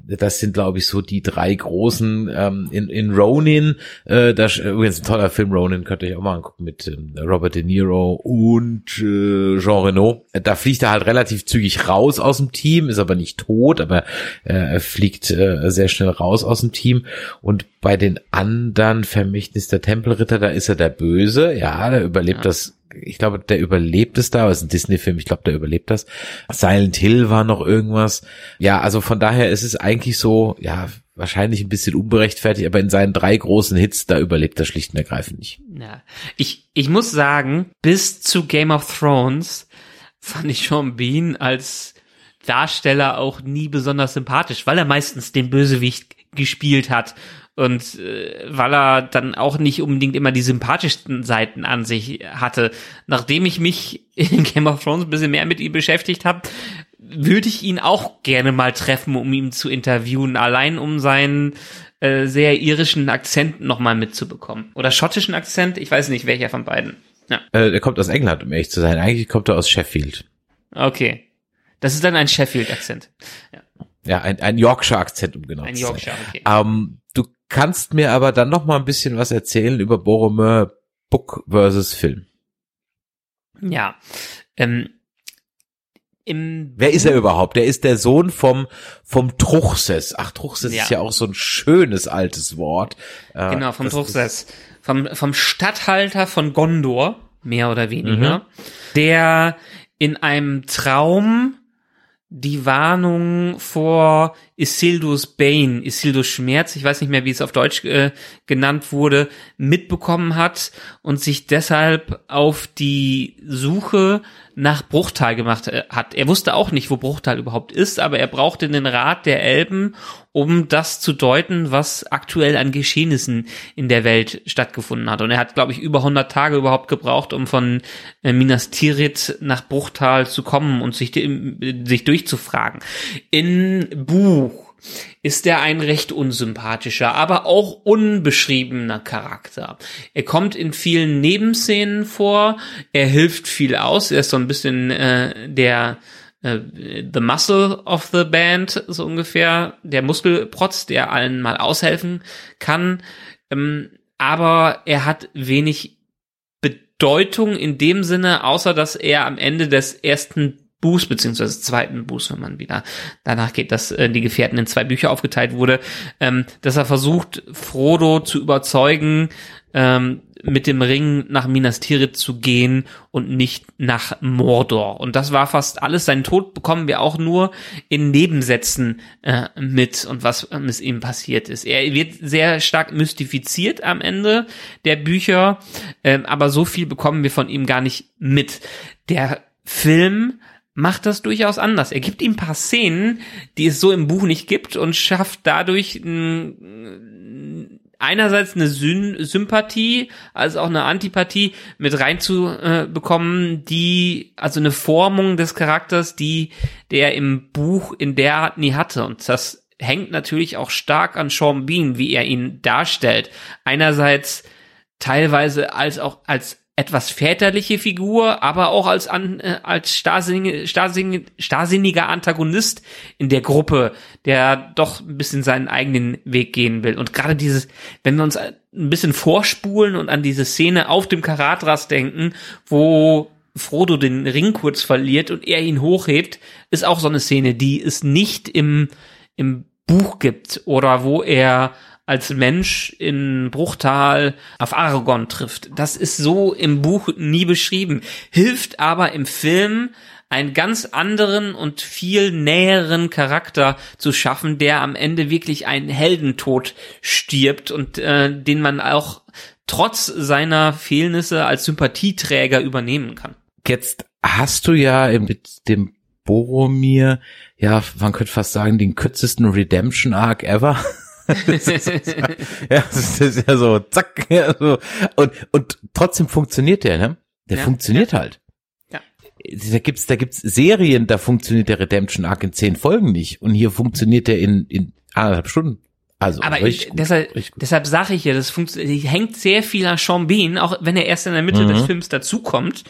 Das sind, glaube ich, so die drei großen. Ähm, in, in Ronin, äh, das übrigens ein toller Film, Ronin, könnt ihr euch auch mal angucken mit ähm, Robert De Niro und äh, Jean Reno. Da fliegt er halt relativ zügig raus aus dem Team, ist aber nicht tot, aber äh, er fliegt äh, sehr schnell raus aus dem Team. Und bei den anderen Vermächtnis der Tempelritter, da ist er der Böse. Ja, der überlebt ja. das ich glaube, der überlebt es da, aber es ist ein Disney-Film, ich glaube, der überlebt das. Silent Hill war noch irgendwas. Ja, also von daher ist es eigentlich so, ja, wahrscheinlich ein bisschen unberechtfertigt, aber in seinen drei großen Hits, da überlebt er schlicht und ergreifend nicht. Ja, ich, ich muss sagen, bis zu Game of Thrones fand ich Sean Bean als Darsteller auch nie besonders sympathisch, weil er meistens den Bösewicht gespielt hat und äh, weil er dann auch nicht unbedingt immer die sympathischsten Seiten an sich hatte. Nachdem ich mich in Game of Thrones ein bisschen mehr mit ihm beschäftigt habe, würde ich ihn auch gerne mal treffen, um ihn zu interviewen, allein um seinen äh, sehr irischen Akzent nochmal mitzubekommen. Oder schottischen Akzent, ich weiß nicht, welcher von beiden. Ja. Äh, der kommt aus England, um ehrlich zu sein. Eigentlich kommt er aus Sheffield. Okay. Das ist dann ein Sheffield-Akzent. Ja. Ja, ein, ein Yorkshire-Akzent, um genau ein zu sein. Ein Yorkshire, okay. Ähm, du kannst mir aber dann noch mal ein bisschen was erzählen über Boromir Book versus Film. Ja. Ähm, im Wer ist er überhaupt? Der ist der Sohn vom vom Truchsess. Ach, Truchsess ja. ist ja auch so ein schönes altes Wort. Äh, genau, vom Truchsess. Vom, vom Statthalter von Gondor, mehr oder weniger, mhm. der in einem Traum die Warnung vor Isildurs Bane, Isildurs Schmerz, ich weiß nicht mehr, wie es auf Deutsch äh, genannt wurde, mitbekommen hat und sich deshalb auf die Suche nach Bruchtal gemacht äh, hat. Er wusste auch nicht, wo Bruchtal überhaupt ist, aber er brauchte den Rat der Elben, um das zu deuten, was aktuell an Geschehnissen in der Welt stattgefunden hat. Und er hat, glaube ich, über 100 Tage überhaupt gebraucht, um von äh, Minas Tirith nach Bruchtal zu kommen und sich, sich durchzufragen. In Buch ist er ein recht unsympathischer, aber auch unbeschriebener Charakter. Er kommt in vielen Nebenszenen vor, er hilft viel aus, er ist so ein bisschen äh, der äh, the muscle of the band, so ungefähr, der Muskelprotz, der allen mal aushelfen kann, ähm, aber er hat wenig Bedeutung in dem Sinne, außer dass er am Ende des ersten Buß, beziehungsweise zweiten Buß, wenn man wieder danach geht, dass äh, die Gefährten in zwei Bücher aufgeteilt wurde, ähm, dass er versucht, Frodo zu überzeugen, ähm, mit dem Ring nach Minas Tirith zu gehen und nicht nach Mordor. Und das war fast alles. Seinen Tod bekommen wir auch nur in Nebensätzen äh, mit und was mit ihm passiert ist. Er wird sehr stark mystifiziert am Ende der Bücher, äh, aber so viel bekommen wir von ihm gar nicht mit. Der Film macht das durchaus anders. Er gibt ihm ein paar Szenen, die es so im Buch nicht gibt und schafft dadurch einerseits eine Syn Sympathie, als auch eine Antipathie mit reinzubekommen, die, also eine Formung des Charakters, die der im Buch in der Art nie hatte. Und das hängt natürlich auch stark an Sean Bean, wie er ihn darstellt. Einerseits teilweise als auch als etwas väterliche Figur, aber auch als an, äh, als starrsinniger, starrsinniger, starrsinniger Antagonist in der Gruppe, der doch ein bisschen seinen eigenen Weg gehen will. Und gerade dieses, wenn wir uns ein bisschen vorspulen und an diese Szene auf dem Karatras denken, wo Frodo den Ring kurz verliert und er ihn hochhebt, ist auch so eine Szene, die es nicht im, im Buch gibt oder wo er als Mensch in Bruchtal auf Aragorn trifft. Das ist so im Buch nie beschrieben, hilft aber im Film einen ganz anderen und viel näheren Charakter zu schaffen, der am Ende wirklich einen Heldentod stirbt und äh, den man auch trotz seiner Fehlnisse als Sympathieträger übernehmen kann. Jetzt hast du ja mit dem Boromir, ja, man könnte fast sagen, den kürzesten Redemption Arc ever. das ist, ja, das ist ja so, zack, ja, so. Und, und trotzdem funktioniert der, ne? Der ja, funktioniert ja. halt. Ja. Da gibt's, da gibt's Serien, da funktioniert der Redemption Arc in zehn Folgen nicht. Und hier funktioniert der in, in anderthalb Stunden. Also, aber ich, deshalb, deshalb sage ich ja, das hängt sehr viel an Sean Bean, auch wenn er erst in der Mitte mhm. des Films dazukommt.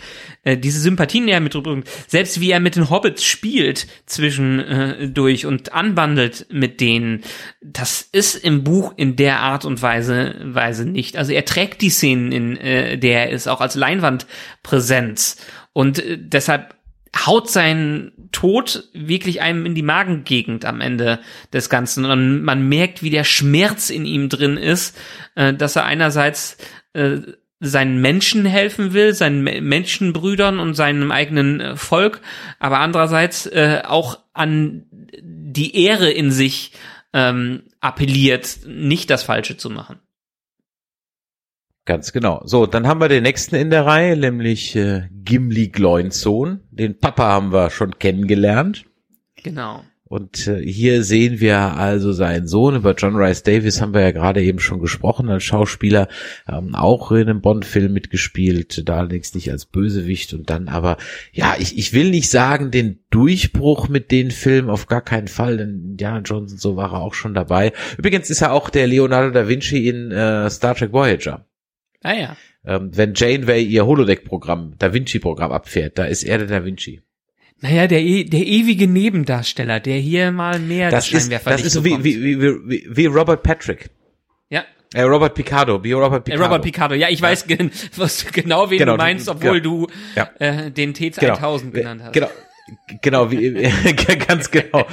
Äh, diese Sympathien, die er mitbringt, selbst wie er mit den Hobbits spielt zwischendurch äh, und anbandelt mit denen, das ist im Buch in der Art und Weise, Weise nicht. Also er trägt die Szenen, in äh, der er ist, auch als Leinwandpräsenz. Und äh, deshalb haut sein Tod wirklich einem in die Magengegend am Ende des Ganzen. Und man merkt, wie der Schmerz in ihm drin ist, äh, dass er einerseits äh, seinen Menschen helfen will, seinen Menschenbrüdern und seinem eigenen äh, Volk, aber andererseits äh, auch an die Ehre in sich ähm, appelliert, nicht das Falsche zu machen. Ganz genau. So, dann haben wir den nächsten in der Reihe, nämlich äh, Gimli Gloinsohn. Den Papa haben wir schon kennengelernt. Genau. Und äh, hier sehen wir also seinen Sohn. Über John Rice Davis haben wir ja gerade eben schon gesprochen als Schauspieler, ähm, auch in einem Bond-Film mitgespielt, da allerdings nicht als Bösewicht und dann aber, ja, ich, ich will nicht sagen, den Durchbruch mit den Filmen auf gar keinen Fall, denn Indiana Johnson so war er auch schon dabei. Übrigens ist er auch der Leonardo da Vinci in äh, Star Trek Voyager. Ah ja. Ähm, wenn Janeway ihr Holodeck-Programm, Da Vinci-Programm abfährt, da ist er der Da Vinci. Naja, der, e, der ewige Nebendarsteller, der hier mal mehr das ist, Das ist so wie, wie, wie, wie, wie Robert Patrick. Ja. Äh, Robert Picardo, wie Robert Picardo. Äh, Robert Picardo, ja, ich weiß gen was, genau, wen genau, du meinst, obwohl genau. du ja. äh, den T1000 genau. genannt hast. Genau, genau, wie, ganz genau.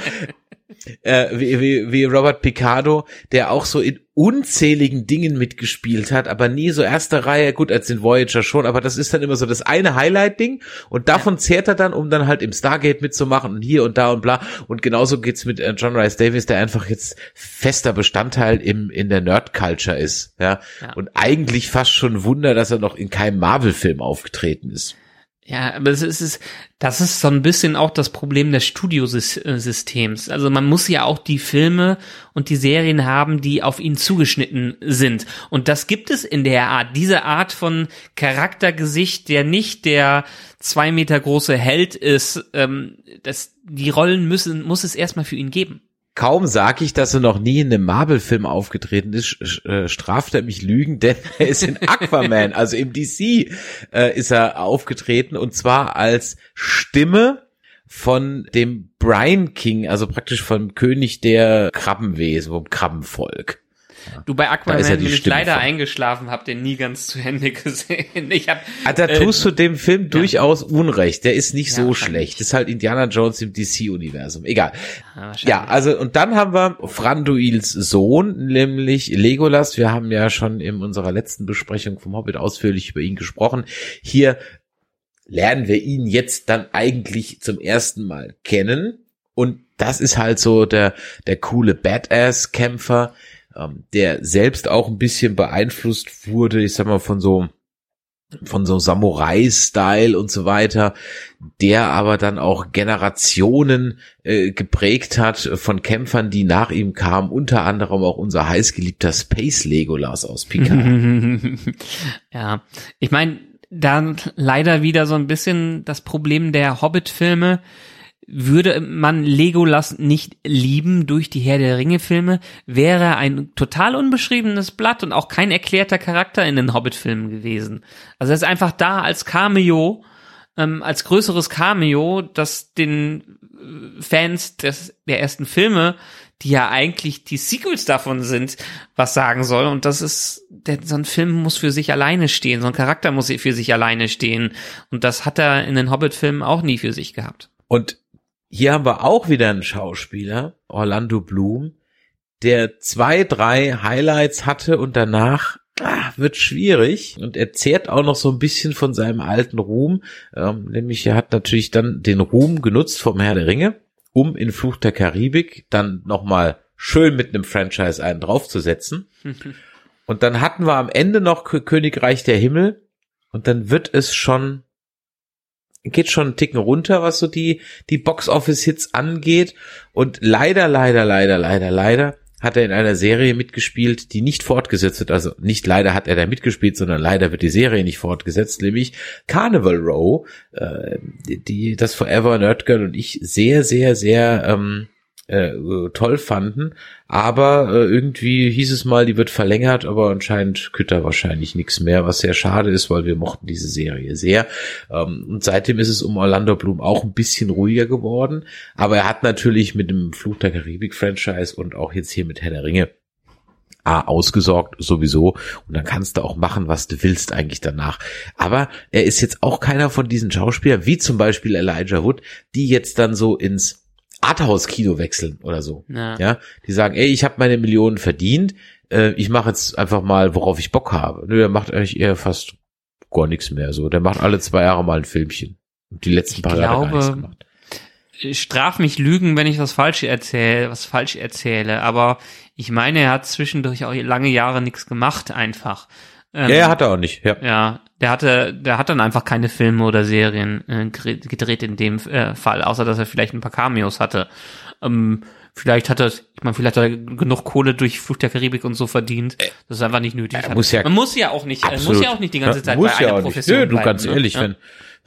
äh, wie, wie, wie Robert Picardo, der auch so in unzähligen Dingen mitgespielt hat, aber nie so erste Reihe, gut, als den Voyager schon, aber das ist dann immer so das eine Highlight-Ding und davon ja. zehrt er dann, um dann halt im Stargate mitzumachen und hier und da und bla und genauso geht's mit äh, John Rice Davis, der einfach jetzt fester Bestandteil im, in der Nerd-Culture ist, ja? ja, und eigentlich fast schon Wunder, dass er noch in keinem Marvel-Film aufgetreten ist. Ja, aber es ist, das ist so ein bisschen auch das Problem des Studiosystems. Also man muss ja auch die Filme und die Serien haben, die auf ihn zugeschnitten sind. Und das gibt es in der Art, diese Art von Charaktergesicht, der nicht der zwei Meter große Held ist, ähm, das, die Rollen müssen, muss es erstmal für ihn geben kaum sage ich, dass er noch nie in einem Marvel-Film aufgetreten ist, äh, straft er mich Lügen, denn er ist in Aquaman, also im DC äh, ist er aufgetreten und zwar als Stimme von dem Brian King, also praktisch vom König der Krabbenwesen, vom Krabbenvolk. Du bei Aquaman ja bin ich leider von. eingeschlafen, hab den nie ganz zu Ende gesehen. Ich hab, ah, da äh, tust du dem Film ja. durchaus Unrecht. Der ist nicht so schlecht. Das ist halt Indiana Jones im DC-Universum. Egal. Ja, also und dann haben wir Franduils Sohn, nämlich Legolas. Wir haben ja schon in unserer letzten Besprechung vom Hobbit ausführlich über ihn gesprochen. Hier lernen wir ihn jetzt dann eigentlich zum ersten Mal kennen. Und das ist halt so der, der coole Badass-Kämpfer, ähm, der selbst auch ein bisschen beeinflusst wurde, ich sag mal, von so von so Samurai-Style und so weiter, der aber dann auch Generationen äh, geprägt hat von Kämpfern, die nach ihm kamen, unter anderem auch unser heißgeliebter Space Legolas aus Picard. ja, ich meine, dann leider wieder so ein bisschen das Problem der Hobbit-Filme, würde man Legolas nicht lieben durch die Herr der Ringe Filme, wäre ein total unbeschriebenes Blatt und auch kein erklärter Charakter in den Hobbit Filmen gewesen. Also er ist einfach da als Cameo, ähm, als größeres Cameo, das den äh, Fans des, der ersten Filme, die ja eigentlich die Sequels davon sind, was sagen soll. Und das ist, der, so ein Film muss für sich alleine stehen, so ein Charakter muss für sich alleine stehen. Und das hat er in den Hobbit-Filmen auch nie für sich gehabt. Und hier haben wir auch wieder einen Schauspieler, Orlando Bloom, der zwei, drei Highlights hatte und danach ah, wird schwierig und er zehrt auch noch so ein bisschen von seinem alten Ruhm, ähm, nämlich er hat natürlich dann den Ruhm genutzt vom Herr der Ringe, um in Fluch der Karibik dann nochmal schön mit einem Franchise einen draufzusetzen. und dann hatten wir am Ende noch Königreich der Himmel und dann wird es schon geht schon einen Ticken runter, was so die, die Box-Office-Hits angeht. Und leider, leider, leider, leider, leider hat er in einer Serie mitgespielt, die nicht fortgesetzt wird. Also nicht leider hat er da mitgespielt, sondern leider wird die Serie nicht fortgesetzt, nämlich Carnival Row, äh, die das Forever Nerd Girl und ich sehr, sehr, sehr ähm, äh, toll fanden. Aber äh, irgendwie hieß es mal, die wird verlängert, aber anscheinend Kütter wahrscheinlich nichts mehr, was sehr schade ist, weil wir mochten diese Serie sehr. Ähm, und seitdem ist es um Orlando Bloom auch ein bisschen ruhiger geworden. Aber er hat natürlich mit dem Fluch der Karibik-Franchise und auch jetzt hier mit Herr der Ringe ausgesorgt sowieso und dann kannst du auch machen, was du willst eigentlich danach. Aber er ist jetzt auch keiner von diesen Schauspielern, wie zum Beispiel Elijah Wood, die jetzt dann so ins Arthouse-Kino wechseln oder so. Ja. ja, die sagen, ey, ich habe meine Millionen verdient, äh, ich mache jetzt einfach mal, worauf ich Bock habe. Nö, der macht eigentlich eher fast gar nichts mehr so. Der macht alle zwei Jahre mal ein Filmchen. Und die letzten ich paar Jahre gar nichts gemacht. Straf mich Lügen, wenn ich was falsch erzähle, was falsch erzähle, aber ich meine, er hat zwischendurch auch lange Jahre nichts gemacht, einfach. Ähm, ja, hat er auch nicht, ja. Ja, der hatte, der hat dann einfach keine Filme oder Serien äh, gedreht in dem äh, Fall, außer dass er vielleicht ein paar Cameos hatte. Ähm, vielleicht hat er, ich meine, vielleicht hat er genug Kohle durch Flucht der Karibik und so verdient. Das ist einfach nicht nötig. Er muss ja, Man muss ja auch nicht, absolut. muss ja auch nicht die ganze Zeit ja, bei einer ja Profession Nö, du ganz ne? ehrlich, ja. wenn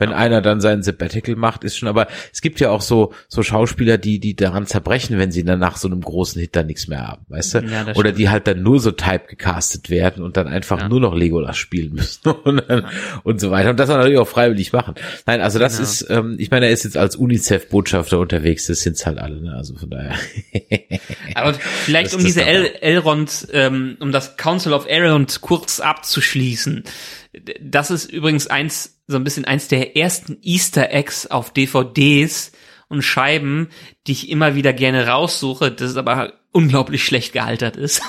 wenn einer dann sein Sabbatical macht, ist schon, aber es gibt ja auch so, so Schauspieler, die, die daran zerbrechen, wenn sie dann nach so einem großen Hit dann nichts mehr haben, weißt du? Ja, Oder stimmt. die halt dann nur so type gecastet werden und dann einfach ja. nur noch Legolas spielen müssen und, dann, ja. und so weiter. Und das dann natürlich auch freiwillig machen. Nein, also das ist, ähm, ich meine, er ist jetzt als UNICEF-Botschafter unterwegs, das sind's halt alle, ne? Also von daher. aber vielleicht um diese El Elrond, ähm, um das Council of Elrond kurz abzuschließen. Das ist übrigens eins so ein bisschen eins der ersten Easter Eggs auf DVDs und Scheiben, die ich immer wieder gerne raussuche, das aber unglaublich schlecht gealtert ist,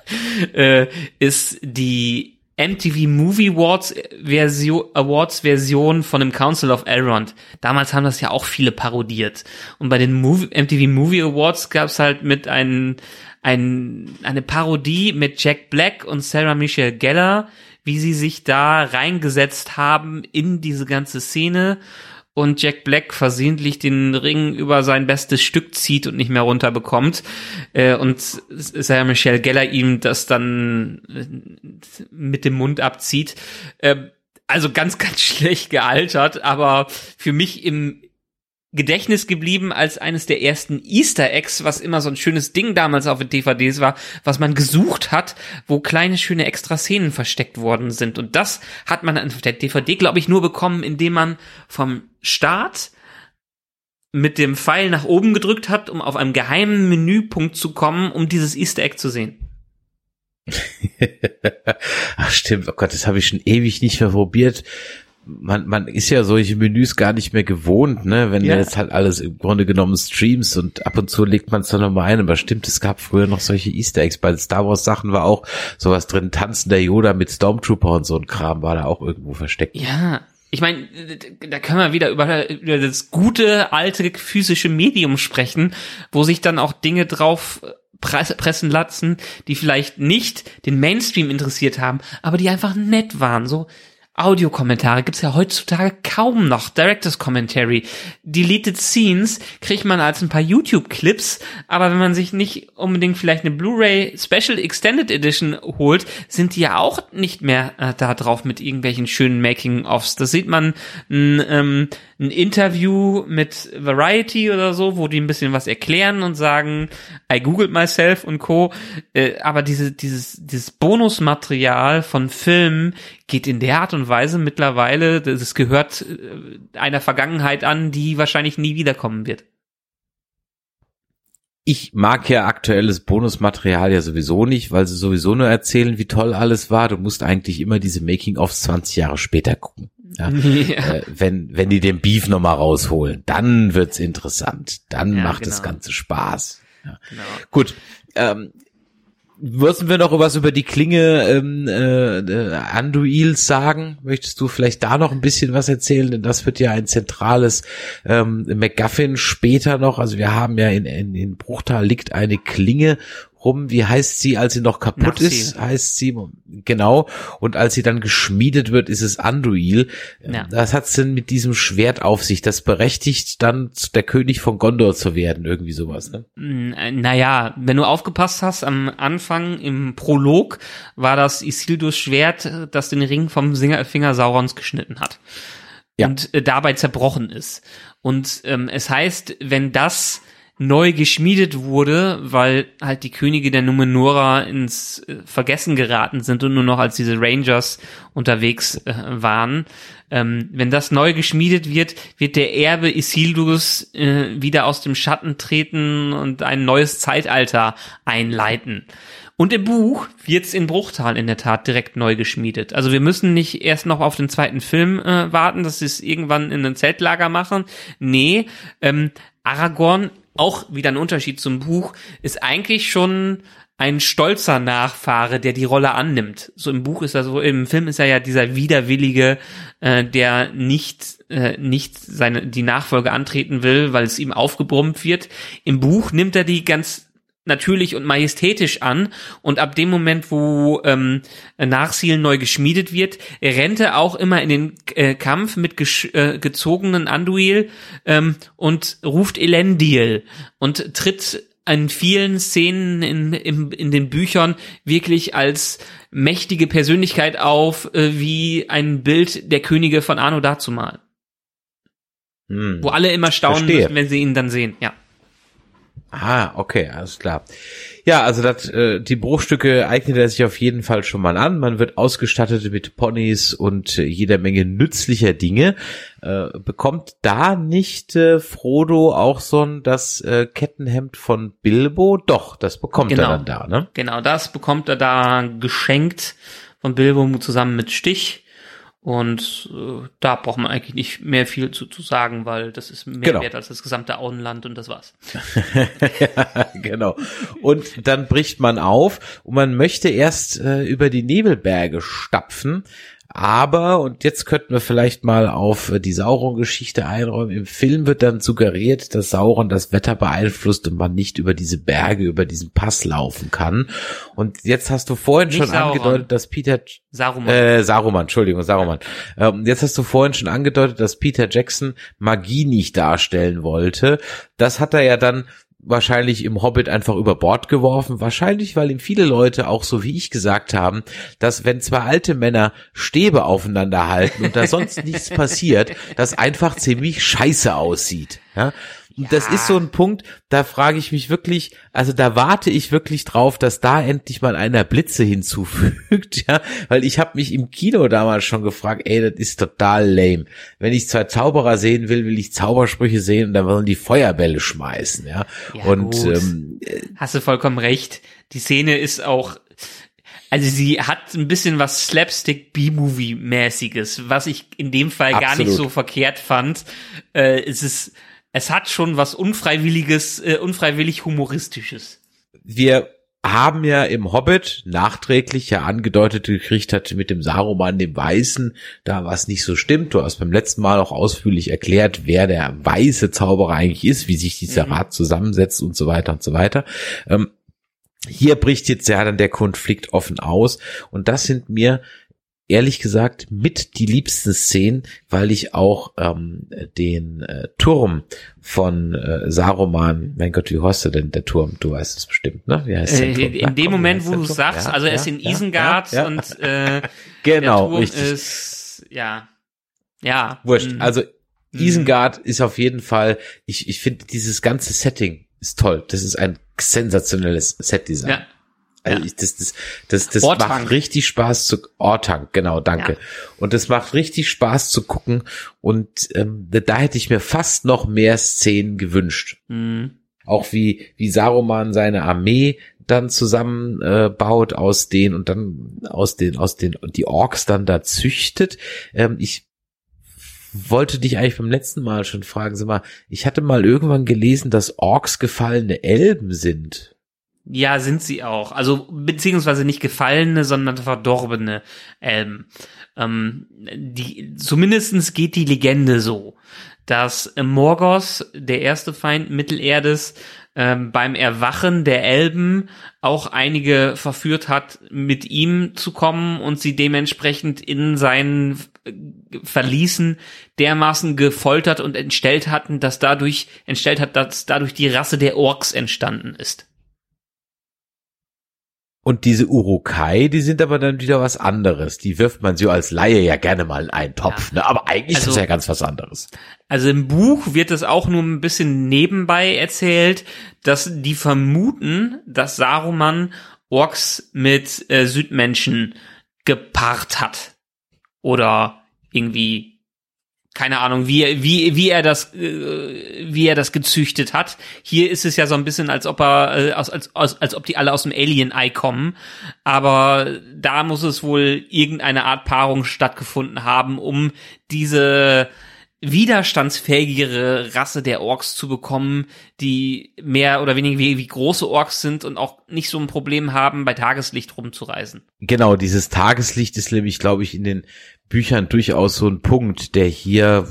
äh, ist die MTV Movie Awards Version, Awards Version von dem Council of Elrond. Damals haben das ja auch viele parodiert. Und bei den Movie, MTV Movie Awards gab es halt mit ein, ein, eine Parodie mit Jack Black und Sarah Michelle Gellar, wie sie sich da reingesetzt haben in diese ganze Szene und Jack Black versehentlich den Ring über sein bestes Stück zieht und nicht mehr runterbekommt äh, und Sarah Michelle Geller ihm das dann äh, mit dem Mund abzieht. Äh, also ganz, ganz schlecht gealtert, aber für mich im Gedächtnis geblieben als eines der ersten Easter Eggs, was immer so ein schönes Ding damals auf den DVDs war, was man gesucht hat, wo kleine schöne extra Szenen versteckt worden sind. Und das hat man auf der DVD, glaube ich, nur bekommen, indem man vom Start mit dem Pfeil nach oben gedrückt hat, um auf einem geheimen Menüpunkt zu kommen, um dieses Easter Egg zu sehen. Ach stimmt, oh Gott, das habe ich schon ewig nicht mehr probiert man, man ist ja solche Menüs gar nicht mehr gewohnt, ne? Wenn ja. du jetzt halt alles im Grunde genommen streams und ab und zu legt man es dann nochmal ein. Aber stimmt, es gab früher noch solche Easter Eggs. Bei Star Wars Sachen war auch sowas drin, tanzender Yoda mit Stormtrooper und so ein Kram war da auch irgendwo versteckt. Ja. Ich meine, da können wir wieder über, über das gute alte physische Medium sprechen, wo sich dann auch Dinge drauf pressen lassen, die vielleicht nicht den Mainstream interessiert haben, aber die einfach nett waren. So, Audiokommentare gibt's ja heutzutage kaum noch. Directors Commentary. Deleted Scenes kriegt man als ein paar YouTube-Clips, aber wenn man sich nicht unbedingt vielleicht eine Blu-ray Special Extended Edition holt, sind die ja auch nicht mehr äh, da drauf mit irgendwelchen schönen Making-ofs. Das sieht man ein, ähm, ein Interview mit Variety oder so, wo die ein bisschen was erklären und sagen, I googled myself und co. Äh, aber diese, dieses, dieses Bonusmaterial von Filmen geht in der Art und Weise mittlerweile, das gehört äh, einer Vergangenheit an, die wahrscheinlich nie wiederkommen wird. Ich mag ja aktuelles Bonusmaterial ja sowieso nicht, weil sie sowieso nur erzählen, wie toll alles war. Du musst eigentlich immer diese Making-ofs 20 Jahre später gucken. Ja. ja. Äh, wenn, wenn die den Beef nochmal rausholen, dann wird's interessant. Dann ja, macht genau. das Ganze Spaß. Genau. Gut. Ähm, Würden wir noch was über die Klinge ähm, äh, äh, Anduil sagen? Möchtest du vielleicht da noch ein bisschen was erzählen? Denn das wird ja ein zentrales ähm, MacGuffin später noch. Also wir haben ja in, in, in Bruchtal liegt eine Klinge rum. Wie heißt sie, als sie noch kaputt Nachsehen. ist? Heißt sie, genau. Und als sie dann geschmiedet wird, ist es Anduil. Ja. Das hat's denn mit diesem Schwert auf sich. Das berechtigt dann der König von Gondor zu werden. Irgendwie sowas, ne? Naja, wenn du aufgepasst hast, am Anfang im Prolog war das Isildurs Schwert, das den Ring vom Finger Saurons geschnitten hat. Ja. Und äh, dabei zerbrochen ist. Und ähm, es heißt, wenn das neu geschmiedet wurde, weil halt die Könige der Numenora ins äh, Vergessen geraten sind und nur noch als diese Rangers unterwegs äh, waren. Ähm, wenn das neu geschmiedet wird, wird der Erbe Isildurs äh, wieder aus dem Schatten treten und ein neues Zeitalter einleiten. Und im Buch wird's in Bruchtal in der Tat direkt neu geschmiedet. Also wir müssen nicht erst noch auf den zweiten Film äh, warten, dass sie es irgendwann in ein Zeltlager machen. Nee, ähm, Aragorn auch wieder ein Unterschied zum Buch, ist eigentlich schon ein stolzer Nachfahre, der die Rolle annimmt. So im Buch ist er so, im Film ist er ja dieser widerwillige, äh, der nicht äh, nicht seine die Nachfolge antreten will, weil es ihm aufgebrummt wird. Im Buch nimmt er die ganz natürlich und majestätisch an und ab dem Moment, wo ähm, Nachsielen neu geschmiedet wird, rennt er auch immer in den äh, Kampf mit äh, gezogenen Anduil ähm, und ruft Elendil und tritt in vielen Szenen in, in, in den Büchern wirklich als mächtige Persönlichkeit auf, äh, wie ein Bild der Könige von Arno dazumal. Hm. Wo alle immer staunen müssen, wenn sie ihn dann sehen, ja. Ah, okay, alles klar. Ja, also das, äh, die Bruchstücke eignet er sich auf jeden Fall schon mal an. Man wird ausgestattet mit Ponys und äh, jeder Menge nützlicher Dinge. Äh, bekommt da nicht äh, Frodo auch so ein das äh, Kettenhemd von Bilbo? Doch, das bekommt genau. er dann da, ne? Genau, das bekommt er da geschenkt von Bilbo zusammen mit Stich. Und äh, da braucht man eigentlich nicht mehr viel zu, zu sagen, weil das ist mehr Genau. wert als das gesamte Auenland und das war's. ja, genau. Und dann bricht man auf und man möchte erst äh, über die Nebelberge stapfen. Aber, und jetzt könnten wir vielleicht mal auf äh, die Sauron-Geschichte einräumen. Im Film wird dann suggeriert, dass Sauron das Wetter beeinflusst und man nicht über diese Berge, über diesen Pass laufen kann. Und jetzt hast du vorhin Nicht schon Sauron. angedeutet, dass Peter Saruman. äh, Saruman, Entschuldigung, Saruman. Ähm, jetzt hast du vorhin schon angedeutet, dass Peter Jackson Magie nicht darstellen wollte. Das hat er ja dann wahrscheinlich im Hobbit einfach über Bord geworfen. Wahrscheinlich, weil ihm viele Leute auch so wie ich gesagt haben, dass wenn zwei alte Männer Stäbe aufeinander halten und da sonst nichts passiert, das einfach ziemlich scheiße aussieht. Ja? Das ist so ein Punkt, da frage ich mich wirklich, also da warte ich wirklich drauf, dass da endlich mal einer Blitze hinzufügt, ja, weil ich habe mich im Kino damals schon gefragt, ey, das ist total lame. Wenn ich zwei Zauberer sehen will, will ich Zaubersprüche sehen und dann wollen die Feuerbälle schmeißen, ja. Ja, und gut. ähm, Hast du vollkommen recht. Die Szene ist auch, also sie hat ein bisschen was Slapstick B-Movie-mäßiges, was ich in dem Fall gar nicht Absolut. so verkehrt fand. Äh, es ist, es hat schon was unfreiwilliges, äh, unfreiwillig humoristisches. wir haben ja im Hobbit nachträglich ja angedeutet gekriegt hat mit dem Saruman, dem Weißen, da was nicht so stimmt. Du hast beim letzten Mal auch ausführlich erklärt, wer der weiße Zauberer eigentlich ist, wie sich dieser Mhm. Rat zusammensetzt und so weiter und so weiter. Ähm, hier bricht jetzt ja dann der Konflikt offen aus und das sind mir ehrlich gesagt mit die liebsten Szenen, weil ich auch ähm, den äh, Turm von äh, Saruman, mein Gott, wie heißt er denn der Turm? Du weißt es bestimmt, ne? Wie heißt der Äh, Turm? in Na, dem komm, Moment, wo du sagst, Ja, also er ja, ist in ja, Isengard und äh, genau, der Turm richtig. ist, ja, ja. Wurscht. mm, Also mm. Isengard ist auf jeden Fall, ich, ich finde dieses ganze Setting ist toll. Das ist ein sensationelles Setdesign. Ja. Also ich, das, das, das, das Ortank. macht richtig Spaß zu Ortank, genau, danke. Ja. Und das macht richtig Spaß zu gucken. Und ähm, da hätte ich mir fast noch mehr Szenen gewünscht. Mm. Auch wie, wie Saruman seine Armee dann zusammen äh, baut aus den und dann aus den, aus den, und die Orks dann da züchtet. Ähm, ich wollte dich eigentlich beim letzten Mal schon fragen, sag mal, ich hatte mal irgendwann gelesen, dass Orks gefallene Elben sind. Ja, sind sie auch. Also, beziehungsweise nicht gefallene, sondern verdorbene Elben. Ähm, die, zumindestens geht die Legende so, dass Morgos, der erste Feind Mittelerdes, ähm, beim Erwachen der Elben auch einige verführt hat, mit ihm zu kommen und sie dementsprechend in seinen äh, Verließen dermaßen gefoltert und entstellt hatten, dass dadurch entstellt hat, dass dadurch die Rasse der Orks entstanden ist. Und diese Urukai, die sind aber dann wieder was anderes. Die wirft man so als Laie ja gerne mal in einen Topf, ne? Aber eigentlich ist Also- das ja ganz was anderes. Also im Buch wird es auch nur ein bisschen nebenbei erzählt, dass die vermuten, dass Saruman Orks mit äh, Südmenschen gepaart hat. Oder irgendwie, keine Ahnung, wie, wie, wie er das, äh, wie er das gezüchtet hat. Hier ist es ja so ein bisschen, als ob er, äh, als, als, als, als ob die alle aus dem Alien-Eye kommen. Aber da muss es wohl irgendeine Art Paarung stattgefunden haben, um diese widerstandsfähigere Rasse der Orks zu bekommen, die mehr oder weniger wie, wie große Orks sind und auch nicht so ein Problem haben, bei Tageslicht rumzureisen. Genau, dieses Tageslicht ist nämlich, glaube ich, in den Büchern durchaus so ein Punkt, der hier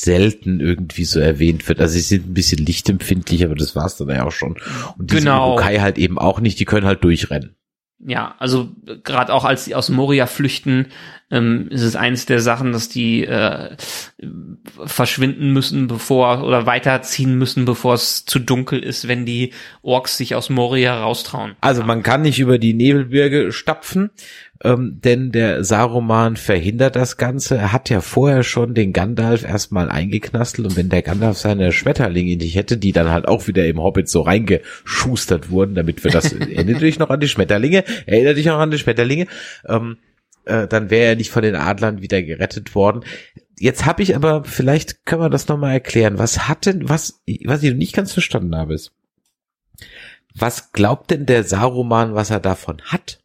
selten irgendwie so erwähnt wird. Also sie sind ein bisschen lichtempfindlich, aber das war's dann ja auch schon. Und diese Genau. Urukai halt eben auch nicht, die können halt durchrennen. Ja, also gerade auch als sie aus Moria flüchten, ähm, ist es eins der Sachen, dass die äh, verschwinden müssen, bevor oder weiterziehen müssen, bevor es zu dunkel ist, wenn die Orks sich aus Moria raustrauen. Also man kann nicht über die Nebelbirge stapfen, ähm, denn der Saruman verhindert das Ganze. Er hat ja vorher schon den Gandalf erstmal eingeknastelt und wenn der Gandalf seine Schmetterlinge nicht hätte, die dann halt auch wieder im Hobbit so reingeschustert wurden, damit wir das, erinnert dich noch an die Schmetterlinge? Erinnert dich noch an die Schmetterlinge? Ähm, äh, dann wäre er nicht von den Adlern wieder gerettet worden. Jetzt habe ich aber, vielleicht können wir das nochmal erklären. Was hat denn, was, was ich nicht ganz verstanden habe, ist, was glaubt denn der Saruman, was er davon hat?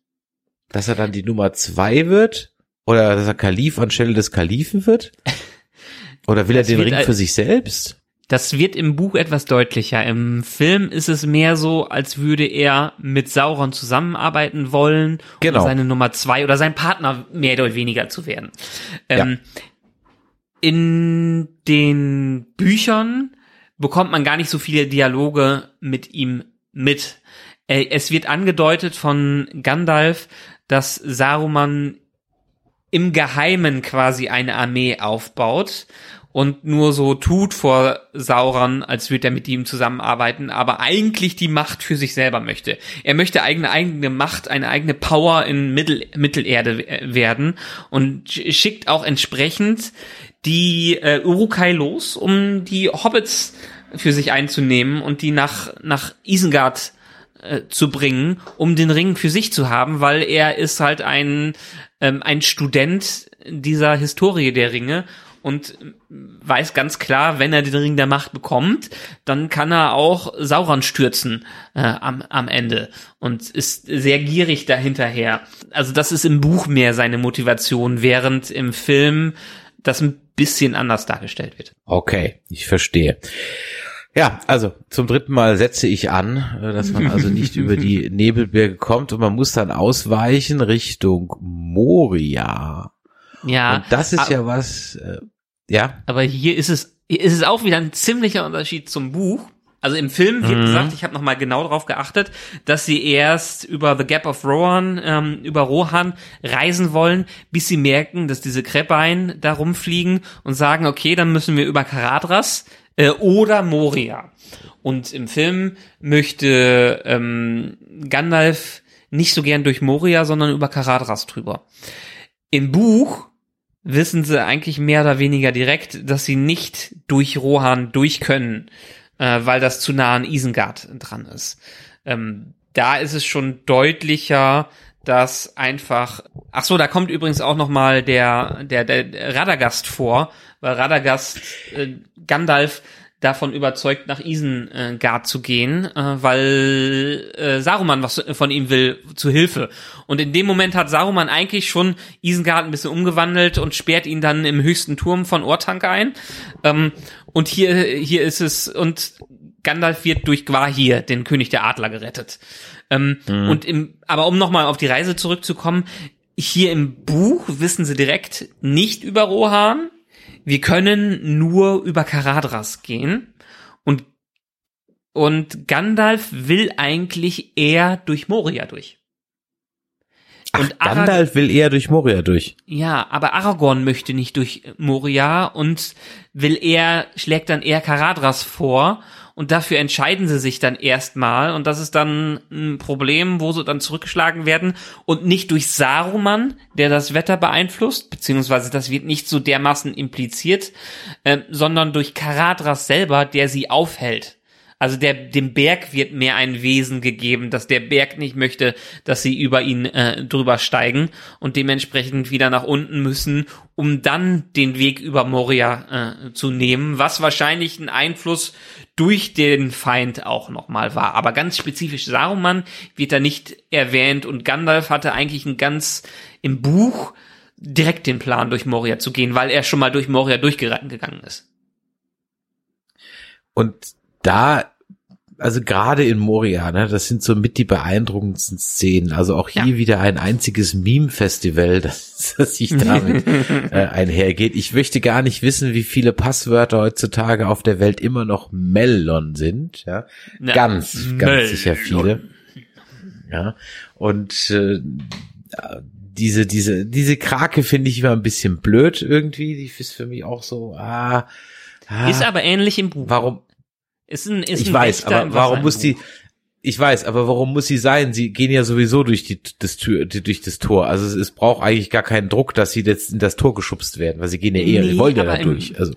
Dass er dann die Nummer zwei wird? Oder dass er Kalif anstelle des Kalifen wird? Oder will Das er den Ring für sich selbst? Das wird im Buch etwas deutlicher. Im Film ist es mehr so, als würde er mit Sauron zusammenarbeiten wollen, Genau. um seine Nummer zwei oder sein Partner mehr oder weniger zu werden. Ähm, In den Büchern bekommt man gar nicht so viele Dialoge mit ihm mit. Äh, Es wird angedeutet von Gandalf, dass Saruman im Geheimen quasi eine Armee aufbaut und nur so tut vor Sauron, als würde er mit ihm zusammenarbeiten, aber eigentlich die Macht für sich selber möchte. Er möchte eigene eigene Macht, eine eigene Power in Mittel, Mittelerde werden und sch- schickt auch entsprechend die äh, Urukai los, um die Hobbits für sich einzunehmen und die nach nach Isengard äh, zu bringen, um den Ring für sich zu haben, weil er ist halt ein ähm, ein Student dieser Historie der Ringe und weiß ganz klar, wenn er den Ring der Macht bekommt, dann kann er auch Sauron stürzen äh, am, am Ende und ist sehr gierig dahinterher. Also das ist im Buch mehr seine Motivation, während im Film das ein bisschen anders dargestellt wird. Okay, ich verstehe. Ja, also zum dritten Mal setze ich an, äh, dass man also nicht über die Nebelberge kommt und man muss dann ausweichen Richtung Moria. Ja, und das ist aber- ja was, äh, ja, Aber hier ist es, hier ist es auch wieder ein ziemlicher Unterschied zum Buch. Also im Film wird Mhm. gesagt, ich habe nochmal genau darauf geachtet, dass sie erst über The Gap of Rohan, ähm, über Rohan reisen wollen, bis sie merken, dass diese Krebein da rumfliegen und sagen, okay, dann müssen wir über Karadras äh, oder Moria. Und im Film möchte ähm, Gandalf nicht so gern durch Moria, sondern über Karadras drüber. Im Buch wissen sie eigentlich mehr oder weniger direkt, dass sie nicht durch Rohan durch können, äh, weil das zu nah an Isengard dran ist. Ähm, da ist es schon deutlicher, dass einfach, ach so, da kommt übrigens auch noch mal der, der, der Radagast vor, weil Radagast äh, Gandalf davon überzeugt, nach Isengard zu gehen, äh, weil äh, Saruman was von ihm will, zu Hilfe. Und in dem Moment hat Saruman eigentlich schon Isengard ein bisschen umgewandelt und sperrt ihn dann im höchsten Turm von Ortank ein. Ähm, und hier, hier ist es, und Gandalf wird durch Gwahir, den König der Adler, gerettet. Ähm, Und im, aber um nochmal auf die Reise zurückzukommen, hier im Buch wissen sie direkt nicht über Rohan. Wir können nur über Karadras gehen. Und, und Gandalf will eigentlich eher durch Moria durch. Ach, Und Arag- Gandalf will eher durch Moria durch. Ja, aber Aragorn möchte nicht durch Moria und will eher, schlägt dann eher Karadras vor und dafür entscheiden sie sich dann erstmal und das ist dann ein Problem, wo sie dann zurückgeschlagen werden und nicht durch Saruman, der das Wetter beeinflusst, beziehungsweise das wird nicht so dermaßen impliziert, äh, sondern durch Karadras selber, der sie aufhält. Also der, dem Berg wird mehr ein Wesen gegeben, dass der Berg nicht möchte, dass sie über ihn äh, drüber steigen und dementsprechend wieder nach unten müssen, um dann den Weg über Moria äh, zu nehmen, was wahrscheinlich ein Einfluss durch den Feind auch nochmal war. Aber ganz spezifisch Saruman wird da nicht erwähnt und Gandalf hatte eigentlich ein ganz im Buch direkt den Plan, durch Moria zu gehen, weil er schon mal durch Moria durchgegangen ist. Und da, also gerade in Moria, ne, das sind so mit die beeindruckendsten Szenen. Also auch hier Ja. wieder ein einziges Meme-Festival, das, das sich damit äh, einhergeht. Ich möchte gar nicht wissen, wie viele Passwörter heutzutage auf der Welt immer noch Melon sind. Ja, Ja, ganz, ganz Melon. sicher viele. Ja, und äh, diese, diese, diese Krake finde ich immer ein bisschen blöd irgendwie. Die ist für mich auch so, ah, ah Ist aber ähnlich im Buch. warum, Ist ein, ist ich ein weiß, Wächter aber warum muss die, ich weiß, aber warum muss sie sein? Sie gehen ja sowieso durch die, das Tür, die, durch das Tor. Also es, es braucht eigentlich gar keinen Druck, dass sie jetzt in das Tor geschubst werden, weil sie gehen ja eher, Nee, sie wollen ja da durch. Also,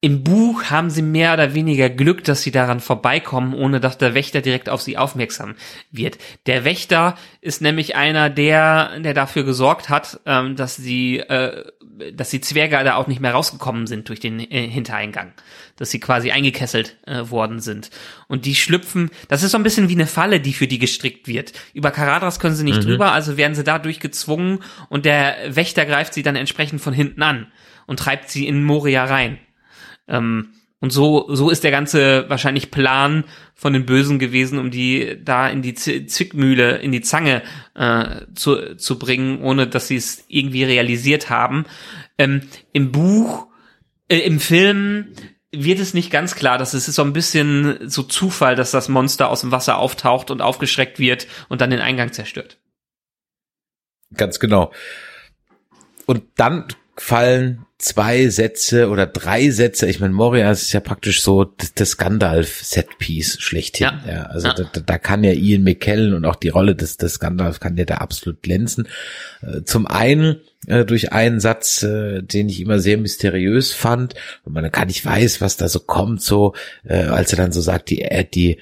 Im Buch haben sie mehr oder weniger Glück, dass sie daran vorbeikommen, ohne dass der Wächter direkt auf sie aufmerksam wird. Der Wächter ist nämlich einer, der, der dafür gesorgt hat, ähm, dass die, äh, dass die Zwerge da auch nicht mehr rausgekommen sind durch den äh, Hintereingang, dass sie quasi eingekesselt äh, worden sind. Und die schlüpfen, das ist so ein bisschen wie eine Falle, die für die gestrickt wird. Über Karadras können sie nicht Mhm. drüber, also werden sie dadurch gezwungen und der Wächter greift sie dann entsprechend von hinten an und treibt sie in Moria rein. Ähm, und so, so ist der ganze wahrscheinlich Plan von den Bösen gewesen, um die da in die Zwickmühle, in die Zange äh, zu, zu bringen, ohne dass sie es irgendwie realisiert haben. Ähm, Im Buch, äh, im Film wird es nicht ganz klar, dass es ist so ein bisschen so Zufall, dass das Monster aus dem Wasser auftaucht und aufgeschreckt wird und dann den Eingang zerstört. Ganz genau. Und dann fallen zwei Sätze oder drei Sätze. Ich meine, Moria ist ja praktisch so das, Gandalf-Setpiece schlechthin. Ja. Ja. also Ja. Da, da- kann ja Ian McKellen und auch die Rolle des, des Gandalf kann ja da absolut glänzen. Äh, Zum einen äh, durch einen Satz, äh, den ich immer sehr mysteriös fand, und man gar nicht weiß, was da so kommt, so äh, als er dann so sagt, die, die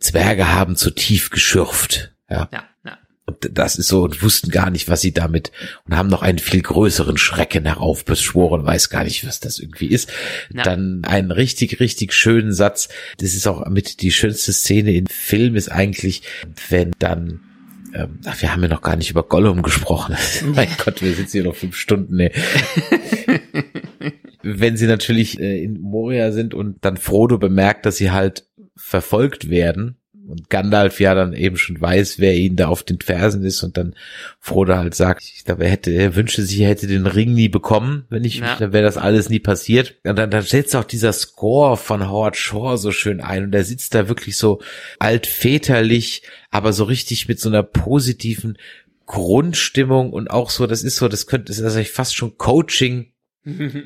Zwerge haben zu tief geschürft. Ja. Ja, ja. Und das ist so und wussten gar nicht, was sie damit und haben noch einen viel größeren Schrecken heraufbeschworen, weiß gar nicht, was das irgendwie ist. Ja. Dann einen richtig, richtig schönen Satz. Das ist auch mit die schönste Szene im Film ist eigentlich, wenn dann ähm, ach, wir haben ja noch gar nicht über Gollum gesprochen. mein Gott, wir sitzen hier noch fünf Stunden. Nee. wenn sie natürlich äh, in Moria sind und dann Frodo bemerkt, dass sie halt verfolgt werden und Gandalf ja dann eben schon weiß, wer ihnen da auf den Fersen ist und dann Frodo halt sagt, ich glaube, er hätte, er wünschte sich, er hätte den Ring nie bekommen, wenn ich, Ja. dann wäre das alles nie passiert. Und dann, dann setzt auch dieser Score von Howard Shore so schön ein und er sitzt da wirklich so altväterlich, aber so richtig mit so einer positiven Grundstimmung und auch so, das ist so, das könnte, das ist eigentlich fast schon Coaching,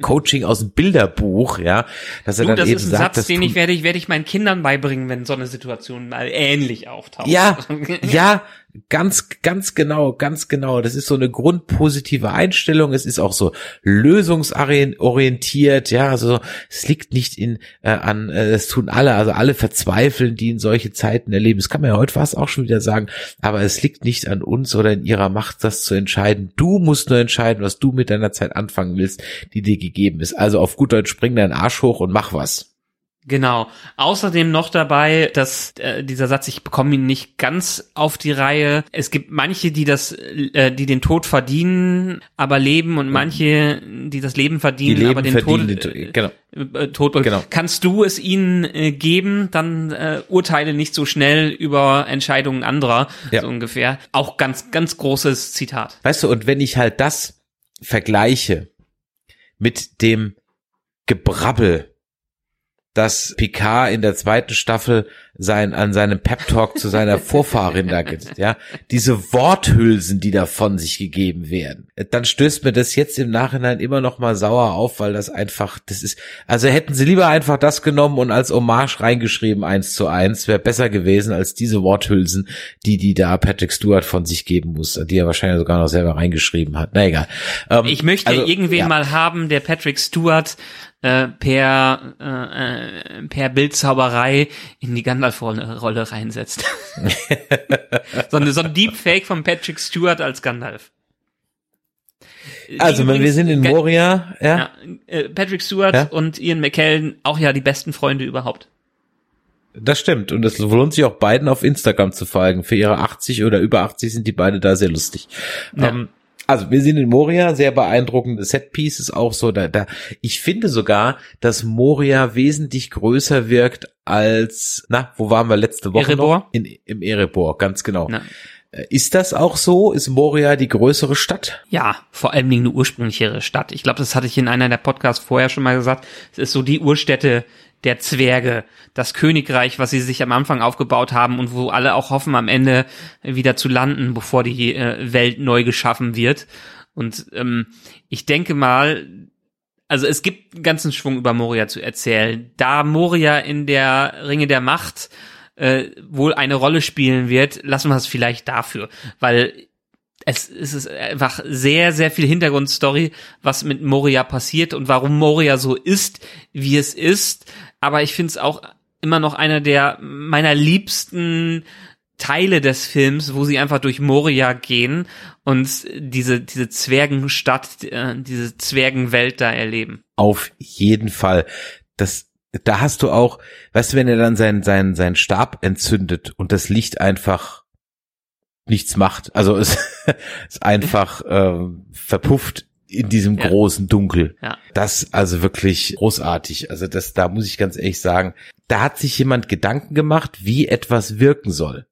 Coaching aus Bilderbuch, ja, dass er Du, dann das eben ist ein sagt, Satz, den ich werde ich werde ich meinen Kindern beibringen, wenn so eine Situation mal ähnlich auftaucht. Ja, ja, ganz, ganz genau, ganz genau. Das ist so eine grundpositive Einstellung. Es ist auch so lösungsorientiert. Ja, also es liegt nicht in äh, an, äh, es tun alle, also alle verzweifeln, die in solche Zeiten erleben. Das kann man ja heute fast auch schon wieder sagen. Aber es liegt nicht an uns oder in ihrer Macht, das zu entscheiden. Du musst nur entscheiden, was du mit deiner Zeit anfangen willst, die dir gegeben ist. Also auf gut Deutsch, spring deinen Arsch hoch und mach was. Genau. Außerdem noch dabei, dass äh, dieser Satz, ich bekomme ihn nicht ganz auf die Reihe. Es gibt manche, die das, äh, die den Tod verdienen, aber leben und manche, die das Leben Die verdienen, Leben aber den verdienen. Tod, den- genau. äh, äh, Tod. Genau. Kannst du es ihnen äh, geben, dann äh, urteile nicht so schnell über Entscheidungen anderer, Ja. so ungefähr. Auch ganz, ganz großes Zitat. Weißt du, und wenn ich halt das vergleiche mit dem Gebrabbel, das Picard in der zweiten Staffel sein, an seinem Pep-Talk zu seiner Vorfahrin da gibt, ja, diese Worthülsen, die da von sich gegeben werden, dann stößt mir das jetzt im Nachhinein immer noch mal sauer auf, weil das einfach, das ist, also hätten sie lieber einfach das genommen und als Hommage reingeschrieben, eins zu eins, wäre besser gewesen als diese Worthülsen, die, die da Patrick Stewart von sich geben muss, die er wahrscheinlich sogar noch selber reingeschrieben hat. Na egal. Ähm, Ich möchte also, irgendwen ja. mal haben, der Patrick Stewart äh, per äh, äh, per Bildzauberei in die Gandalf-Rolle Rolle reinsetzt. so, eine, so ein Deepfake von Patrick Stewart als Gandalf. Also, Die wir übrigens- sind in Moria, ja. Ja, äh, Patrick Stewart Ja? und Ian McKellen auch ja die besten Freunde überhaupt. Das stimmt. Und es lohnt sich auch beiden auf Instagram zu folgen. Für ihre 80 oder über 80 sind die beide da sehr lustig. Ja. Ähm, also wir sind in Moria, sehr beeindruckende Setpieces auch so. Da, da, ich finde sogar, dass Moria wesentlich größer wirkt als, na, wo waren wir letzte Woche Erebor? noch? In, Im Erebor, ganz genau. Na, Äh, Ist das auch so? Ist Moria die größere Stadt? ja, vor allen Dingen eine ursprünglichere Stadt. Ich glaube, das hatte ich in einer der Podcasts vorher schon mal gesagt. Es ist so die Urstätte der Zwerge, das Königreich, was sie sich am Anfang aufgebaut haben und wo alle auch hoffen, am Ende wieder zu landen, bevor die äh, Welt neu geschaffen wird. Und ähm, ich denke mal, also es gibt einen ganzen Schwung über Moria zu erzählen. Da Moria in der Ringe der Macht äh, wohl eine Rolle spielen wird, lassen wir es vielleicht dafür, weil es, es ist einfach sehr, sehr viel Hintergrundstory, was mit Moria passiert und warum Moria so ist, wie es ist. Aber ich finde es auch immer noch einer der meiner liebsten Teile des Films, wo sie einfach durch Moria gehen und diese, diese Zwergenstadt, äh, diese Zwergenwelt da erleben. Auf jeden Fall. Das, da hast du auch, weißt du, wenn er dann seinen, seinen, seinen Stab entzündet und das Licht einfach nichts macht. Also es ist einfach äh, verpufft in diesem Ja. großen Dunkel. Ja. Das also wirklich großartig. Also das, da muss ich ganz ehrlich sagen, da hat sich jemand Gedanken gemacht, wie etwas wirken soll.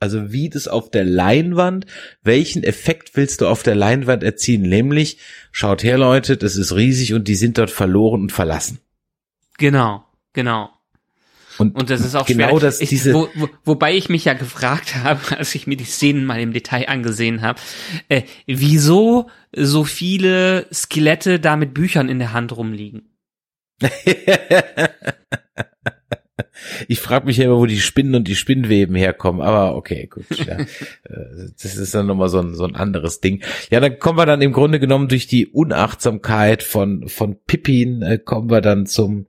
Also wie das auf der Leinwand, welchen Effekt willst du auf der Leinwand erzielen? Nämlich, schaut her Leute, das ist riesig und die sind dort verloren und verlassen. Genau, genau. Und, Und das ist auch genau schwer. das, ich, diese, wo, wo, wobei ich mich ja gefragt habe, als ich mir die Szenen mal im Detail angesehen habe, äh, wieso so viele Skelette da mit Büchern in der Hand rumliegen. Ich frage mich ja immer, wo die Spinnen und die Spinnweben herkommen, aber okay, gut. Ja. Äh, das ist dann nochmal so ein, so ein anderes Ding. Ja, dann kommen wir dann im Grunde genommen durch die Unachtsamkeit von, von Pippin, äh, kommen wir dann zum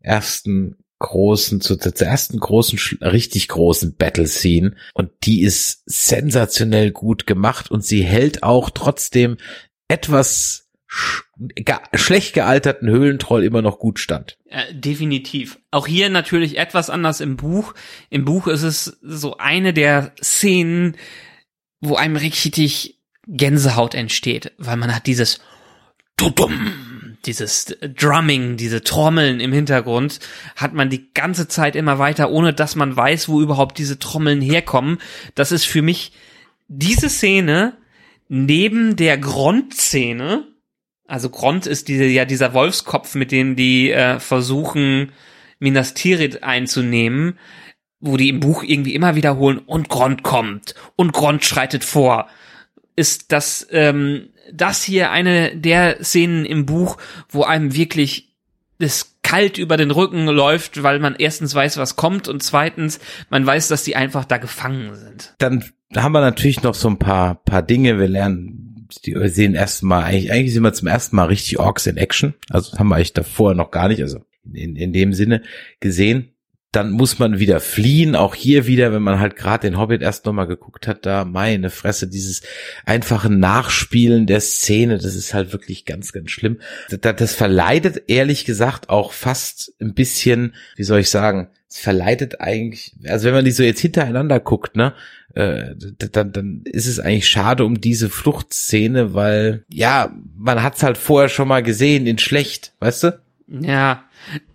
ersten großen, zu, zur ersten großen, richtig großen Battle Scene. Und die ist sensationell gut gemacht und sie hält auch trotzdem etwas schlecht gealterten Höhlentroll immer noch gut stand. Äh, definitiv. Auch hier natürlich etwas anders im Buch. Im Buch ist es so eine der Szenen, wo einem richtig Gänsehaut entsteht, weil man hat dieses Dudum, dieses Drumming, diese Trommeln im Hintergrund, hat man die ganze Zeit immer weiter, ohne dass man weiß, wo überhaupt diese Trommeln herkommen. Das ist für mich diese Szene neben der Grond-Szene, also Grond ist diese, ja dieser Wolfskopf, mit dem die äh, versuchen, Minas Tirith einzunehmen, wo die im Buch irgendwie immer wiederholen, und Grond kommt, und Grond schreitet vor, ist das, ähm, das hier eine der Szenen im Buch, wo einem wirklich das kalt über den Rücken läuft, weil man erstens weiß, was kommt und zweitens, man weiß, dass die einfach da gefangen sind. dann haben wir natürlich noch so ein paar, paar Dinge. Wir lernen, die, wir sehen erstmal, eigentlich, eigentlich sind wir zum ersten Mal richtig Orks in Action. Also haben wir eigentlich davor noch gar nicht, also in, in dem Sinne gesehen. Dann muss man wieder fliehen, auch hier wieder, wenn man halt gerade den Hobbit erst nochmal geguckt hat, da meine Fresse, dieses einfache Nachspielen der Szene, das ist halt wirklich ganz, ganz schlimm. Das, das verleitet ehrlich gesagt auch fast ein bisschen, wie soll ich sagen, es verleitet eigentlich, also wenn man die so jetzt hintereinander guckt, ne, äh, dann, dann ist es eigentlich schade um diese Fluchtszene, weil ja, man hat's halt vorher schon mal gesehen in schlecht, weißt du? Ja,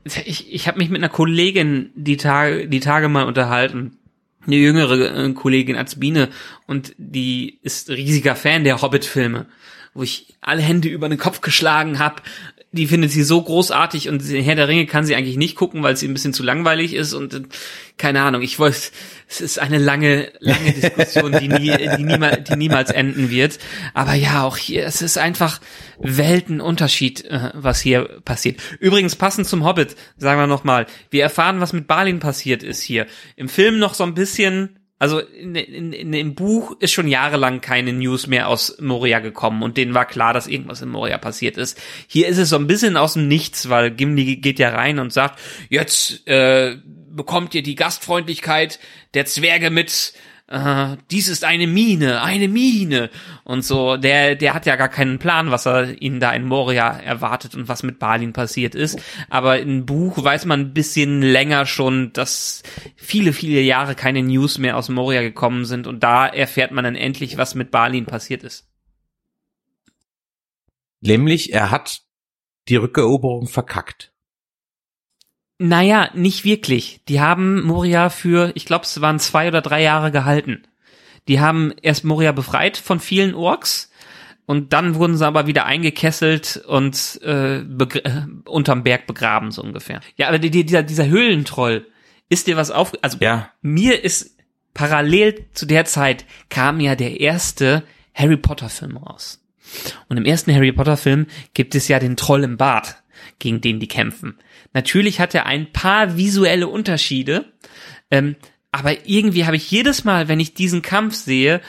ich, ich habe mich mit einer Kollegin die Tage, die Tage mal unterhalten, eine jüngere äh, Kollegin als Biene und die ist riesiger Fan der Hobbit-Filme, wo ich alle Hände über den Kopf geschlagen habe. Die findet sie so großartig und Herr der Ringe kann sie eigentlich nicht gucken, weil sie ein bisschen zu langweilig ist und äh, keine Ahnung. Ich wollte, es ist eine lange, lange Diskussion, die nie, die niemals, die niemals enden wird. Aber ja, auch hier, es ist einfach Weltenunterschied, äh, was hier passiert. Übrigens passend zum Hobbit, sagen wir nochmal, wir erfahren, was mit Balin passiert ist hier. Im Film noch so ein bisschen, also in, in, in, im Buch ist schon jahrelang keine News mehr aus Moria gekommen und denen war klar, dass irgendwas in Moria passiert ist. Hier ist es so ein bisschen aus dem Nichts, weil Gimli geht ja rein und sagt, jetzt äh, bekommt ihr die Gastfreundlichkeit der Zwerge mit, äh, dies ist eine Mine, eine Mine und so. Der, der hat ja gar keinen Plan, was er ihnen da in Moria erwartet und was mit Balin passiert ist. Aber im Buch weiß man ein bisschen länger schon, dass viele, viele Jahre keine News mehr aus Moria gekommen sind und da erfährt man dann endlich, was mit Balin passiert ist. Nämlich, er hat die Rückeroberung verkackt. Naja, nicht wirklich. Die haben Moria für, ich glaube, es waren zwei oder drei Jahre gehalten. Die haben erst Moria befreit von vielen Orks und dann wurden sie aber wieder eingekesselt und äh, äh, unterm Berg begraben, so ungefähr. Ja, aber die, die, dieser, dieser Höhlentroll, ist dir was auf... Also Ja. mir ist parallel zu der Zeit kam ja der erste Harry Potter Film raus. Und im ersten Harry Potter Film gibt es ja den Troll im Bart, gegen den die kämpfen. Natürlich hat er ein paar visuelle Unterschiede, ähm, aber irgendwie habe ich jedes Mal, wenn ich diesen Kampf sehe,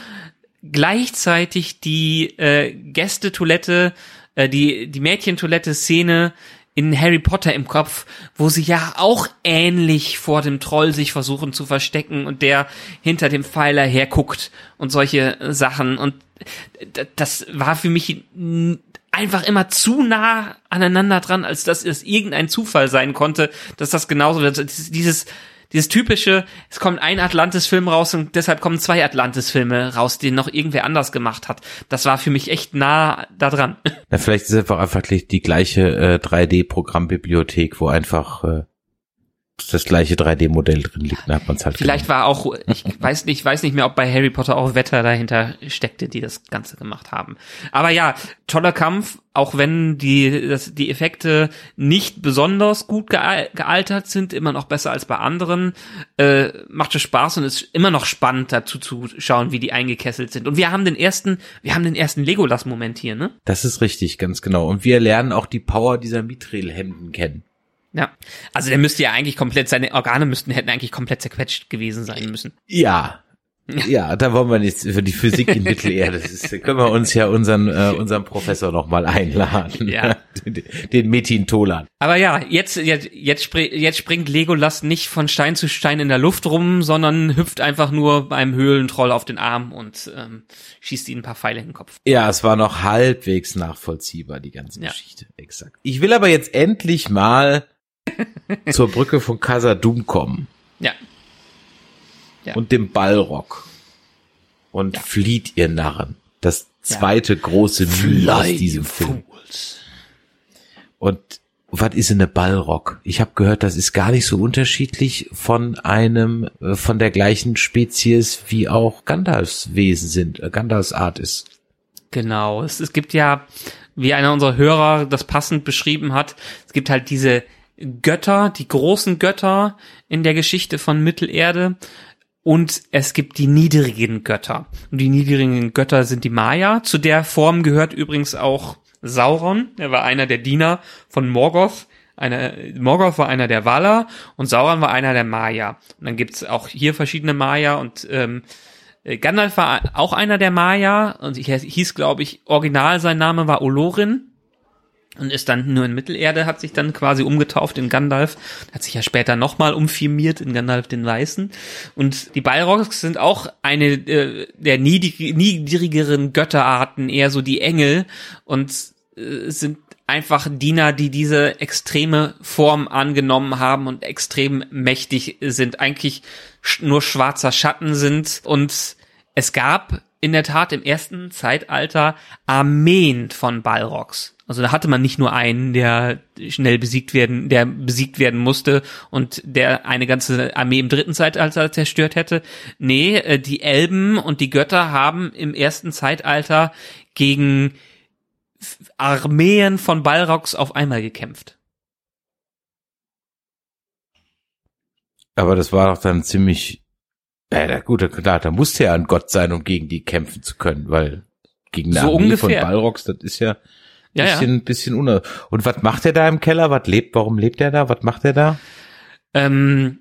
gleichzeitig die äh, Gästetoilette, äh, die, die Mädchentoilette-Szene in Harry Potter im Kopf, wo sie ja auch ähnlich vor dem Troll sich versuchen zu verstecken und der hinter dem Pfeiler herguckt und solche Sachen. Und das war für mich einfach immer zu nah aneinander dran, als dass es irgendein Zufall sein konnte, dass das genauso wird. Dieses, dieses typische, es kommt ein Atlantis-Film raus und deshalb kommen zwei Atlantis-Filme raus, die noch irgendwer anders gemacht hat. Das war für mich echt nah da dran. Na, vielleicht ist es einfach einfach die gleiche äh, 3D-Programmbibliothek, wo einfach äh, das gleiche 3D-Modell drin liegt, dann hat man es halt. Vielleicht gemacht. war auch, ich weiß nicht, weiß nicht mehr, ob bei Harry Potter auch Wetter dahinter steckte, die das Ganze gemacht haben. Aber ja, toller Kampf, auch wenn die, das, die Effekte nicht besonders gut gealtert sind, immer noch besser als bei anderen, äh, machte Spaß und ist immer noch spannend dazu zu schauen, wie die eingekesselt sind. Und wir haben den ersten, wir haben den ersten Legolas-Moment hier, ne? Das ist richtig, ganz genau. Und wir lernen auch die Power dieser Mithril-Hemden kennen. Ja. Also der müsste ja eigentlich komplett, seine Organe müssten, hätten eigentlich komplett zerquetscht gewesen sein müssen. Ja. Ja, da wollen wir nichts für die Physik in Mittelerde. Das ist, können wir uns ja unseren, äh, unseren Professor nochmal einladen. Ja. Den, den Metin Tolan. Aber ja, jetzt, jetzt, jetzt, spring, jetzt springt Legolas nicht von Stein zu Stein in der Luft rum, sondern hüpft einfach nur beim Höhlentroll auf den Arm und ähm, schießt ihn ein paar Pfeile in den Kopf. Ja, es war noch halbwegs nachvollziehbar, die ganze ja. Geschichte. Exakt. Ich will aber jetzt endlich mal zur Brücke von Casadum kommen. Ja. ja. Und dem Ballrock. Und ja. flieht ihr Narren. Das zweite ja. große Mühe aus diesem Film. Und was ist eine Ballrock? Ich habe gehört, das ist gar nicht so unterschiedlich von einem, äh, von der gleichen Spezies wie auch Gandalfs Wesen sind, äh, Gandalfs Art ist. Genau. Es, es gibt ja, wie einer unserer Hörer das passend beschrieben hat, es gibt halt diese Götter, die großen Götter in der Geschichte von Mittelerde und es gibt die niedrigen Götter. Und die niedrigen Götter sind die Maya. Zu der Form gehört übrigens auch Sauron. Er war einer der Diener von Morgoth. Einer, Morgoth war einer der Valar und Sauron war einer der Maya. Und dann gibt's auch hier verschiedene Maya und ähm, Gandalf war auch einer der Maya und ich hieß, glaube ich, original sein Name war Olorin und ist dann nur in Mittelerde, hat sich dann quasi umgetauft in Gandalf, hat sich ja später nochmal umfirmiert in Gandalf den Weißen. Und die Balrogs sind auch eine äh, der niedrig niedrigeren Götterarten, eher so die Engel und äh, sind einfach Diener, die diese extreme Form angenommen haben und extrem mächtig sind, eigentlich nur schwarzer Schatten sind und es gab in der Tat im ersten Zeitalter Armeen von Balrogs. Also da hatte man nicht nur einen, der schnell besiegt werden, der besiegt werden musste und der eine ganze Armee im dritten Zeitalter zerstört hätte. Nee, äh, die Elben und die Götter haben im ersten Zeitalter gegen Armeen von Balrogs auf einmal gekämpft. Aber das war doch dann ziemlich, äh, gut, klar, da musste ja ein Gott sein, um gegen die kämpfen zu können, weil gegen eine so Armee ungefähr. von Balrogs, das ist ja, ja, bisschen, ja. bisschen uner. Und was macht er da im Keller? Was lebt? Warum lebt er da? Was macht er da? Ähm,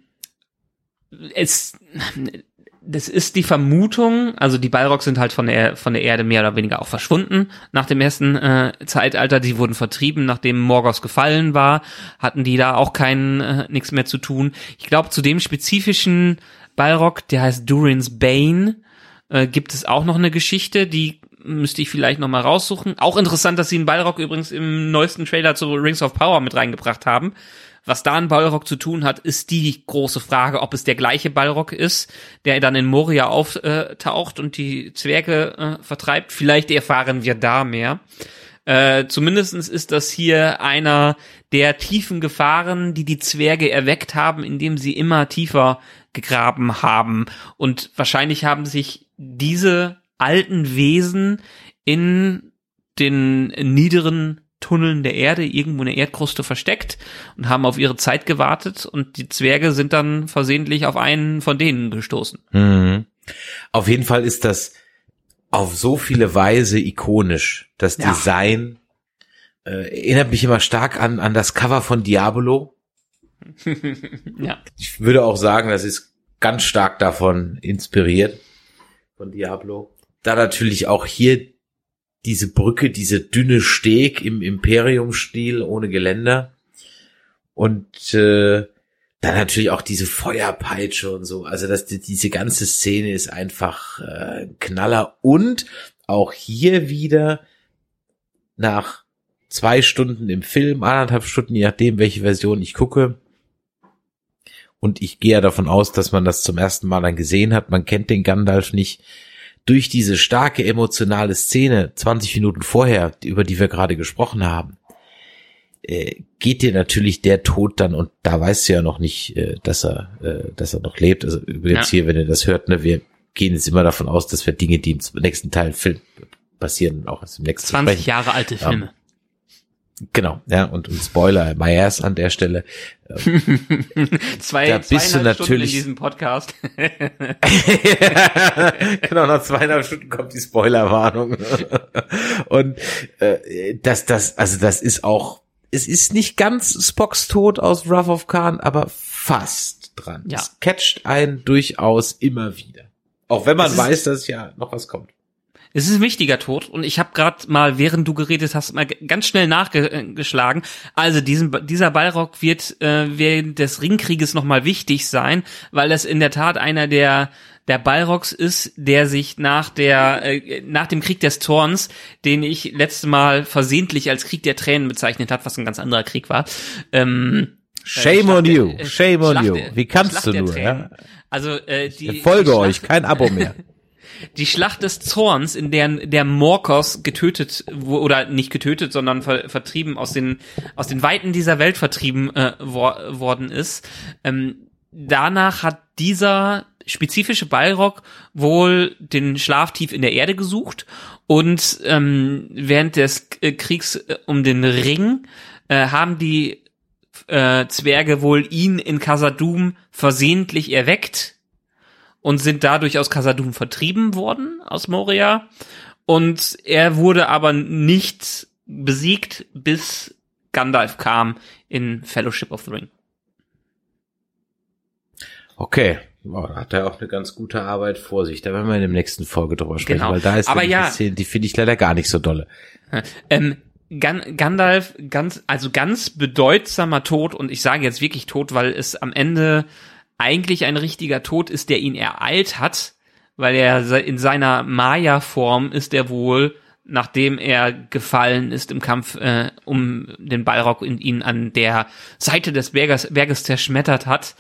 es, das ist die Vermutung, also die Balrogs sind halt von der von der Erde mehr oder weniger auch verschwunden nach dem ersten äh, Zeitalter. Die wurden vertrieben, nachdem Morgoth gefallen war, hatten die da auch kein äh, nichts mehr zu tun. Ich glaube, zu dem spezifischen Balrog, der heißt Durin's Bane, äh, gibt es auch noch eine Geschichte, die müsste ich vielleicht noch mal raussuchen. Auch interessant, dass sie einen Balrog übrigens im neuesten Trailer zu Rings of Power mit reingebracht haben. Was da ein Balrog zu tun hat, ist die große Frage, ob es der gleiche Balrog ist, der dann in Moria auftaucht und die Zwerge äh, vertreibt. Vielleicht erfahren wir da mehr. Äh, zumindestens ist das hier einer der tiefen Gefahren, die die Zwerge erweckt haben, indem sie immer tiefer gegraben haben. Und wahrscheinlich haben sich diese alten Wesen in den niederen Tunneln der Erde irgendwo in der Erdkruste versteckt und haben auf ihre Zeit gewartet und die Zwerge sind dann versehentlich auf einen von denen gestoßen. Mhm. Auf jeden Fall ist das auf so viele Weise ikonisch. Das ja. Design äh, erinnert mich immer stark an, an das Cover von Diablo. ja. Ich würde auch sagen, das ist ganz stark davon inspiriert von Diablo. Da natürlich auch hier diese Brücke, diese dünne Steg im Imperium-Stil ohne Geländer. Und äh, dann natürlich auch diese Feuerpeitsche und so. Also das, diese ganze Szene ist einfach äh, Knaller. Und auch hier wieder nach zwei Stunden im Film, anderthalb Stunden, je nachdem, welche Version ich gucke. Und ich gehe ja davon aus, dass man das zum ersten Mal dann gesehen hat. Man kennt den Gandalf nicht. Durch diese starke emotionale Szene 20 Minuten vorher, über die wir gerade gesprochen haben, äh, geht dir natürlich der Tod dann und da weißt du ja noch nicht, äh, dass er, äh, dass er noch lebt. Also übrigens ja. hier, wenn ihr das hört, ne, wir gehen jetzt immer davon aus, dass wir Dinge, die im nächsten Teil Film passieren, auch im nächsten 20 sprechen. Jahre alte Filme. Genau, ja, und, und Spoiler, my ass an der Stelle. Zwei, da bist du natürlich Stunden in diesem Podcast. genau, nach zweieinhalb Stunden kommt die Spoilerwarnung. und äh, das, das, also das ist auch, es ist nicht ganz Spocks Tod aus Wrath of Khan, aber fast dran. Ja. Es catcht einen durchaus immer wieder. Auch wenn man weiß, dass ja noch was kommt. Es ist ein wichtiger Tod und ich habe gerade mal, während du geredet hast, mal ganz schnell nachgeschlagen. Also diesen, dieser Ballrock wird äh, während des Ringkrieges nochmal wichtig sein, weil das in der Tat einer der der Balrogs ist, der sich nach der äh, nach dem Krieg des Zorns, den ich letzte Mal versehentlich als Krieg der Tränen bezeichnet hat, was ein ganz anderer Krieg war. Ähm, Shame äh, on you, äh, shame on you. Wie kannst Schlacht du nur? Ja? Also äh, die ich folge die euch, kein Abo mehr. die Schlacht des Zorns, in der der Morkos getötet oder nicht getötet, sondern ver, vertrieben aus den aus den Weiten dieser Welt vertrieben äh, wor worden ist. Ähm, danach hat dieser spezifische Balrog wohl den Schlaf tief in der Erde gesucht und ähm, während des äh, Kriegs äh, um den Ring äh, haben die äh, Zwerge wohl ihn in Casadum versehentlich erweckt und sind dadurch aus Casadum vertrieben worden, aus Moria. Und er wurde aber nicht besiegt, bis Gandalf kam in Fellowship of the Ring. Okay. Oh, da hat er auch eine ganz gute Arbeit vor sich. Da werden wir in der nächsten Folge drüber sprechen, genau. weil da ist aber ja, Szene, die finde ich leider gar nicht so dolle. Ähm, Gandalf, ganz, also ganz bedeutsamer Tod und ich sage jetzt wirklich Tod, weil es am Ende eigentlich ein richtiger Tod ist, der ihn ereilt hat, weil er in seiner Maya-Form ist er wohl, nachdem er gefallen ist im Kampf äh, um den Ballrock und ihn an der Seite des Berges, Berges zerschmettert hat,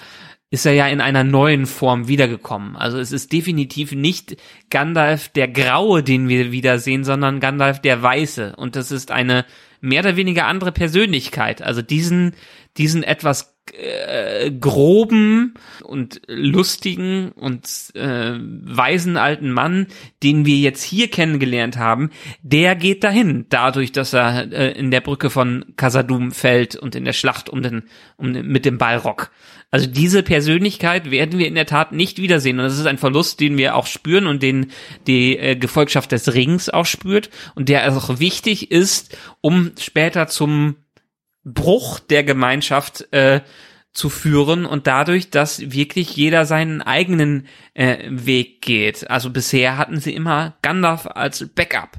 ist er ja in einer neuen Form wiedergekommen. Also es ist definitiv nicht Gandalf der Graue, den wir wiedersehen, sondern Gandalf der Weiße. Und das ist eine mehr oder weniger andere Persönlichkeit. Also diesen, diesen etwas äh, groben und lustigen und äh, weisen alten Mann, den wir jetzt hier kennengelernt haben, der geht dahin, dadurch, dass er äh, in der Brücke von Casadum fällt und in der Schlacht um den, um den, mit dem Ballrock. Also diese Persönlichkeit werden wir in der Tat nicht wiedersehen und das ist ein Verlust, den wir auch spüren und den die äh, Gefolgschaft des Rings auch spürt und der auch wichtig ist, um später zum Bruch der Gemeinschaft äh, zu führen und dadurch, dass wirklich jeder seinen eigenen äh, Weg geht. Also bisher hatten sie immer Gandalf als Backup.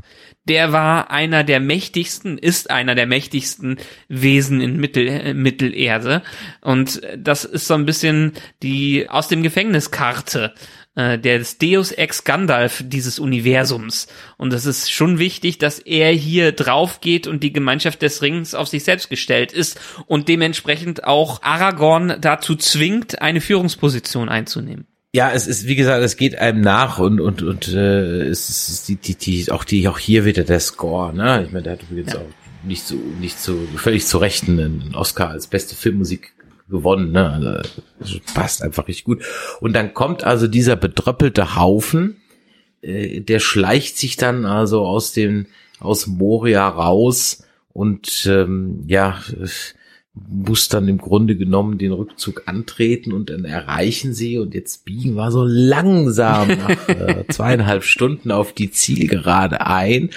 Der war einer der mächtigsten, ist einer der mächtigsten Wesen in Mittel, äh, Mittelerde. Und das ist so ein bisschen die aus dem Gefängniskarte äh, der ist Deus Ex Gandalf dieses Universums. Und es ist schon wichtig, dass er hier drauf geht und die Gemeinschaft des Rings auf sich selbst gestellt ist und dementsprechend auch Aragorn dazu zwingt, eine Führungsposition einzunehmen. Ja, es ist, wie gesagt, es geht einem nach und, und, und äh, es ist die, die, die, auch die, auch hier wieder der Score, ne? Ich meine, der hat übrigens ja. auch nicht so, nicht so, völlig zu Rechten einen Oscar als beste Filmmusik gewonnen, ne? Also, passt einfach richtig gut. Und dann kommt also dieser bedröppelte Haufen, äh, der schleicht sich dann also aus dem aus Moria raus und ähm, ja muss dann im Grunde genommen den Rückzug antreten und dann erreichen sie und jetzt biegen wir so langsam nach äh, zweieinhalb Stunden auf die Zielgerade ein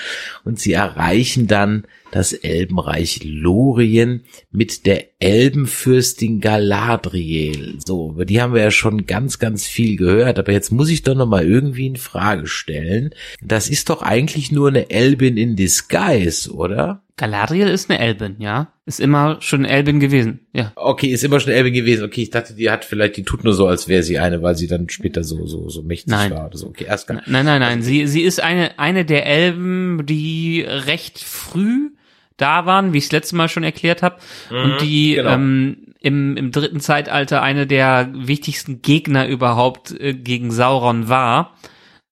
und sie erreichen dann das Elbenreich Lorien mit der Elbenfürstin Galadriel. So, über die haben wir ja schon ganz, ganz viel gehört, aber jetzt muss ich doch noch mal irgendwie in Frage stellen. Das ist doch eigentlich nur eine Elbin in Disguise, oder? Galadriel ist eine Elbin, ja. Ist immer schon Elbin gewesen, ja. Okay, ist immer schon Elbin gewesen. Okay, ich dachte, die hat vielleicht, die tut nur so, als wäre sie eine, weil sie dann später so, so, so mächtig nein. war oder so. Okay, erst gar Nein, nein, nein. Sie, sie ist eine, eine der Elben, die recht früh da waren, wie ich es letztes Mal schon erklärt habe, mhm, und die genau. ähm, im, im dritten Zeitalter eine der wichtigsten Gegner überhaupt äh, gegen Sauron war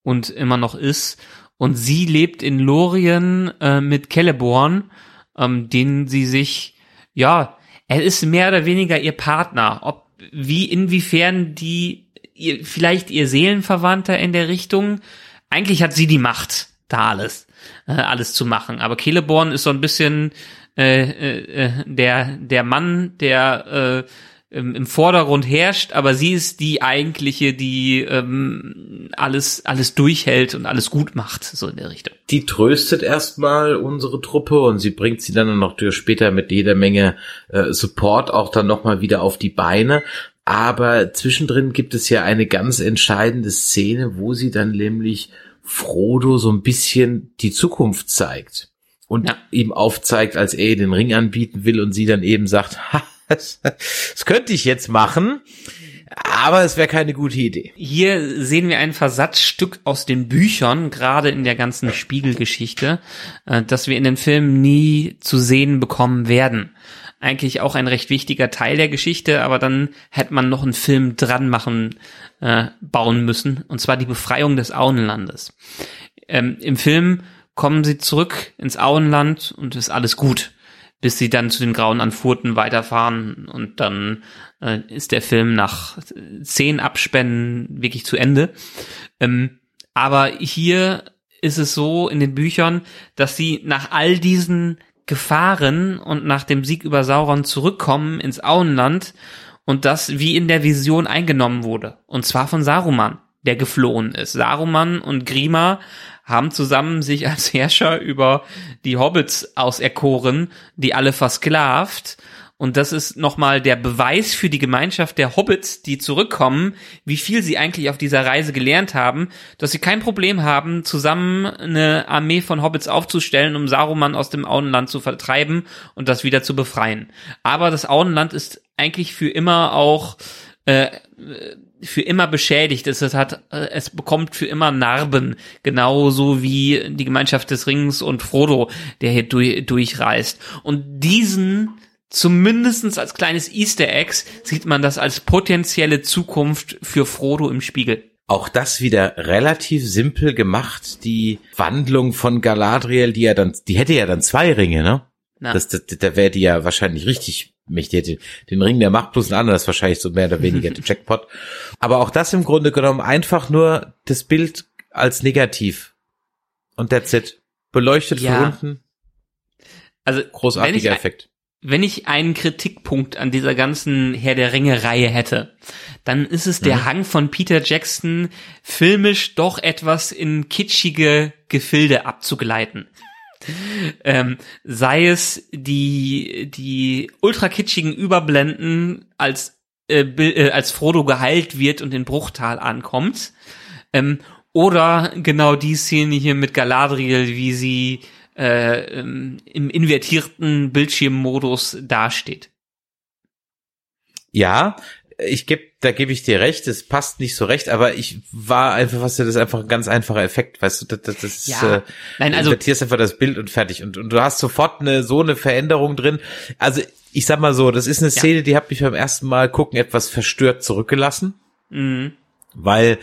und immer noch ist. Und sie lebt in Lorien äh, mit Celeborn, ähm, den sie sich, ja, er ist mehr oder weniger ihr Partner. Ob wie inwiefern die ihr, vielleicht ihr Seelenverwandter in der Richtung. Eigentlich hat sie die Macht, da alles, äh, alles zu machen. Aber Celeborn ist so ein bisschen äh, äh, äh der der Mann, der äh, im, im Vordergrund herrscht, aber sie ist die eigentliche, die ähm, alles alles durchhält und alles gut macht, so in der Richtung. Die tröstet erstmal unsere Truppe und sie bringt sie dann noch später mit jeder Menge äh, Support auch dann nochmal wieder auf die Beine. Aber zwischendrin gibt es ja eine ganz entscheidende Szene, wo sie dann nämlich Frodo so ein bisschen die Zukunft zeigt und ja. ihm aufzeigt, als er den Ring anbieten will und sie dann eben sagt, ha, das könnte ich jetzt machen, aber es wäre keine gute Idee. Hier sehen wir ein Versatzstück aus den Büchern, gerade in der ganzen Spiegelgeschichte, äh, das wir in dem Film nie zu sehen bekommen werden. Eigentlich auch ein recht wichtiger Teil der Geschichte, aber dann hätte man noch einen Film dran machen, äh, bauen müssen, und zwar die Befreiung des Auenlandes. Ähm, Im Film kommen sie zurück ins Auenland und ist alles gut bis sie dann zu den grauen Anfurten weiterfahren und dann äh, ist der Film nach zehn Abspännen wirklich zu Ende. Ähm, aber hier ist es so in den Büchern, dass sie nach all diesen Gefahren und nach dem Sieg über Sauron zurückkommen ins Auenland und das wie in der Vision eingenommen wurde. Und zwar von Saruman, der geflohen ist. Saruman und Grima haben zusammen sich als Herrscher über die Hobbits auserkoren, die alle versklavt. Und das ist nochmal der Beweis für die Gemeinschaft der Hobbits, die zurückkommen, wie viel sie eigentlich auf dieser Reise gelernt haben, dass sie kein Problem haben, zusammen eine Armee von Hobbits aufzustellen, um Saruman aus dem Auenland zu vertreiben und das wieder zu befreien. Aber das Auenland ist eigentlich für immer auch äh, für immer beschädigt ist. Es hat, äh, es bekommt für immer Narben, genauso wie die Gemeinschaft des Rings und Frodo, der hier durch, durchreist. Und diesen zumindestens als kleines Easter Eggs sieht man das als potenzielle Zukunft für Frodo im Spiegel. Auch das wieder relativ simpel gemacht. Die Wandlung von Galadriel, die ja dann, die hätte ja dann zwei Ringe, ne? Na. Das, das, da wäre die ja wahrscheinlich richtig mächtig. Den, den Ring der Macht plus ein anderes wahrscheinlich so mehr oder weniger der Jackpot. Aber auch das im Grunde genommen einfach nur das Bild als negativ. Und that's it. Beleuchtet ja. von unten. Also großartiger Effekt. Wenn ich einen Kritikpunkt an dieser ganzen Herr der Ringe-Reihe hätte, dann ist es der mhm. Hang von Peter Jackson, filmisch doch etwas in kitschige Gefilde abzugleiten ähm, sei es die, die ultra kitschigen Überblenden, als, äh, äh, als Frodo geheilt wird und in Bruchtal ankommt, ähm, oder genau die Szene hier mit Galadriel, wie sie äh, ähm, im invertierten Bildschirmmodus dasteht. Ja, ich gebe, da gebe ich dir recht, es passt nicht so recht, aber ich war einfach, was das ist einfach ein ganz einfacher Effekt, weißt du, das, das ist, ja. äh, Nein, also, du einfach das Bild und fertig und, und du hast sofort eine, so eine Veränderung drin. Also, ich sag mal so, das ist eine Szene, ja. die hat mich beim ersten Mal gucken etwas verstört zurückgelassen, mhm. weil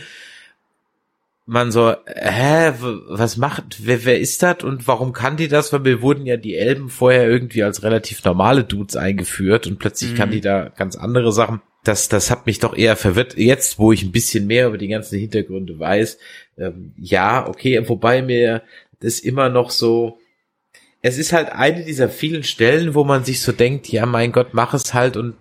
man so, hä, was macht, wer, wer ist das und warum kann die das? Weil mir wurden ja die Elben vorher irgendwie als relativ normale Dudes eingeführt und plötzlich mhm. kann die da ganz andere Sachen das, das hat mich doch eher verwirrt. Jetzt, wo ich ein bisschen mehr über die ganzen Hintergründe weiß, ähm, ja, okay, wobei mir das immer noch so, es ist halt eine dieser vielen Stellen, wo man sich so denkt, ja mein Gott, mach es halt und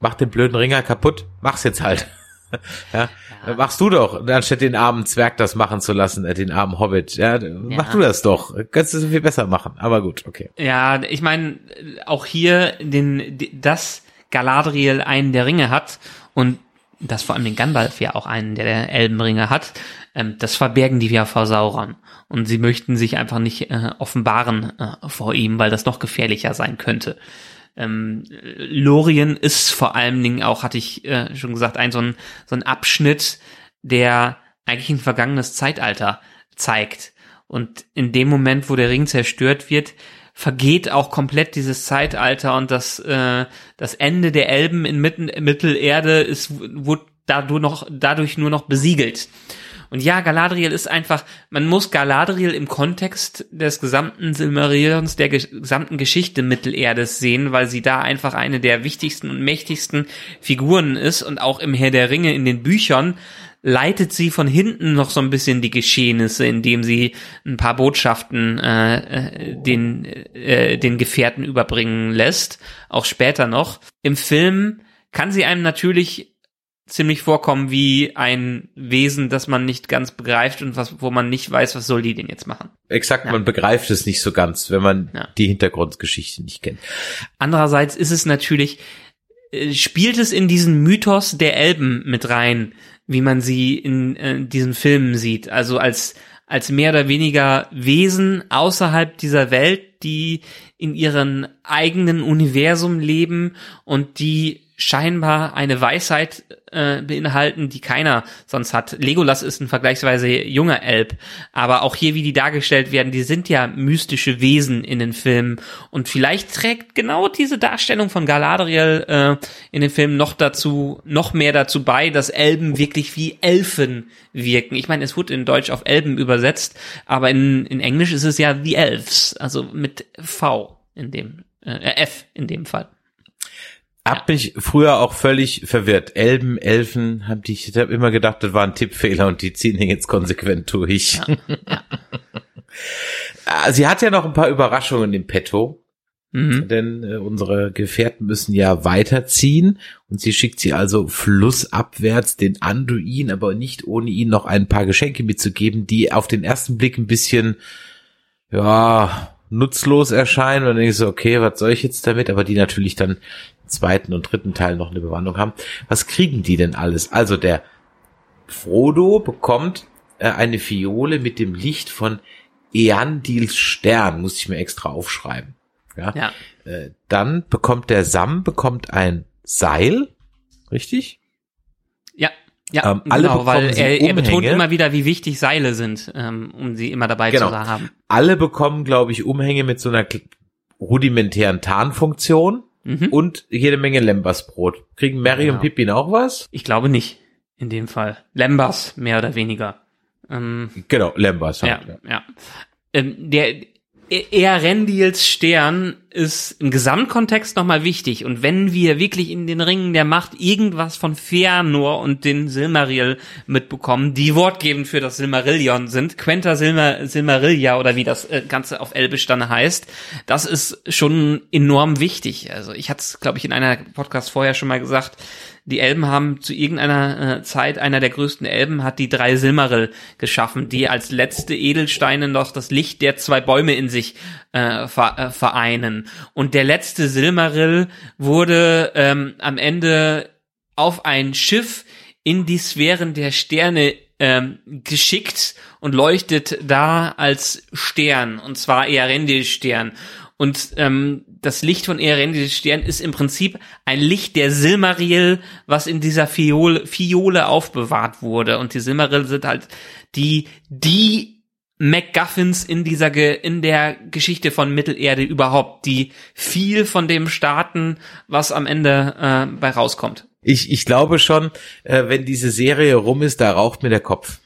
mach den blöden Ringer kaputt, mach's jetzt halt. ja, ja. machst du doch, anstatt den armen Zwerg das machen zu lassen, äh, den armen Hobbit. Ja, mach ja. du das doch. Kannst du so viel besser machen. Aber gut, okay. Ja, ich meine, auch hier den, das Galadriel einen der Ringe hat und dass vor allem den Gandalf ja auch einen der Elbenringe hat, ähm, das verbergen die ja vor Sauron. Und sie möchten sich einfach nicht äh, offenbaren äh, vor ihm, weil das noch gefährlicher sein könnte. Ähm, Lorien ist vor allen Dingen auch, hatte ich äh, schon gesagt, ein so ein, so ein Abschnitt, der eigentlich ein vergangenes Zeitalter zeigt. Und in dem Moment, wo der Ring zerstört wird, vergeht auch komplett dieses Zeitalter und das, äh, das Ende der Elben in Mitten, Mittelerde ist, wurde dadurch, noch, dadurch nur noch besiegelt. Und ja, Galadriel ist einfach, man muss Galadriel im Kontext des gesamten Silmarillions, der gesamten Geschichte Mittelerdes sehen, weil sie da einfach eine der wichtigsten und mächtigsten Figuren ist und auch im Herr der Ringe in den Büchern leitet sie von hinten noch so ein bisschen die Geschehnisse, indem sie ein paar Botschaften äh, äh, den, äh, den Gefährten überbringen lässt, auch später noch. Im Film kann sie einem natürlich ziemlich vorkommen wie ein Wesen, das man nicht ganz begreift und was, wo man nicht weiß, was soll die denn jetzt machen. Exakt, ja. man begreift es nicht so ganz, wenn man ja. die Hintergrundgeschichte nicht kennt. Andererseits ist es natürlich, äh, spielt es in diesen Mythos der Elben mit rein, wie man sie in äh, diesen Filmen sieht. Also als, als mehr oder weniger Wesen außerhalb dieser Welt, die in ihrem eigenen Universum leben und die scheinbar eine Weisheit äh, beinhalten, die keiner sonst hat. Legolas ist ein vergleichsweise junger Elb, aber auch hier, wie die dargestellt werden, die sind ja mystische Wesen in den Filmen und vielleicht trägt genau diese Darstellung von Galadriel äh, in den Filmen noch dazu, noch mehr dazu bei, dass Elben wirklich wie Elfen wirken. Ich meine, es wurde in Deutsch auf Elben übersetzt, aber in, in Englisch ist es ja The Elves, also mit V in dem, äh, F in dem Fall. Hab mich früher auch völlig verwirrt. Elben, Elfen, hab ich, ich habe immer gedacht, das war ein Tippfehler und die ziehen den jetzt konsequent durch. Ja, ja. Ah, sie hat ja noch ein paar Überraschungen im Petto. Mhm. Denn äh, unsere Gefährten müssen ja weiterziehen und sie schickt sie also flussabwärts den Anduin, aber nicht ohne ihnen noch ein paar Geschenke mitzugeben, die auf den ersten Blick ein bisschen, ja, nutzlos erscheinen. Und dann denke ich so, okay, was soll ich jetzt damit? Aber die natürlich dann zweiten und dritten Teil noch eine Bewandlung haben. Was kriegen die denn alles? Also der Frodo bekommt äh, eine Fiole mit dem Licht von Eandils Stern, muss ich mir extra aufschreiben. Ja. ja. Äh, dann bekommt der Sam bekommt ein Seil, richtig? Ja. Ähm, alle genau, weil er, er betont immer wieder, wie wichtig Seile sind, ähm, um sie immer dabei genau. zu haben. Alle bekommen, glaube ich, Umhänge mit so einer rudimentären Tarnfunktion. Mhm. Und jede Menge Lembasbrot. Kriegen Mary genau. und Pippin auch was? Ich glaube nicht. In dem Fall. Lembas, mehr oder weniger. Ähm, genau, Lembas. Halt, ja, ja. ja. Ähm, der, Erendils Stern ist im Gesamtkontext nochmal wichtig. Und wenn wir wirklich in den Ringen der Macht irgendwas von Fëanor und den Silmaril mitbekommen, die wortgebend für das Silmarillion sind, Quenta Silmar Silmarillia oder wie das äh, Ganze auf Elbisch dann heißt, das ist schon enorm wichtig. Also ich hatte es, glaube ich, in einer Podcast vorher schon mal gesagt, die Elben haben zu irgendeiner äh, Zeit, einer der größten Elben hat die drei Silmaril geschaffen, die als letzte Edelsteine noch das Licht der zwei Bäume in sich äh, vereinen. Und der letzte Silmaril wurde ähm, am Ende auf ein Schiff in die Sphären der Sterne ähm, geschickt und leuchtet da als Stern, und zwar Earendil-Stern. Und ähm, das Licht von Earendils Stern ist im Prinzip ein Licht der Silmaril, was in dieser Fiole, Fiole aufbewahrt wurde. Und die Silmaril sind halt die, die MacGuffins in dieser, Ge in der Geschichte von Mittelerde überhaupt, die viel von dem starten, was am Ende äh, bei rauskommt. Ich, ich glaube schon, äh, wenn diese Serie rum ist, da raucht mir der Kopf.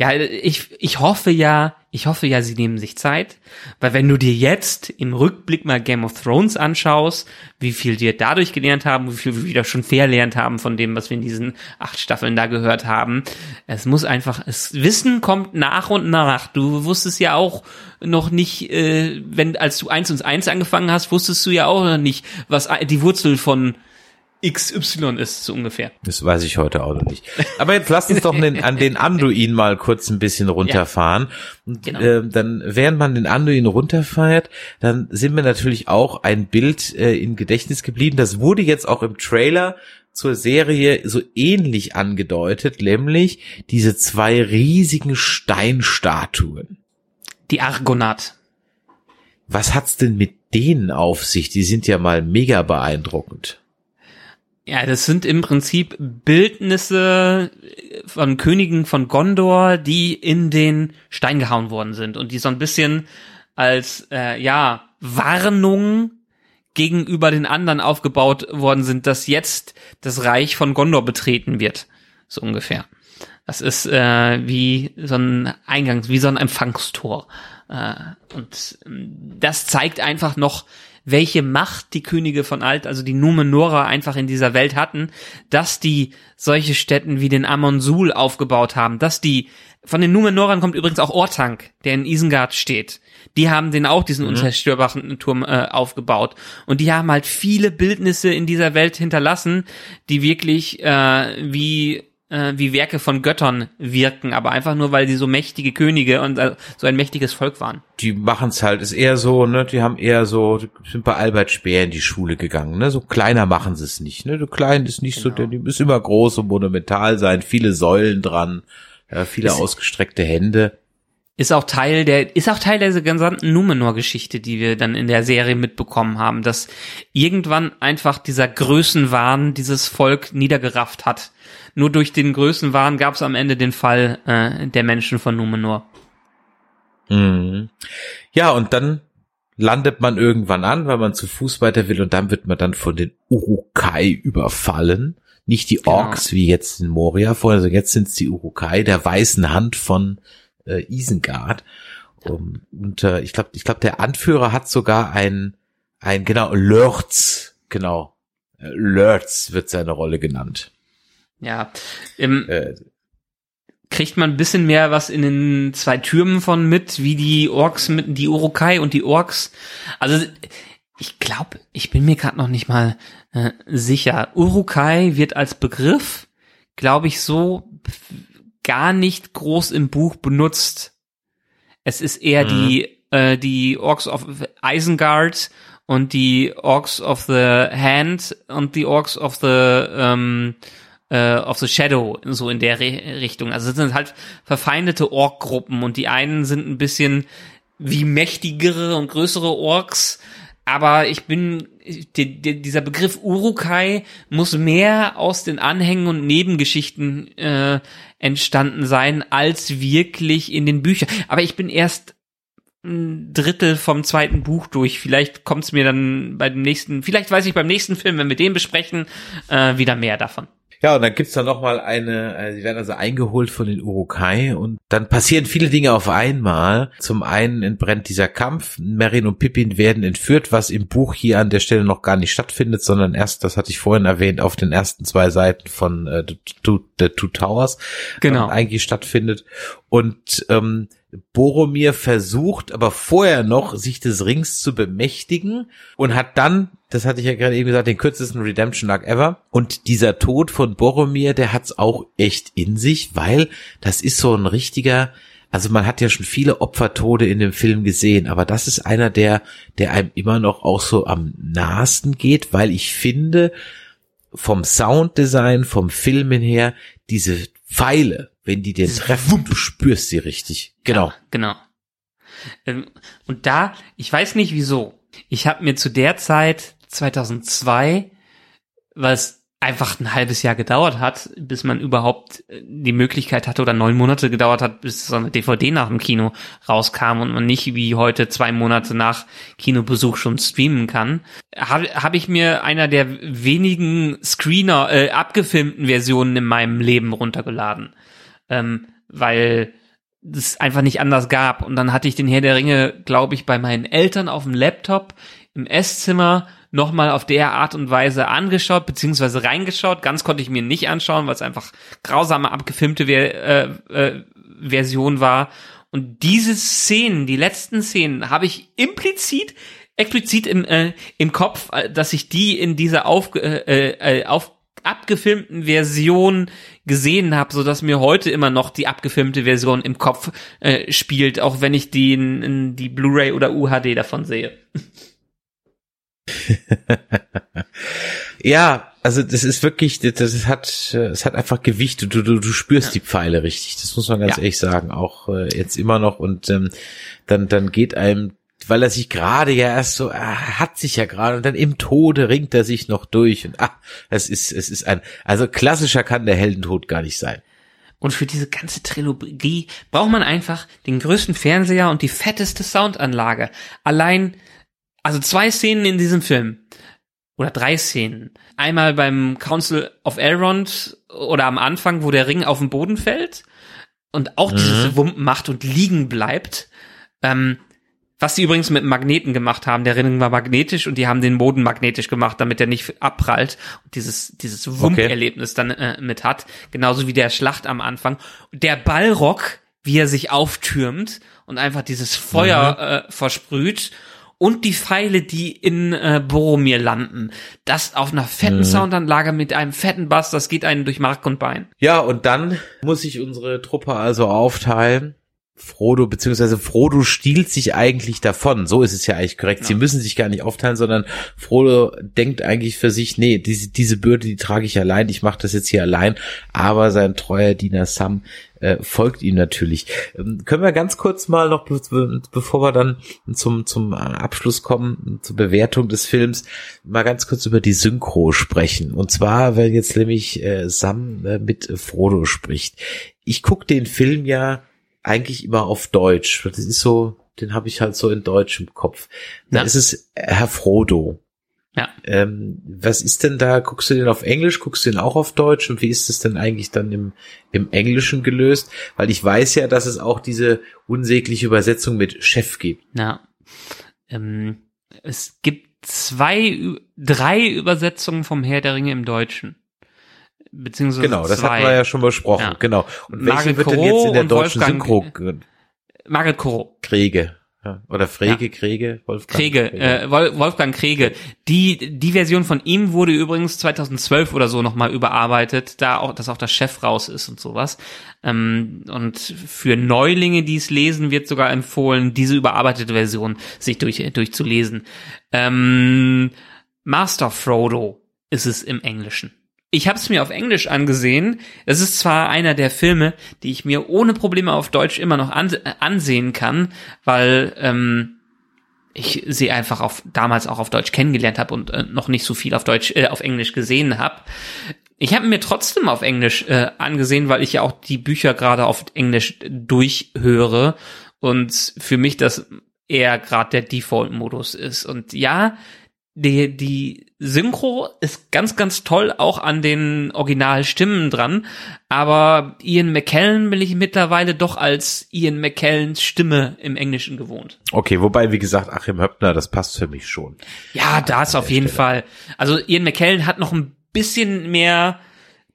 Ja, ich, ich hoffe ja, ich hoffe ja, sie nehmen sich Zeit, weil wenn du dir jetzt im Rückblick mal Game of Thrones anschaust, wie viel wir dadurch gelernt haben, wie viel wir wieder schon verlernt haben von dem, was wir in diesen acht Staffeln da gehört haben, es muss einfach, es Wissen kommt nach und nach. Du wusstest ja auch noch nicht, äh, wenn als du eins und eins angefangen hast, wusstest du ja auch noch nicht, was die Wurzel von XY ist, so ungefähr. Das weiß ich heute auch noch nicht. Aber jetzt lass uns doch den, an den Anduin mal kurz ein bisschen runterfahren. Ja, genau. äh, dann, während man den Anduin runterfährt, dann sind mir natürlich auch ein Bild äh, in Gedächtnis geblieben. Das wurde jetzt auch im Trailer zur Serie so ähnlich angedeutet, nämlich diese zwei riesigen Steinstatuen. Die Argonath. Was hat's denn mit denen auf sich? Die sind ja mal mega beeindruckend. Ja, das sind im Prinzip Bildnisse von Königen von Gondor, die in den Stein gehauen worden sind und die so ein bisschen als äh, ja Warnung gegenüber den anderen aufgebaut worden sind, dass jetzt das Reich von Gondor betreten wird, so ungefähr. Das ist äh, wie so ein Eingangs, wie so ein Empfangstor. Äh, und ähm, das zeigt einfach noch, welche Macht die Könige von Alt, also die Numenora einfach in dieser Welt hatten, dass die solche Städten wie den Amonsul aufgebaut haben, dass die von den Numenorern kommt übrigens auch Ortank, der in Isengard steht. Die haben den auch diesen mhm. unzerstörbaren Turm äh, aufgebaut und die haben halt viele Bildnisse in dieser Welt hinterlassen, die wirklich äh, wie äh, wie Werke von Göttern wirken, aber einfach nur, weil sie so mächtige Könige und äh, so ein mächtiges Volk waren. Die machen's halt, ist eher so, ne, die haben eher so, sind bei Albert Speer in die Schule gegangen, ne, so kleiner machen sie es nicht, ne, so klein ist nicht genau. so, die müssen immer groß und monumental sein, viele Säulen dran, ja, viele ist, ausgestreckte Hände. Ist auch Teil der, ist auch Teil der gesamten Numenor-Geschichte, die wir dann in der Serie mitbekommen haben, dass irgendwann einfach dieser Größenwahn dieses Volk niedergerafft hat nur durch den Größenwahn gab es am Ende den Fall äh, der Menschen von Numenor. Mhm. Ja, und dann landet man irgendwann an, weil man zu Fuß weiter will und dann wird man dann von den Urukai überfallen. Nicht die. Orks genau. wie jetzt in Moria vorher, also jetzt sind es die Urukai der weißen Hand von äh, Isengard. Um, und äh, ich glaube, ich glaube, der Anführer hat sogar ein, ein genau Lörz, genau, Lörz wird seine Rolle genannt. Ja, im, äh, kriegt man ein bisschen mehr was in den zwei Türmen von mit, wie die Orks mit die Urukai und die Orks. Also ich glaube, ich bin mir gerade noch nicht mal äh, sicher. Urukai wird als Begriff, glaube ich, so gar nicht groß im Buch benutzt. Es ist eher mhm. die äh, die Orks of Isengard und die Orks of the Hand und die Orks of the ähm, äh, of the Shadow, so in der Re Richtung. Also es sind halt verfeindete Ork-Gruppen und die einen sind ein bisschen wie mächtigere und größere Orks, aber ich bin, die, die, dieser Begriff Urukai muss mehr aus den Anhängen und Nebengeschichten äh, entstanden sein, als wirklich in den Büchern. Aber ich bin erst ein Drittel vom zweiten Buch durch. Vielleicht kommt es mir dann bei dem nächsten, vielleicht weiß ich beim nächsten Film, wenn wir den besprechen, äh, wieder mehr davon. Ja, und dann gibt's da noch mal eine, äh, sie werden also eingeholt von den Urukai und dann passieren viele Dinge auf einmal. Zum einen entbrennt dieser Kampf, Merin und Pippin werden entführt, was im Buch hier an der Stelle noch gar nicht stattfindet, sondern erst, das hatte ich vorhin erwähnt, auf den ersten zwei Seiten von äh, The, Two, The Two Towers genau. Ähm, eigentlich stattfindet. Und ähm, Boromir versucht, aber vorher noch, sich des Rings zu bemächtigen und hat dann, das hatte ich ja gerade eben gesagt, den kürzesten Redemption Arc ever. Und dieser Tod von Boromir, der hat's auch echt in sich, weil das ist so ein richtiger, also man hat ja schon viele Opfertode in dem Film gesehen, aber das ist einer der, der einem immer noch auch so am nahesten geht, weil ich finde, vom Sounddesign, vom Filmen her, diese Pfeile, wenn die dir treffen, du spürst sie richtig. Genau. Ja, genau. Ähm, und da, ich weiß nicht wieso, ich habe mir zu der Zeit 2002, was einfach ein halbes Jahr gedauert hat, bis man überhaupt äh, die Möglichkeit hatte oder neun Monate gedauert hat, bis so eine DVD nach dem Kino rauskam und man nicht wie heute zwei Monate nach Kinobesuch schon streamen kann, habe hab ich mir einer der wenigen Screener, äh, abgefilmten Versionen in meinem Leben runtergeladen. Ähm, weil es einfach nicht anders gab. Und dann hatte ich den Herr der Ringe, glaube ich, bei meinen Eltern auf dem Laptop im Esszimmer nochmal auf der Art und Weise angeschaut, beziehungsweise reingeschaut. Ganz konnte ich mir nicht anschauen, weil es einfach grausame, abgefilmte Ver äh, äh, Version war. Und diese Szenen, die letzten Szenen, habe ich implizit, explizit im, äh, im Kopf, äh, dass ich die in dieser auf, äh, äh, auf abgefilmten Version gesehen habe, so dass mir heute immer noch die abgefilmte Version im Kopf äh, spielt, auch wenn ich die in, in die Blu-ray oder UHD davon sehe. ja, also das ist wirklich, das hat, es hat einfach Gewicht. Du, du, du spürst ja. die Pfeile richtig. Das muss man ganz ja. ehrlich sagen. Auch äh, jetzt immer noch. Und ähm, dann, dann geht einem, weil er sich gerade ja erst so, er hat sich ja gerade und dann im Tode ringt er sich noch durch. Und ah, es ist, es ist ein, also klassischer kann der Heldentod gar nicht sein. Und für diese ganze Trilogie braucht man einfach den größten Fernseher und die fetteste Soundanlage. Allein also zwei Szenen in diesem Film. Oder drei Szenen. Einmal beim Council of Elrond oder am Anfang, wo der Ring auf den Boden fällt und auch mhm. dieses Wumpen macht und liegen bleibt. Ähm, was sie übrigens mit Magneten gemacht haben. Der Ring war magnetisch und die haben den Boden magnetisch gemacht, damit er nicht abprallt und dieses, dieses Wumperlebnis okay. dann äh, mit hat. Genauso wie der Schlacht am Anfang. Der Ballrock, wie er sich auftürmt und einfach dieses Feuer mhm. äh, versprüht und die Pfeile, die in äh, Boromir landen. Das auf einer fetten mhm. Soundanlage mit einem fetten Bass, das geht einen durch Mark und Bein. Ja, und dann muss ich unsere Truppe also aufteilen. Frodo, beziehungsweise Frodo stiehlt sich eigentlich davon. So ist es ja eigentlich korrekt. Ja. Sie müssen sich gar nicht aufteilen, sondern Frodo denkt eigentlich für sich, nee, diese, diese Bürde, die trage ich allein, ich mache das jetzt hier allein. Aber sein treuer Diener Sam äh, folgt ihm natürlich. Ähm, können wir ganz kurz mal noch, be bevor wir dann zum, zum Abschluss kommen, zur Bewertung des Films, mal ganz kurz über die Synchro sprechen. Und zwar, weil jetzt nämlich äh, Sam äh, mit Frodo spricht. Ich guck den Film ja eigentlich immer auf Deutsch. Das ist so, den habe ich halt so in Deutsch im Kopf. Da ja. ist es Herr Frodo. Ja. Ähm, was ist denn da? Guckst du den auf Englisch? Guckst du den auch auf Deutsch? Und wie ist es denn eigentlich dann im, im Englischen gelöst? Weil ich weiß ja, dass es auch diese unsägliche Übersetzung mit Chef gibt. Ja. Ähm, es gibt zwei, drei Übersetzungen vom Herr der Ringe im Deutschen. Beziehungsweise Genau, das zwei. hatten wir ja schon besprochen. Ja. Genau. Und welche wird denn jetzt in der deutschen Wolfgang, Synchro? Margaret Koro. Kriege. Ja, oder Frege, ja. Kriege, Wolfgang Kriege, Kriege. Äh, Wolfgang Kriege. Die, die Version von ihm wurde übrigens 2012 oder so nochmal überarbeitet, da auch, dass auch der Chef raus ist und sowas. Ähm, und für Neulinge, die es lesen, wird sogar empfohlen, diese überarbeitete Version sich durch, durchzulesen. Ähm, Master Frodo ist es im Englischen ich habe es mir auf Englisch angesehen. Es ist zwar einer der Filme, die ich mir ohne Probleme auf Deutsch immer noch äh, ansehen kann, weil ähm, ich sie einfach auf damals auch auf Deutsch kennengelernt habe und äh, noch nicht so viel auf Deutsch äh, auf Englisch gesehen habe. Ich habe mir trotzdem auf Englisch äh, angesehen, weil ich ja auch die Bücher gerade auf Englisch durchhöre und für mich das eher gerade der Default-Modus ist. Und ja, die, die Synchro ist ganz, ganz toll auch an den Originalstimmen dran, aber Ian McKellen bin ich mittlerweile doch als Ian McKellens Stimme im Englischen gewohnt. Okay, wobei, wie gesagt, Achim Höppner, das passt für mich schon. Ja, das auf jeden Stelle. Fall. Also Ian McKellen hat noch ein bisschen mehr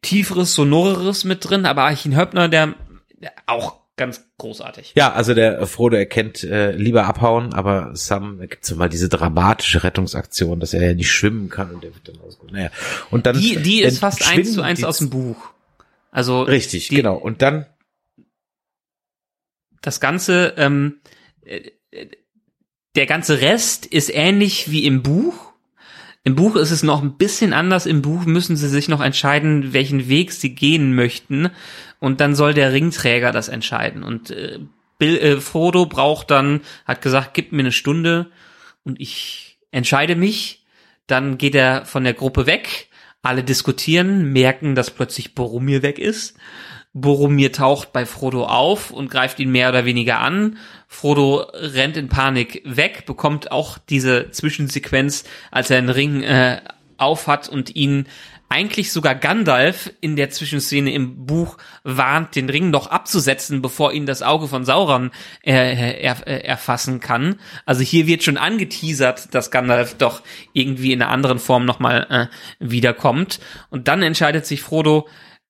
tieferes, sonoreres mit drin, aber Achim Höppner, der, der auch ganz großartig. Ja, also der Frodo erkennt äh, lieber abhauen, aber Sam gibt's mal diese dramatische Rettungsaktion, dass er ja nicht schwimmen kann und der wird dann ausgeholt. Naja. Und dann die die ist fast eins zu eins aus dem Buch. Also richtig, die, genau. Und dann das ganze ähm, äh, der ganze Rest ist ähnlich wie im Buch. Im Buch ist es noch ein bisschen anders. Im Buch müssen sie sich noch entscheiden, welchen Weg sie gehen möchten und dann soll der Ringträger das entscheiden. Und äh, Bill, äh, Frodo braucht dann, hat gesagt, gib mir eine Stunde und ich entscheide mich. Dann geht er von der Gruppe weg. Alle diskutieren, merken, dass plötzlich Boromir weg ist. Boromir taucht bei Frodo auf und greift ihn mehr oder weniger an. Frodo rennt in Panik weg, bekommt auch diese Zwischensequenz, als er einen Ring äh, aufhat und ihn eigentlich sogar Gandalf in der Zwischenszene im Buch warnt, den Ring noch abzusetzen, bevor ihn das Auge von Sauron äh, er, äh, erfassen kann. Also hier wird schon angeteasert, dass Gandalf doch irgendwie in einer anderen Form nochmal äh, wiederkommt. Und dann entscheidet sich Frodo,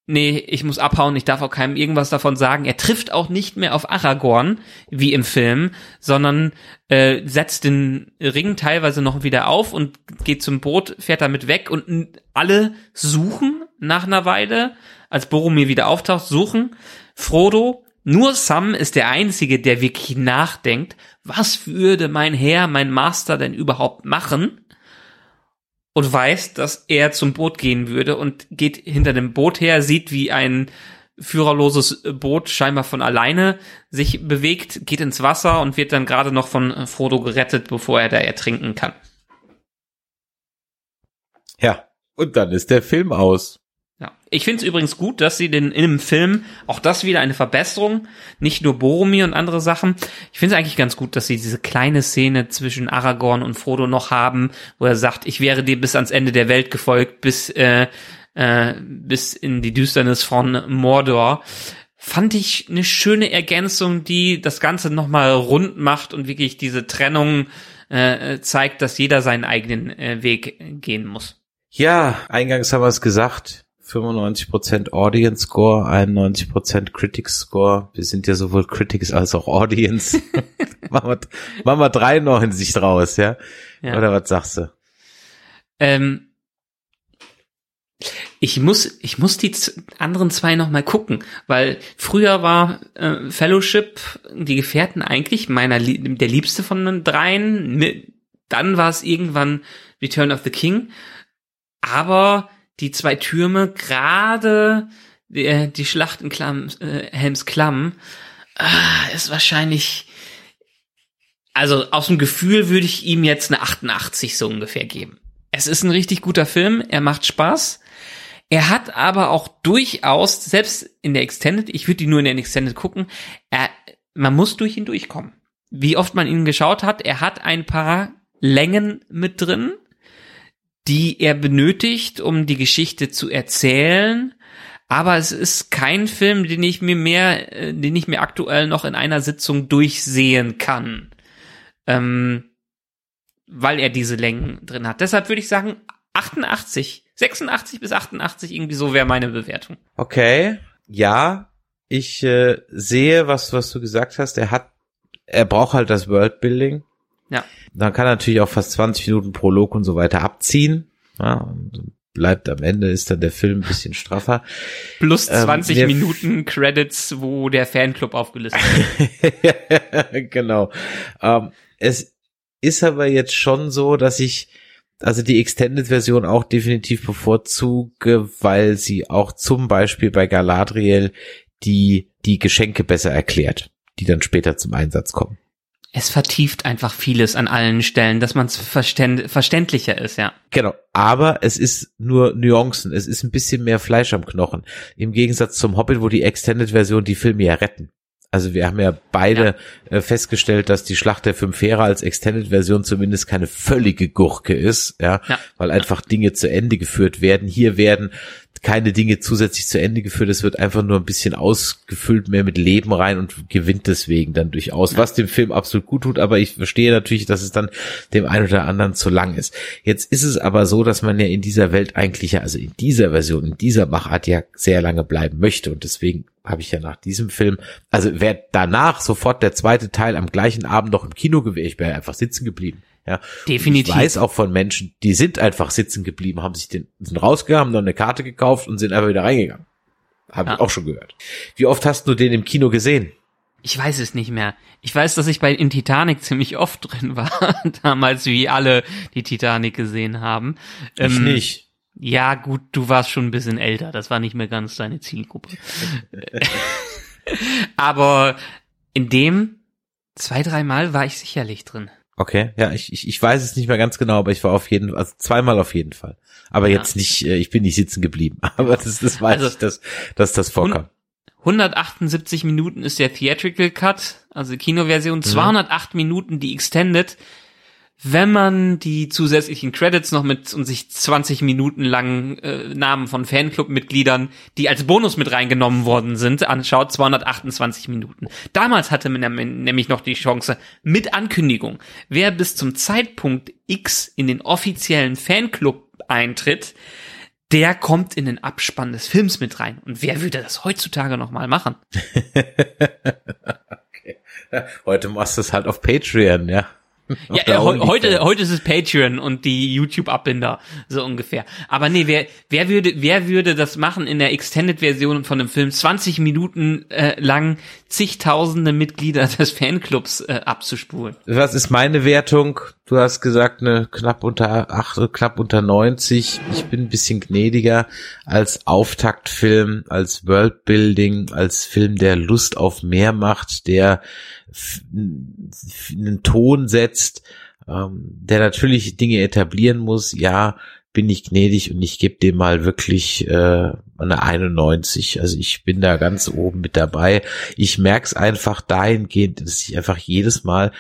nee, ich muss abhauen, ich darf auch keinem irgendwas davon sagen. Er trifft auch nicht mehr auf Aragorn, wie im Film, sondern äh, setzt den Ring teilweise noch wieder auf und geht zum Boot, fährt damit weg und alle suchen nach einer Weile, als Boromir wieder auftaucht, suchen. Frodo, nur Sam ist der Einzige, der wirklich nachdenkt, was würde mein Herr, mein Master denn überhaupt machen? Und weiß, dass er zum Boot gehen würde und geht hinter dem Boot her, sieht, wie ein führerloses Boot scheinbar von alleine sich bewegt, geht ins Wasser und wird dann gerade noch von Frodo gerettet, bevor er da ertrinken kann. Ja, und dann ist der Film aus. Ja. Ich finde es übrigens gut, dass sie den in dem Film, auch das wieder eine Verbesserung, nicht nur Boromir und andere Sachen. Ich finde es eigentlich ganz gut, dass sie diese kleine Szene zwischen Aragorn und Frodo noch haben, wo er sagt, ich wäre dir bis ans Ende der Welt gefolgt, bis, äh, äh, bis in die Düsternis von Mordor. Fand ich eine schöne Ergänzung, die das Ganze nochmal rund macht und wirklich diese Trennung äh, zeigt, dass jeder seinen eigenen äh, Weg gehen muss. Ja, eingangs haben wir es gesagt 95% Audience Score, 91% Critics Score. Wir sind ja sowohl Critics als auch Audience. machen, wir, machen wir drei noch in sich raus, ja? ja. Oder was sagst du? Ähm, ich muss, ich muss die anderen zwei noch mal gucken, weil früher war äh, Fellowship die Gefährten eigentlich meiner der liebste von den dreien. Dann war es irgendwann Return of the King, aber die zwei Türme, gerade die, die Schlacht in Klamm, äh, Helms Klamm, äh, ist wahrscheinlich, also aus dem Gefühl würde ich ihm jetzt eine 88 so ungefähr geben. Es ist ein richtig guter Film, er macht Spaß. Er hat aber auch durchaus, selbst in der Extended, ich würde die nur in der Extended gucken, er, man muss durch ihn durchkommen. Wie oft man ihn geschaut hat, er hat ein paar Längen mit drin, die er benötigt, um die Geschichte zu erzählen. Aber es ist kein Film, den ich mir mehr, äh, den ich mir aktuell noch in einer Sitzung durchsehen kann. Ähm, weil er diese Längen drin hat. Deshalb würde ich sagen, 88, 86 bis 88, irgendwie so wäre meine Bewertung. Okay, ja, ich äh, sehe, was, was du gesagt hast. Er hat, er braucht halt das Worldbuilding. Ja. Dann kann er natürlich auch fast 20 Minuten Prolog und so weiter abziehen. Ja, bleibt am Ende ist dann der Film ein bisschen straffer. Plus 20 ähm, Minuten Credits, wo der Fanclub aufgelistet wird. genau. Ähm, es ist aber jetzt schon so, dass ich also die Extended-Version auch definitiv bevorzuge, weil sie auch zum Beispiel bei Galadriel die, die Geschenke besser erklärt, die dann später zum Einsatz kommen es vertieft einfach vieles an allen Stellen, dass man es verständ verständlicher ist, ja. Genau, aber es ist nur Nuancen, es ist ein bisschen mehr Fleisch am Knochen. Im Gegensatz zum Hobbit, wo die Extended-Version die Filme ja retten. Also wir haben ja beide ja. Äh, festgestellt, dass die Schlacht der fünf Heere als Extended-Version zumindest keine völlige Gurke ist, ja, ja. weil einfach Dinge zu Ende geführt werden. Hier werden keine Dinge zusätzlich zu Ende geführt. Es wird einfach nur ein bisschen ausgefüllt mehr mit Leben rein und gewinnt deswegen dann durchaus, was dem Film absolut gut tut. Aber ich verstehe natürlich, dass es dann dem einen oder anderen zu lang ist. Jetzt ist es aber so, dass man ja in dieser Welt eigentlich ja, also in dieser Version, in dieser Machart ja sehr lange bleiben möchte und deswegen habe ich ja nach diesem Film, also wäre danach sofort der zweite Teil am gleichen Abend noch im Kino gewesen, ich wäre einfach sitzen geblieben. Ja, definitiv. Ich weiß auch von Menschen, die sind einfach sitzen geblieben, haben sich den, sind rausgegangen, haben noch eine Karte gekauft und sind einfach wieder reingegangen. Habe ja. ich auch schon gehört. Wie oft hast du den im Kino gesehen? Ich weiß es nicht mehr. Ich weiß, dass ich bei in Titanic ziemlich oft drin war, damals wie alle die Titanic gesehen haben. Ich ähm, nicht. Ja, gut, du warst schon ein bisschen älter. Das war nicht mehr ganz deine Zielgruppe. Aber in dem zwei, dreimal war ich sicherlich drin. Okay, ja, ich, ich, ich weiß es nicht mehr ganz genau, aber ich war auf jeden Fall, also zweimal auf jeden Fall. Aber ja. jetzt nicht, äh, ich bin nicht sitzen geblieben. Aber das, das weiß also, ich, dass, dass das vorkam. 178 Minuten ist der Theatrical Cut, also Kinoversion, 208 mhm. Minuten die Extended. Wenn man die zusätzlichen Credits noch mit und sich 20 Minuten lang äh, Namen von Fanclub-Mitgliedern, die als Bonus mit reingenommen worden sind, anschaut, 228 Minuten. Damals hatte man nämlich noch die Chance, mit Ankündigung, wer bis zum Zeitpunkt X in den offiziellen Fanclub eintritt, der kommt in den Abspann des Films mit rein. Und wer würde das heutzutage noch mal machen? okay. Heute machst du es halt auf Patreon, ja. Ja, äh, heute, heute ist es Patreon und die YouTube-Abbinder, so ungefähr. Aber nee, wer, wer würde, wer würde das machen in der Extended-Version von dem Film, 20 Minuten äh, lang zigtausende Mitglieder des Fanclubs äh, abzuspulen? Was ist meine Wertung? Du hast gesagt, eine knapp unter acht, knapp unter 90. Ich bin ein bisschen gnädiger als Auftaktfilm, als Worldbuilding, als Film, der Lust auf mehr macht, der einen Ton setzt, ähm, der natürlich Dinge etablieren muss, ja, bin ich gnädig und ich gebe dem mal wirklich äh, eine 91. Also ich bin da ganz oben mit dabei. Ich merke es einfach dahingehend, dass ich einfach jedes Mal,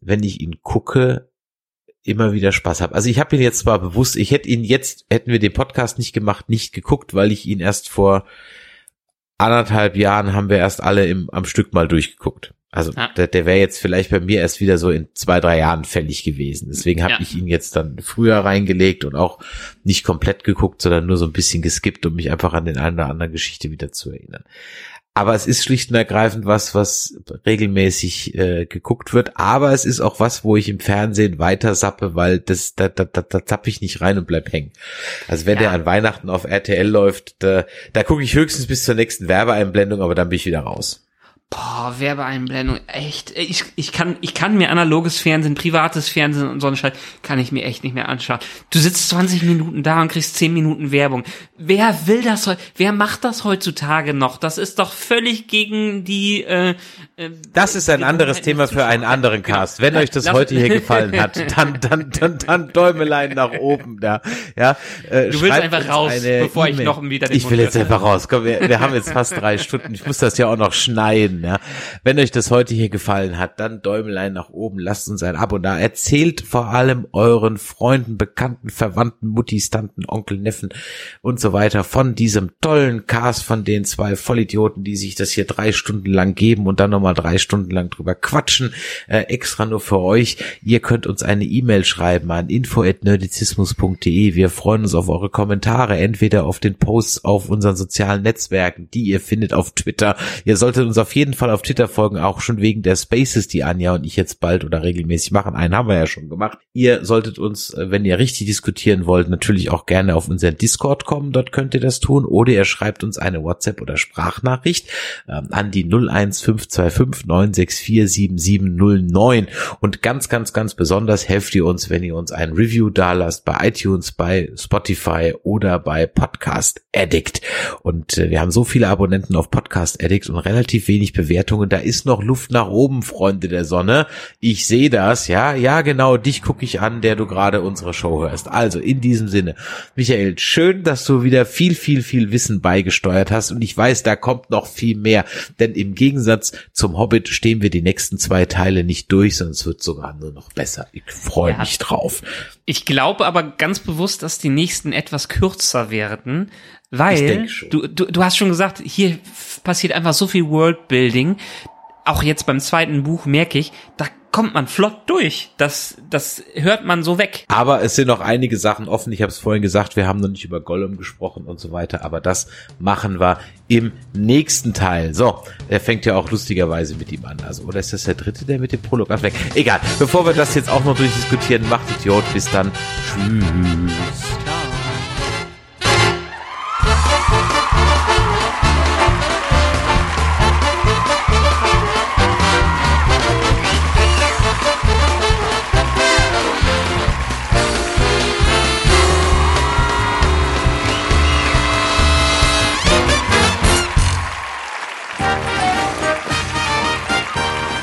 wenn ich ihn gucke, immer wieder Spaß habe. Also ich habe ihn jetzt zwar bewusst, ich hätte ihn jetzt, hätten wir den Podcast nicht gemacht, nicht geguckt, weil ich ihn erst vor anderthalb Jahren haben wir erst alle im, am Stück mal durchgeguckt. Also ja. der, der wäre jetzt vielleicht bei mir erst wieder so in zwei, drei Jahren fällig gewesen. Deswegen habe ja. ich ihn jetzt dann früher reingelegt und auch nicht komplett geguckt, sondern nur so ein bisschen geskippt, um mich einfach an den einen oder anderen Geschichte wieder zu erinnern. Aber es ist schlicht und ergreifend was, was regelmäßig äh, geguckt wird. Aber es ist auch was, wo ich im Fernsehen weiter sappe, weil das, da, da, da, da zapp ich nicht rein und bleib hängen. Also wenn ja. der an Weihnachten auf RTL läuft, da, da gucke ich höchstens bis zur nächsten Werbeeinblendung, aber dann bin ich wieder raus. Boah, Werbeeinblendung, echt. Ich, ich, kann, ich kann mir analoges Fernsehen, privates Fernsehen und so eine Scheiß, kann ich mir echt nicht mehr anschauen. Du sitzt 20 Minuten da und kriegst 10 Minuten Werbung. Wer will das, wer macht das heutzutage noch? Das ist doch völlig gegen die, äh, äh Das ist ein anderes Thema für einen anderen genau. Cast. Wenn euch das heute hier gefallen hat, dann, dann, dann, dann Däumelein nach oben da, ja. Äh, du willst einfach raus, bevor ich noch wieder den Ich will jetzt einfach raus. Komm, wir, wir haben jetzt fast drei Stunden. Ich muss das ja auch noch schneiden finden. Ja. Wenn euch das heute hier gefallen hat, dann Däumelein nach oben, lasst uns ein Abo da. Erzählt vor allem euren Freunden, Bekannten, Verwandten, Muttis, Tanten, Onkel, Neffen und so weiter von diesem tollen Cast von den zwei Vollidioten, die sich das hier drei Stunden lang geben und dann nochmal drei Stunden lang drüber quatschen. Äh, extra nur für euch. Ihr könnt uns eine E-Mail schreiben an info.nerdizismus.de. Wir freuen uns auf eure Kommentare, entweder auf den Posts auf unseren sozialen Netzwerken, die ihr findet auf Twitter. Ihr solltet uns auf jeden jeden Fall auf Twitter folgen, auch schon wegen der Spaces, die Anja und ich jetzt bald oder regelmäßig machen. Einen haben wir ja schon gemacht. Ihr solltet uns, äh, wenn ihr richtig diskutieren wollt, natürlich auch gerne auf unseren Discord kommen. Dort könnt ihr das tun. Oder ihr schreibt uns eine WhatsApp oder Sprachnachricht ähm, an die 01525 964 7709. Und ganz, ganz, ganz besonders helft ihr uns, wenn ihr uns ein Review da lasst bei iTunes, bei Spotify oder bei Podcast Addict. Und äh, wir haben so viele Abonnenten auf Podcast Addict und relativ wenig Bewertungen. Da ist noch Luft nach oben, Freunde der Sonne. Ich sehe das, ja, ja, genau, dich gucke ich an, der du gerade unsere Show hörst. Also in diesem Sinne, Michael, schön, dass du wieder viel, viel, viel Wissen beigesteuert hast und ich weiß, da kommt noch viel mehr, denn im Gegensatz zum Hobbit stehen wir die nächsten zwei Teile nicht durch, sondern es wird sogar nur noch besser. Ich freue ja. mich drauf. Ich glaube aber ganz bewusst, dass die nächsten etwas kürzer werden, weil du, du, du hast schon gesagt, hier passiert einfach so viel Worldbuilding. Auch jetzt beim zweiten Buch merke ich, da kommt man flott durch. Das, das hört man so weg. Aber es sind noch einige Sachen offen. Ich habe es vorhin gesagt, wir haben noch nicht über Gollum gesprochen und so weiter. Aber das machen wir im nächsten Teil. So, er fängt ja auch lustigerweise mit ihm an. Also, oder ist das der dritte, der mit dem Prolog anfängt? Egal. Bevor wir das jetzt auch noch durchdiskutieren, macht Idiot. Bis dann. Tschüss.